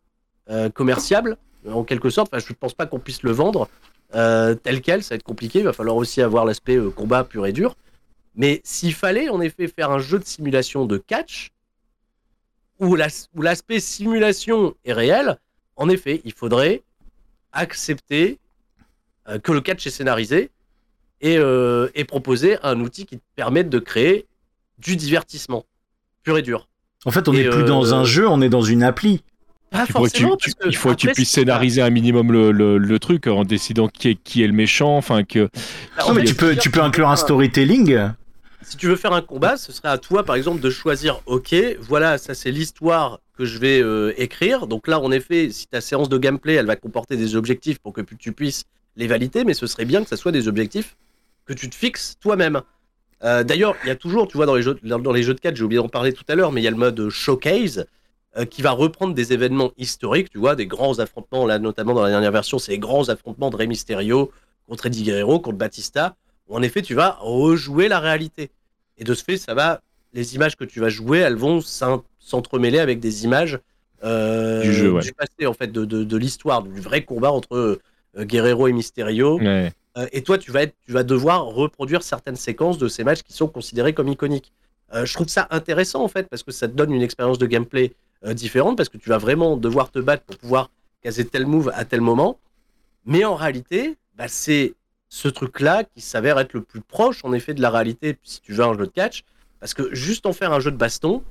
commerciable, en quelque sorte. Enfin, je ne pense pas qu'on puisse le vendre euh, tel quel. Ça va être compliqué. Il va falloir aussi avoir l'aspect combat pur et dur. Mais s'il fallait en effet faire un jeu de simulation de catch, où l'aspect simulation est réel, en effet, il faudrait accepter que le catch est scénarisé et, et, proposer un outil qui te permette de créer du divertissement pur et dur. En fait, on n'est plus dans un euh, jeu, on est dans une appli. Il faut, que tu, puisses scénariser un minimum le, truc en décidant qui est, qui est le méchant. Enfin, que. Non, mais tu peux, tu peux inclure un storytelling. Si tu veux faire un combat, ce serait à toi, par exemple, de choisir Ok, voilà, ça c'est l'histoire que je vais euh, écrire. Donc là, en effet, si ta séance de gameplay, elle va comporter des objectifs pour que tu puisses les valider, mais ce serait bien que ce soit des objectifs que tu te fixes toi-même. Euh, d'ailleurs, il y a toujours, tu vois, dans les jeux, dans les jeux de cartes, j'ai oublié d'en parler tout à l'heure, mais il y a le mode showcase euh, qui va reprendre des événements historiques, tu vois, des grands affrontements, là notamment dans la dernière version, c'est les grands affrontements de Rey Mysterio contre Eddie Guerrero, contre Batista, où en effet tu vas rejouer la réalité. Et de ce fait, ça va, les images que tu vas jouer, elles vont s'entremêler avec des images euh, du, jeu, passé, en fait, de, de, l'histoire, du vrai combat entre Guerrero et Mysterio. Ouais. Euh, et toi, tu vas, être, tu vas devoir reproduire certaines séquences de ces matchs qui sont considérés comme iconiques. Euh, je trouve ça intéressant en fait parce que ça te donne une expérience de gameplay euh, différente parce que tu vas vraiment devoir te battre pour pouvoir caser tel move à tel moment. Mais en réalité, bah, c'est ce truc-là qui s'avère être le plus proche en effet de la réalité si tu veux un jeu de catch. Parce que juste en faire un jeu de baston,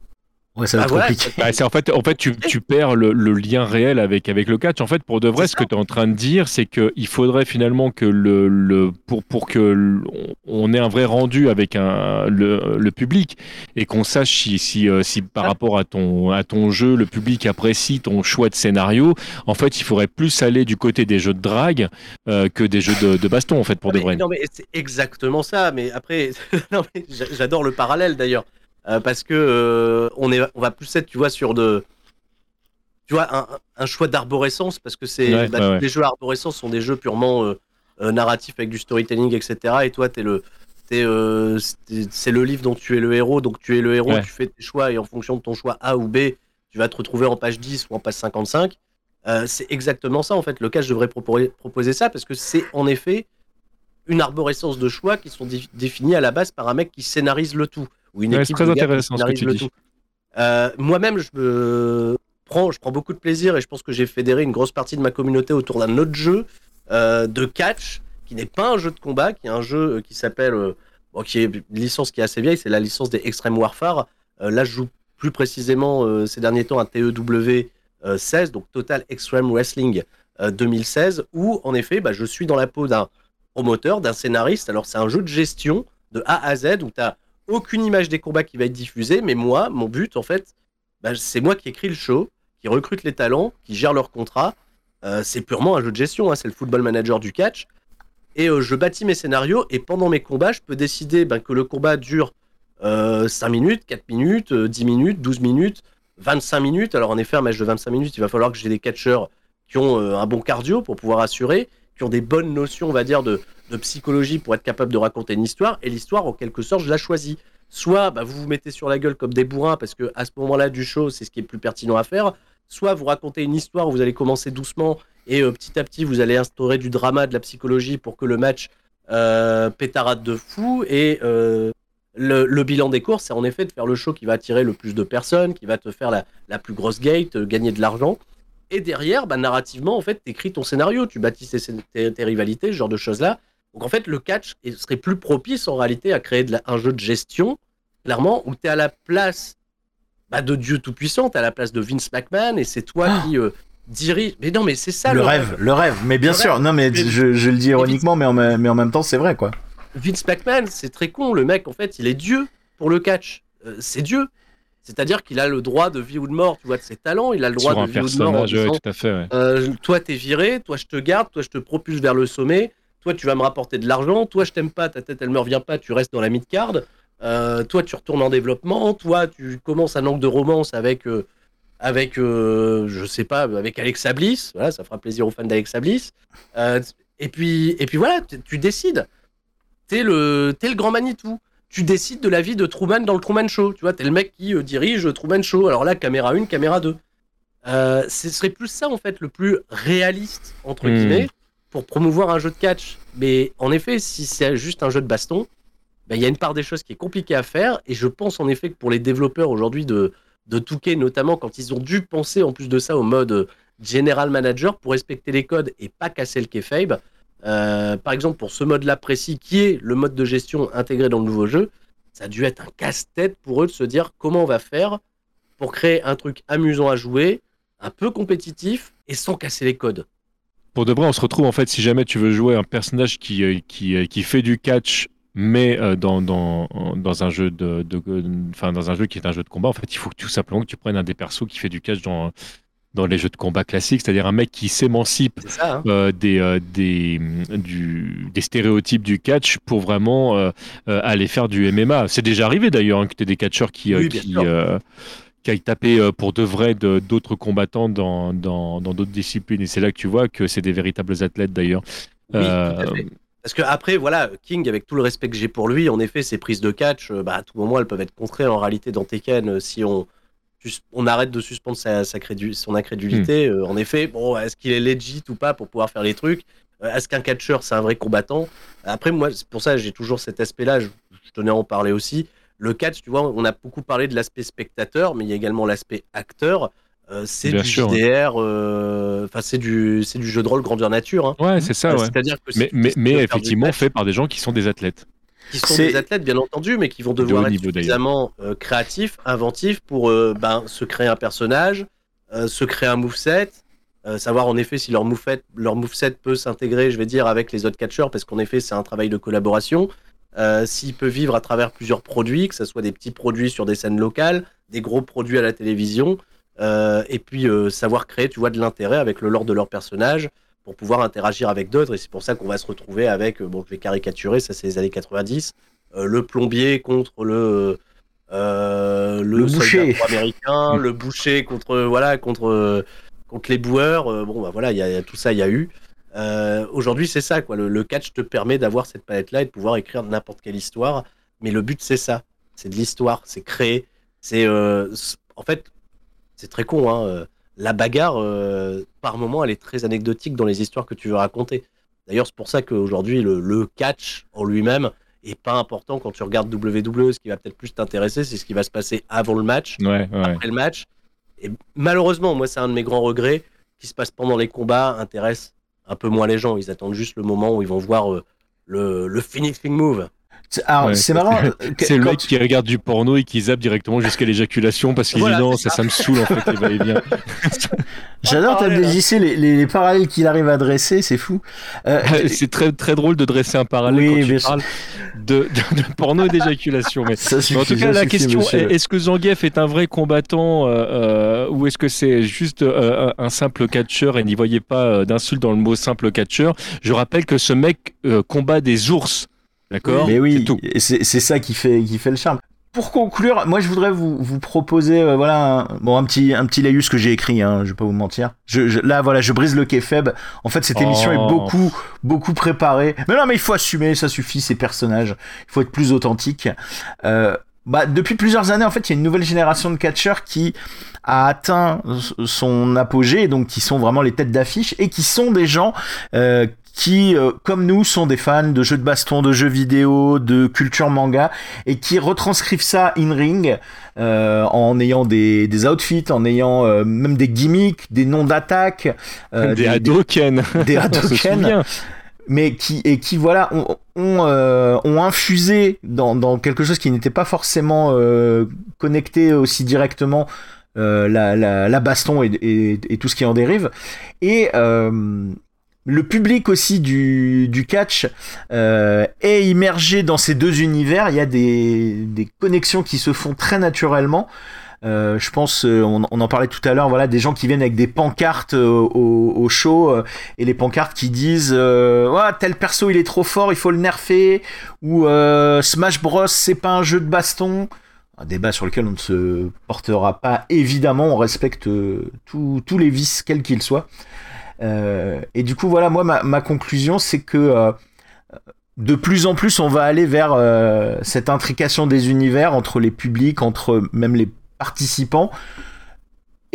Ouais, ça va Bah être voilà, compliqué. Bah, c'est en fait, en fait, tu, tu perds le, le lien réel avec, avec le catch. En fait, pour de vrai, ce que tu es en train de dire, c'est qu'il faudrait finalement que le, le pour, pour que on ait un vrai rendu avec un, le, le public et qu'on sache si, si, euh, si par Ah. rapport à ton, à ton jeu, le public apprécie ton choix de scénario. En fait, il faudrait plus aller du côté des jeux de drague euh, que des jeux de, de baston, en fait, pour Ah, de mais- vrai. Non, mais c'est exactement ça. Mais après, non, mais j'a- j'adore le parallèle d'ailleurs. Euh, parce que euh, on, est, on va plus être, tu vois, sur de. Tu vois, un, un choix d'arborescence, parce que c'est. Ouais, bah, ouais, tous ouais. Les jeux arborescence sont des jeux purement euh, narratifs avec du storytelling, etc. Et toi, t'es le. c'est le livre dont tu es le héros, donc tu es le héros, Ouais. tu fais tes choix, et en fonction de ton choix A ou B, tu vas te retrouver en page 10 ou en page 55. Euh, c'est exactement ça, en fait. Le cas, je devrais proposer, proposer ça, parce que c'est en effet une arborescence de choix qui sont dé- définis à la base par un mec qui scénarise le tout. Ou une Ouais, équipe c'est très intéressant ce que tu dis. Euh, Moi-même, je me prends, je prends beaucoup de plaisir et je pense que j'ai fédéré une grosse partie de ma communauté autour d'un autre jeu euh, de catch qui n'est pas un jeu de combat, qui est un jeu euh, qui s'appelle, euh, bon, qui est une licence qui est assez vieille, c'est la licence des Extreme Warfare. Là, je joue plus précisément ces derniers temps un TEW euh, 16, donc Total Extreme Wrestling euh, 2016, où en effet, bah, je suis dans la peau d'un promoteur, d'un scénariste. Alors, c'est un jeu de gestion de A à Z où tu n'as aucune image des combats qui va être diffusée, mais moi, mon but, en fait, bah, c'est moi qui écris le show, qui recrute les talents, qui gère leurs contrats. Euh, c'est purement un jeu de gestion, hein, c'est le football manager du catch. Et euh, je bâtis mes scénarios, et pendant mes combats, je peux décider ben, que le combat dure euh, 5 minutes, 4 minutes, euh, 10 minutes, 12 minutes, 25 minutes. Alors en effet, un match de 25 minutes, il va falloir que j'ai des catcheurs qui ont euh, un bon cardio pour pouvoir assurer, qui ont des bonnes notions, on va dire, de, de psychologie pour être capable de raconter une histoire. Et l'histoire, en quelque sorte, je la choisis. Soit bah, vous vous mettez sur la gueule comme des bourrins parce que à ce moment-là du show, c'est ce qui est plus pertinent à faire. Soit vous racontez une histoire où vous allez commencer doucement et euh, petit à petit vous allez instaurer du drama, de la psychologie pour que le match euh, pétarade de fou. Et euh, le, bilan des courses, c'est en effet de faire le show qui va attirer le plus de personnes, qui va te faire la, la plus grosse gate, euh, gagner de l'argent. Et derrière, bah, narrativement, en fait, tu écris ton scénario, tu bâtis tes, tes- tes rivalités, ce genre de choses-là. Donc en fait, le catch serait plus propice en réalité à créer de la- un jeu de gestion, clairement, où tu es à la place bah, de Dieu Tout-Puissant, tu à la place de Vince McMahon, et c'est toi Ah. qui euh, dirige. Mais non, mais c'est ça le rêve, le rêve. Mais bien Le sûr, non, mais Mais- je, je le dis ironiquement, mais en, ma- mais en même temps, c'est vrai, quoi. Vince McMahon, c'est très con. Le mec, en fait, il est Dieu pour le catch. Euh, c'est Dieu. C'est-à-dire qu'il a le droit de vie ou de mort, tu vois, de ses talents. Il a le droit Sur de un vie ou de mort. en personnage, ouais, disant, tout à fait. ouais. Euh, toi, t'es viré, toi, je te garde, toi, je te propulse vers le sommet, toi, tu vas me rapporter de l'argent, toi, je t'aime pas, ta tête, elle me revient pas, tu restes dans la mid-card, Euh, toi, tu retournes en développement, toi, tu commences un angle de romance avec, euh, avec euh, je sais pas, avec Alexa Bliss, voilà, ça fera plaisir aux fans d'Alexa Bliss. Euh, et, puis, et puis voilà, tu, décides. T'es le, t'es le grand Manitou. Tu décides de la vie de Truman dans le Truman Show. Tu vois, t'es le mec qui dirige Truman Show. Alors là, caméra 1, caméra 2. Euh, ce serait plus ça en fait le plus réaliste entre Hmm. guillemets pour promouvoir un jeu de catch. Mais en effet, si c'est juste un jeu de baston, ben, il y a une part des choses qui est compliquée à faire et je pense en effet que pour les développeurs aujourd'hui de de Touquet notamment quand ils ont dû penser en plus de ça au mode general manager pour respecter les codes et pas casser le kayfabe. Euh, par exemple pour ce mode-là précis qui est le mode de gestion intégré dans le nouveau jeu, ça a dû être un casse-tête pour eux de se dire comment on va faire pour créer un truc amusant à jouer, un peu compétitif et sans casser les codes. Pour de vrai, on se retrouve en fait, si jamais tu veux jouer un personnage qui, euh, qui, euh, qui fait du catch, mais euh, dans, dans, dans un jeu de, de, enfin, dans un jeu qui est un jeu de combat, en fait, il faut que tout simplement que tu prennes un des persos qui fait du catch dans, dans les jeux de combat classiques, c'est-à-dire un mec qui s'émancipe hein. euh, des, euh, des, du, des stéréotypes du catch pour vraiment euh, aller faire du MMA. C'est déjà arrivé d'ailleurs hein, que tu des catcheurs qui, Oui, qui aillent taper euh, pour de vrai d'autres combattants dans dans dans d'autres disciplines. Et c'est là que tu vois que c'est des véritables athlètes d'ailleurs. Oui, Euh. Parce que après, voilà, King, avec tout le respect que j'ai pour lui, en effet, ses prises de catch, euh, bah, à tout moment, elles peuvent être contrées en réalité dans Tekken si on, on arrête de suspendre sa, sa crédu- son incrédulité. Hmm. Euh, en effet, bon, est-ce qu'il est legit ou pas pour pouvoir faire les trucs? Est-ce qu'un catcheur, c'est un vrai combattant? Après, moi, c'est pour ça, j'ai toujours cet aspect-là, je, je tenais à en parler aussi. Le catch, tu vois, on a beaucoup parlé de l'aspect spectateur, mais il y a également l'aspect acteur. Euh, c'est Bien du sûr, ouais. JDR, euh, enfin, c'est du, c'est du jeu de rôle grandeur nature. hein. Ouais, c'est ça. Euh, Ouais. C'est-à-dire que Mais, effectivement catch, fait par des gens qui sont des athlètes. qui sont des athlètes bien entendu, mais qui vont devoir être suffisamment créatifs, inventifs pour ben, se créer un personnage, se créer un moveset, savoir en effet si leur moveset, leur moveset peut s'intégrer, je vais dire, avec les autres catcheurs, parce qu'en effet c'est un travail de collaboration. S'il peut vivre à travers plusieurs produits, que ce soit des petits produits sur des scènes locales, des gros produits à la télévision, et puis savoir créer, tu vois, de l'intérêt avec le lore de leur personnage, pour pouvoir interagir avec d'autres. Et c'est pour ça qu'on va se retrouver avec, euh, bon, je vais caricaturer, ça c'est les années 90, euh, le plombier contre le, euh, le, boucher américain, le boucher contre, voilà, contre, contre les boueurs. bon, bah voilà, il y, a tout ça, il y a eu. Aujourd'hui, c'est ça, quoi. Le, catch te permet d'avoir cette palette-là et de pouvoir écrire n'importe quelle histoire. Mais le but, c'est ça. C'est de l'histoire, c'est créer. C'est, en fait, c'est très con, hein la bagarre, euh, par moment, elle est très anecdotique dans les histoires que tu veux raconter. D'ailleurs, c'est pour ça qu'aujourd'hui, le, catch en lui-même est pas important quand tu regardes WWE. Ce qui va peut-être plus t'intéresser, c'est ce qui va se passer avant le match, après le match. Et malheureusement, moi, c'est un de mes grands regrets. qui se passe pendant les combats intéresse un peu moins les gens. Ils attendent juste le moment où ils vont voir euh, le, le finishing move. Alors, c'est marrant. C'est le mec qui regarde du porno et qui zappe directement jusqu'à l'éjaculation parce qu'il dit non, ça, ça me saoule en fait. J'adore ta les, les, parallèles qu'il arrive à dresser, c'est fou. Euh, c'est très, très drôle de dresser un parallèle quand tu parles de, de, porno et d'éjaculation. Mais, en tout cas, la question est-ce que Zangief est un vrai combattant euh, euh, ou est-ce que c'est juste un simple catcheur et n'y voyez pas d'insulte dans le mot simple catcheur? Je rappelle que ce mec combat des ours. D'accord Mais oui, c'est ça qui fait, qui fait le charme. Pour conclure, moi je voudrais vous, vous proposer euh, voilà un, bon un petit un petit laïus que j'ai écrit hein, je vais pas vous mentir. Je, là voilà, je brise le kéfeb. En fait, cette émission est oh. beaucoup beaucoup préparée. Mais non mais il faut assumer, ça suffit ces personnages. Il faut être plus authentique. Euh, bah, depuis plusieurs années, en fait, il y a une nouvelle génération de catcheurs qui a atteint son apogée, donc qui sont vraiment les têtes d'affiche et qui sont des gens euh, qui, euh, comme nous, sont des fans de jeux de baston, de jeux vidéo, de culture manga, et qui retranscrivent ça in-ring euh, en ayant des, des, outfits, en ayant euh, même des gimmicks, des noms d'attaque. des, des Hadoken. Des Hadoken. mais qui et qui voilà ont, ont, ont infusé dans, dans, quelque chose qui n'était pas forcément connecté aussi directement la, la, la, baston et, et, et, tout ce qui en dérive et le public aussi du, catch euh, est immergé dans ces deux univers. Il y a des, connexions qui se font très naturellement. Euh, je pense, euh, on, en parlait tout à l'heure, voilà, des gens qui viennent avec des pancartes euh, au, show euh, et les pancartes qui disent, ouais, tel perso il est trop fort, il faut le nerfer, ou Smash Bros c'est pas un jeu de baston. Un débat sur lequel on ne se portera pas. Évidemment, on respecte tous les vices, quels qu'ils soient. Euh, et du coup, voilà, moi, ma, conclusion, c'est que euh, de plus en plus, on va aller vers euh, cette intrication des univers entre les publics, entre même les participants.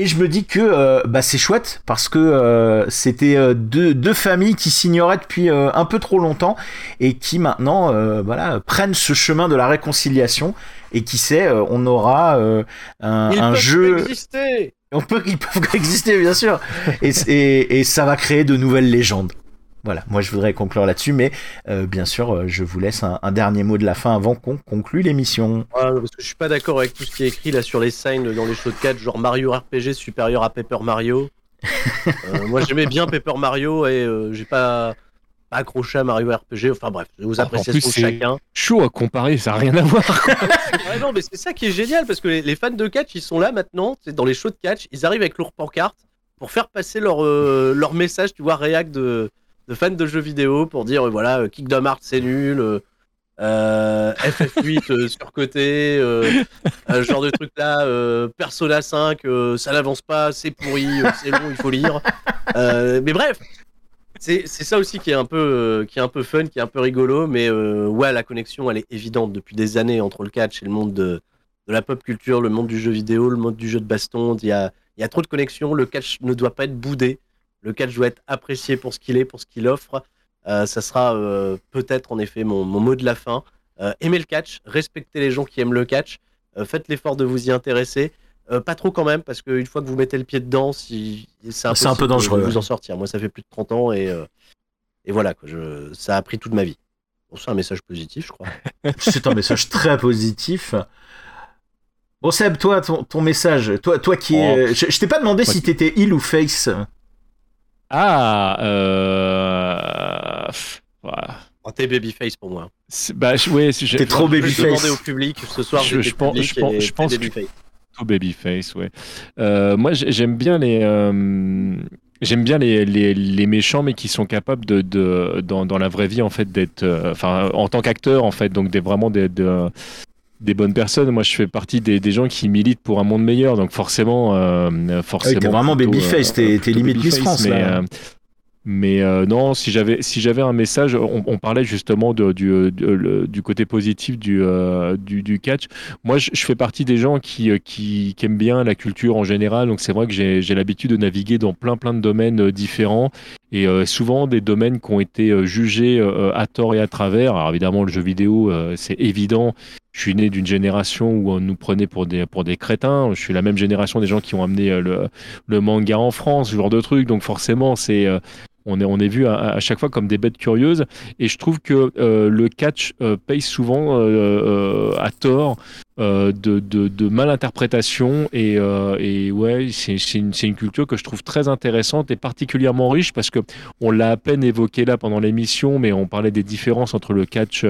Et je me dis que bah, c'est chouette parce que c'était deux, deux, familles qui s'ignoraient depuis un peu trop longtemps et qui maintenant voilà, prennent ce chemin de la réconciliation. Et qui sait, on aura un, un jeu. Exister on peut, ils peuvent exister, bien sûr. Et, et, ça va créer de nouvelles légendes. Voilà, moi je voudrais conclure là-dessus, mais euh, bien sûr, euh, je vous laisse un, dernier mot de la fin avant qu'on conclue l'émission. parce que je suis pas d'accord avec tout ce qui est écrit là sur les signs dans les shows de 4, genre Mario RPG supérieur à Paper Mario. Euh, moi j'aimais bien Paper Mario et j'ai pas accroché à Mario RPG. Enfin bref, vous ah, appréciez ce chacun. Chaud à comparer, ça n'a rien à voir. non, mais c'est ça qui est génial parce que les, fans de catch, ils sont là maintenant, c'est dans les shows de catch, ils arrivent avec leur pancarte pour faire passer leur, euh, leur message, tu vois, réact de, de fans de jeux vidéo pour dire euh, voilà, euh, Kingdom Hearts c'est nul. FF8 surcoté, ce genre de truc là, Persona 5, ça n'avance pas, c'est pourri, c'est long, il faut lire. mais bref, c'est ça aussi qui est un peu euh, qui est un peu fun, qui est un peu rigolo, mais euh, ouais, la connexion elle est évidente depuis des années entre le catch et le monde de, la pop culture, le monde du jeu vidéo, le monde du jeu de baston. Il y a, y a trop de connexions. Le catch ne doit pas être boudé. Le catch doit être apprécié pour ce qu'il est, pour ce qu'il offre. Euh, ça sera peut-être en effet mon, mot de la fin. aimez le catch, respectez les gens qui aiment le catch, faites l'effort de vous y intéresser. Euh, pas trop quand même, parce qu'une fois que vous mettez le pied dedans, si, c'est un, peu dangereux de vous en sortir. Moi, ça fait plus de 30 ans et, euh, et voilà, quoi, je, ça a pris toute ma vie. c'est un message positif, je crois. c'est un message très positif. Bon Seb, toi, ton, message, toi, toi qui es... Oh. Je, t'ai pas demandé si t'étais il ou face. Ah, euh... Voilà. Oh, t'es babyface pour moi. Bah, ouais, t'es trop babyface. Je demander au public ce soir. Je, je pense, je pense, je pense babyface. Babyface, ouais. Euh, moi, j'aime bien les. Euh, j'aime bien les, les, les, méchants, mais qui sont capables de, de dans, dans, la vraie vie en fait d'être, euh, enfin, en tant qu'acteur en fait, donc des, vraiment des, de, des bonnes personnes. Moi, je fais partie des, des, gens qui militent pour un monde meilleur, donc forcément, forcément. Ah t'es vraiment babyface, t'es limite Miss France. Mais, mais euh, non, si j'avais si j'avais un message, on, parlait justement de, du, euh, du côté positif du, euh, du, du, catch. Moi, je, fais partie des gens qui, qui, qui, aiment bien la culture en général. Donc c'est vrai que j'ai l'habitude de naviguer dans plein plein de domaines différents et souvent des domaines qui ont été jugés à tort et à travers. Alors évidemment, le jeu vidéo, c'est évident. Je suis né d'une génération où on nous prenait pour des, pour des crétins. Je suis la même génération des gens qui ont amené le, le manga en France, ce genre de trucs. Donc forcément, c'est on est, on est vu à, chaque fois comme des bêtes curieuses. Et je trouve que euh, le catch euh, paye souvent euh, à tort de, de, malinterprétation. Et, et ouais, c'est une, une, culture que je trouve très intéressante et particulièrement riche parce que on l'a à peine évoqué là pendant l'émission, mais on parlait des différences entre le catch.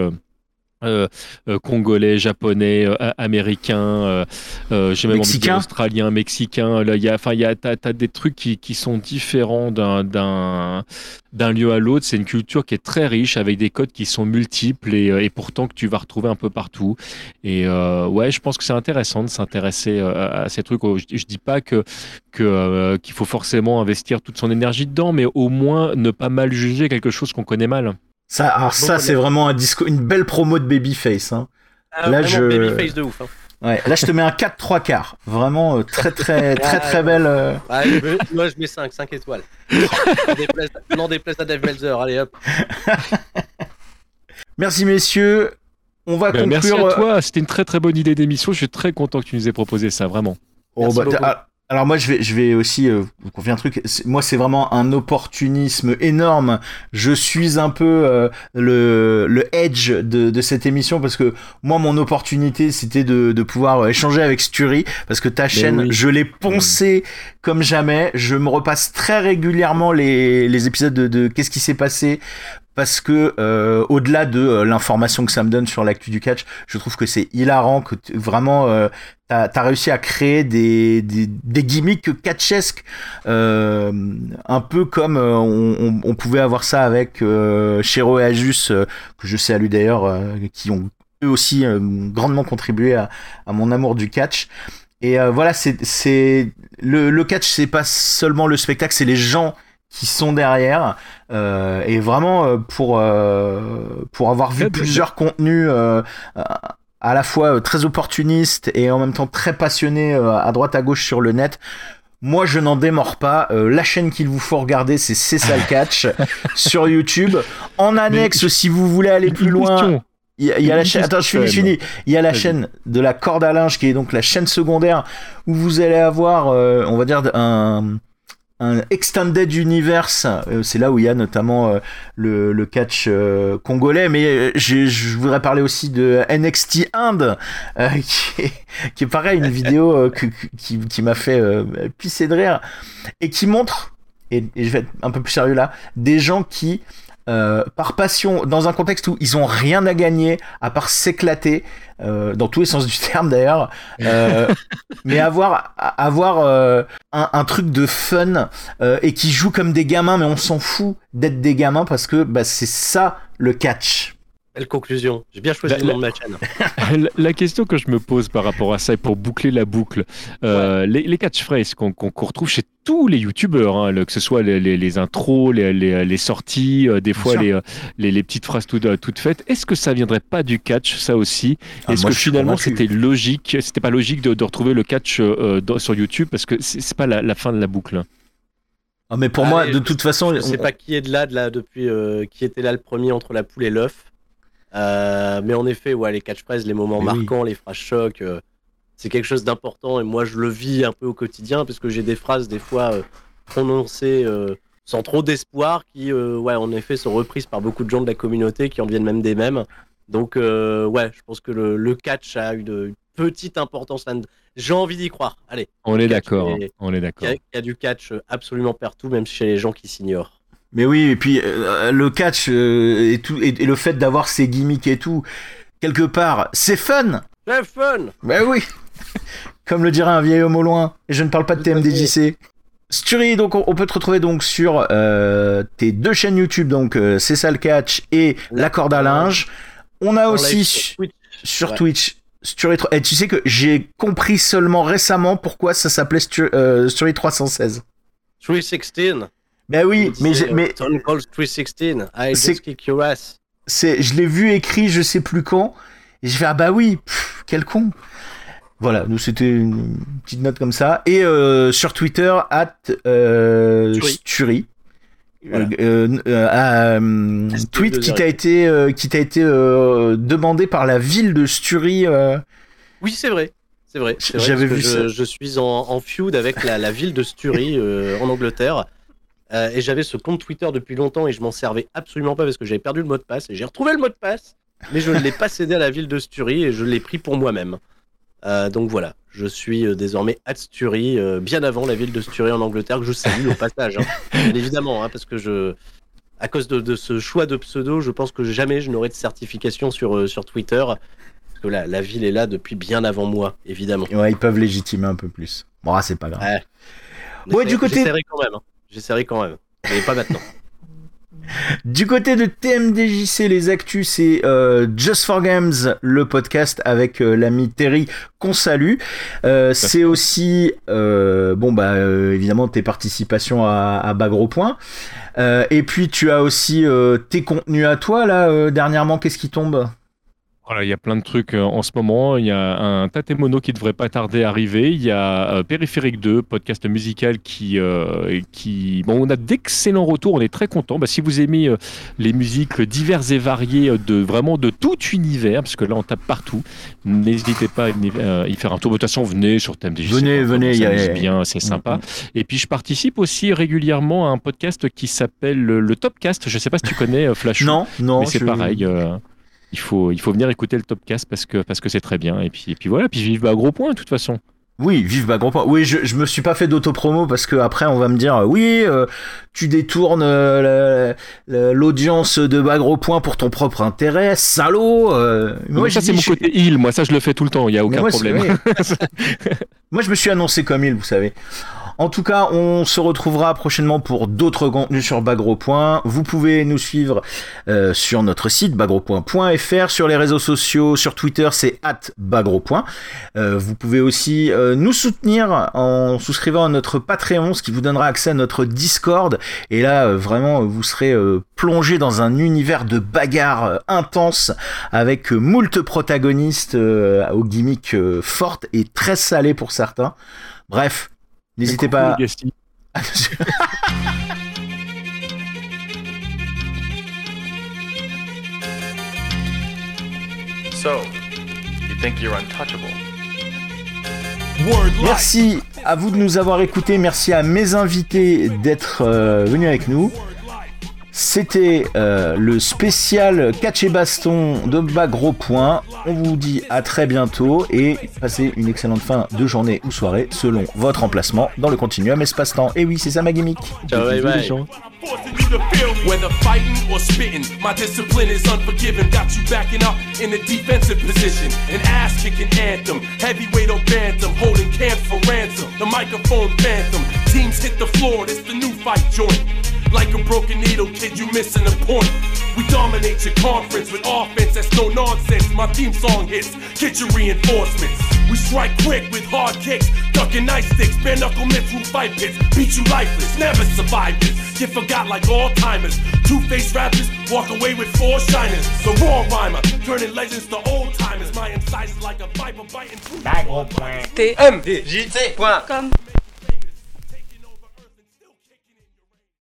Euh, euh, congolais, japonais, euh, américain, j'ai même envie australien, mexicain. Là, y a, enfin, y a, t'as, as des trucs qui, qui sont différents d'un, d'un, d'un lieu à l'autre. C'est une culture qui est très riche avec des codes qui sont multiples et, et pourtant que tu vas retrouver un peu partout. Et ouais, je pense que c'est intéressant de s'intéresser à ces trucs. Je, je dis pas que, que qu'il faut forcément investir toute son énergie dedans, mais au moins ne pas mal juger quelque chose qu'on connaît mal. Ça, alors ça, c'est vraiment un disco, une belle promo de Babyface. Hein. Ah, là, je... Babyface de ouf. Hein. Ouais, là je te mets un 4 3 quarts. Vraiment euh, très très très très belle. Euh. moi je mets 5, 5 étoiles. non déplace à Dave Melzer, allez hop. Merci messieurs. On va ben, conclure. Merci à toi, c'était une très très bonne idée d'émission. Je suis très content que tu nous aies proposé ça, vraiment. Oh, bah, alors moi je vais je vais aussi euh, vous confier un truc. Moi c'est vraiment un opportunisme énorme. Je suis un peu euh, le le edge de, de cette émission parce que moi mon opportunité c'était de, de pouvoir échanger avec Sturi parce que ta chaîne je l'ai poncé comme jamais. Je me repasse très régulièrement les les épisodes de, de qu'est-ce qui s'est passé parce que euh, au-delà de euh, l'information que ça me donne sur l'actu du catch, je trouve que c'est hilarant que vraiment euh, t'as as réussi à créer des, des, gimmicks catchesques, euh, un peu comme on, pouvait avoir ça avec Shiro et Ajus, que je salue d'ailleurs, qui ont eux aussi grandement contribué à, à, mon amour du catch. Et voilà, c'est le, le catch, c'est pas seulement le spectacle, c'est les gens qui sont derrière euh, et vraiment euh, pour euh, pour avoir vu plusieurs contenus euh, à la fois très opportunistes et en même temps très passionnés à droite à gauche sur le net moi, je n'en démords pas. la chaîne qu'il vous faut regarder, c'est C'est ça catch sur YouTube. En annexe, si vous voulez aller plus loin, il y, a, la chaîne. Attends, je finis, je finis. Il y a la chaîne de la corde à linge qui est donc la chaîne secondaire où vous allez avoir, on va dire, un un extended universe. Euh, c'est là où il y a notamment euh, le, le, catch euh, congolais, mais je voudrais parler aussi de NXT Inde, qui est, qui, pareil, une vidéo qui, qui m'a fait pisser de rire et qui montre, et, et, je vais être un peu plus sérieux là, des gens qui euh, par passion, dans un contexte où ils ont rien à gagner à part s'éclater, euh, dans tous les sens du terme d'ailleurs, euh, mais avoir avoir euh, un, un, truc de fun euh, et qui joue comme des gamins, mais on s'en fout d'être des gamins parce que bah, c'est ça le catch. Belle conclusion. J'ai bien choisi le nom de ma chaîne. la, question que je me pose par rapport à ça, et pour boucler la boucle, euh, les, les catchphrases qu'on retrouve chez tous les youtubeurs, hein, que ce soit les, les intros, les, sorties, euh, des fois euh, les, petites phrases toutes faites, est-ce que ça viendrait pas du catch, ça aussi? Ah, Est-ce que finalement c'était logique, c'était pas logique de, retrouver le catch sur YouTube parce que c'est pas la, fin de la boucle? Ah, mais pour moi, de toute façon, je sais pas qui est de là, de là depuis, qui était là le premier entre la poule et l'œuf. Euh, mais en effet, ouais, les catchphrases, les moments marquants, les phrases chocs, euh, c'est quelque chose d'important et moi je le vis un peu au quotidien parce que j'ai des phrases des fois euh, prononcées sans trop d'espoir, qui, ouais, en effet, sont reprises par beaucoup de gens de la communauté, qui en viennent même des mêmes. Donc, ouais, je pense que le, catch a une, petite importance. J'ai envie d'y croire. Allez. On est d'accord. On est d'accord. Il y, a du catch absolument partout, même chez les gens qui s'ignorent. Mais oui, et puis le catch et tout, et, le fait d'avoir ses gimmicks et tout, quelque part, c'est fun. C'est fun. Ben oui. Comme le dirait un vieil homme au loin. Et je ne parle pas de TMDJC. Sturi, donc on peut te retrouver donc sur euh, tes deux chaînes YouTube, donc euh, C'est ça le catch et La corde à linge. On a aussi sur Twitch, Sturi Et tu sais que j'ai compris seulement récemment pourquoi ça s'appelait Sturi, euh, 316. 316. Ben oui, mais j'ai, mais 316. I just kick your ass. C'est, je l'ai vu écrit, je sais plus quand. Et je fais ah bah oui, quel con. Voilà, nous c'était une petite note comme ça. Et euh, sur Twitter, at euh, Sturi. Euh, tweet qui t'a été, qui t'a été demandé par la ville de Sturi. Oui, c'est vrai. C'est vrai. J'avais vu je, ça. Je suis en, feud avec la, la ville de Sturi en Angleterre. Et j'avais ce compte Twitter depuis longtemps et je m'en servais absolument pas parce que j'avais perdu le mot de passe. Et j'ai retrouvé le mot de passe, mais je ne l'ai pas cédé à la ville de Sturi et je l'ai pris pour moi-même. Euh, donc voilà, je suis euh, désormais à Sturie, euh, bien avant la ville de Sturie en Angleterre, que je salue au passage. Hein. évidemment, hein, parce que je, à cause de, ce choix de pseudo, je pense que jamais je n'aurai de certification sur, sur Twitter. Parce que la, la, ville est là depuis bien avant moi, évidemment. Ouais, ils peuvent légitimer un peu plus. Bon, ah, c'est pas grave. Ouais, du côté. Quand même. Hein. J'essaierai quand même. Mais pas maintenant. Du côté de TMDJC, les actus, c'est euh, Just for Games, le podcast avec euh, l'ami Terry qu'on salue. Euh, c'est aussi, bon bah évidemment tes participations à, à Bagro Point. et puis tu as aussi tes contenus à toi là dernièrement. Qu'est-ce qui tombe? Voilà, il y a plein de trucs euh, en ce moment. Il y a un Tatemono qui devrait pas tarder à arriver. Il y a euh, Périphérique 2, podcast musical qui, euh, qui... Bon, on a d'excellents retours. On est très contents. Bah, si vous aimez les musiques diverses et variées de vraiment de tout univers, parce que là on tape partout, n'hésitez pas à y faire un tour. De toute façon, venez sur thème Venez, venez, il y a bien, c'est sympa. Mm, mm. Et puis je participe aussi régulièrement à un podcast qui s'appelle le Topcast. Je sais pas si tu connais Flash. Non, non. Mais c'est pareil il faut, il faut venir écouter le Topcast parce que parce que c'est très bien. Et puis, et puis voilà, puis vive à gros point de toute façon. Oui, vive gros point. Oui, je, je me suis pas fait d'autopromo parce que après on va me dire oui, euh, tu détournes euh, l'audience de bas gros point pour ton propre intérêt, salaud. Euh. moi, ça c'est mon côté il, moi ça je le fais tout le temps, il y a aucun problème. moi je me suis annoncé comme il, vous savez. En tout cas, on se retrouvera prochainement pour d'autres contenus sur Bagropoint. Vous pouvez nous suivre euh, sur notre site bagropoint.fr, sur les réseaux sociaux, sur Twitter, c'est at bagropoint. Euh, vous pouvez aussi euh, nous soutenir en souscrivant à notre Patreon, ce qui vous donnera accès à notre Discord. Et là, vraiment, vous serez plongé dans un univers de bagarre intense avec moult protagonistes aux gimmicks fortes et très salés pour certains. Bref, N'hésitez pas. so, you think you're untouchable? Merci à vous de nous avoir écoutés. Merci à mes invités d'être euh, venus avec nous. C'était euh, le spécial catch et baston de bas gros point. On vous dit à très bientôt et passez une excellente fin de journée ou soirée selon votre emplacement dans le continuum espace-temps. Et oui, c'est ça ma gimmick. Ciao, bye bye. Whether fighting or spitting, my discipline is unforgiving. Got you backing up in a defensive position. An ass kicking anthem, heavyweight or bantam, holding camp for ransom. The microphone phantom, teams hit the floor, it's the new fight joint. Like a broken needle, kid, you missing a point. We dominate your conference with offense that's no nonsense. My theme song hits, get your reinforcements. We strike quick with hard kicks, ducking nice sticks, bare knuckle mitts through fight pits. Beat you lifeless, never survive this. Get forgot like all timers. Two faced rappers walk away with four shiners. The raw rhymer, turning legends to old timers. My incisors like a viper biting. through. T M J T.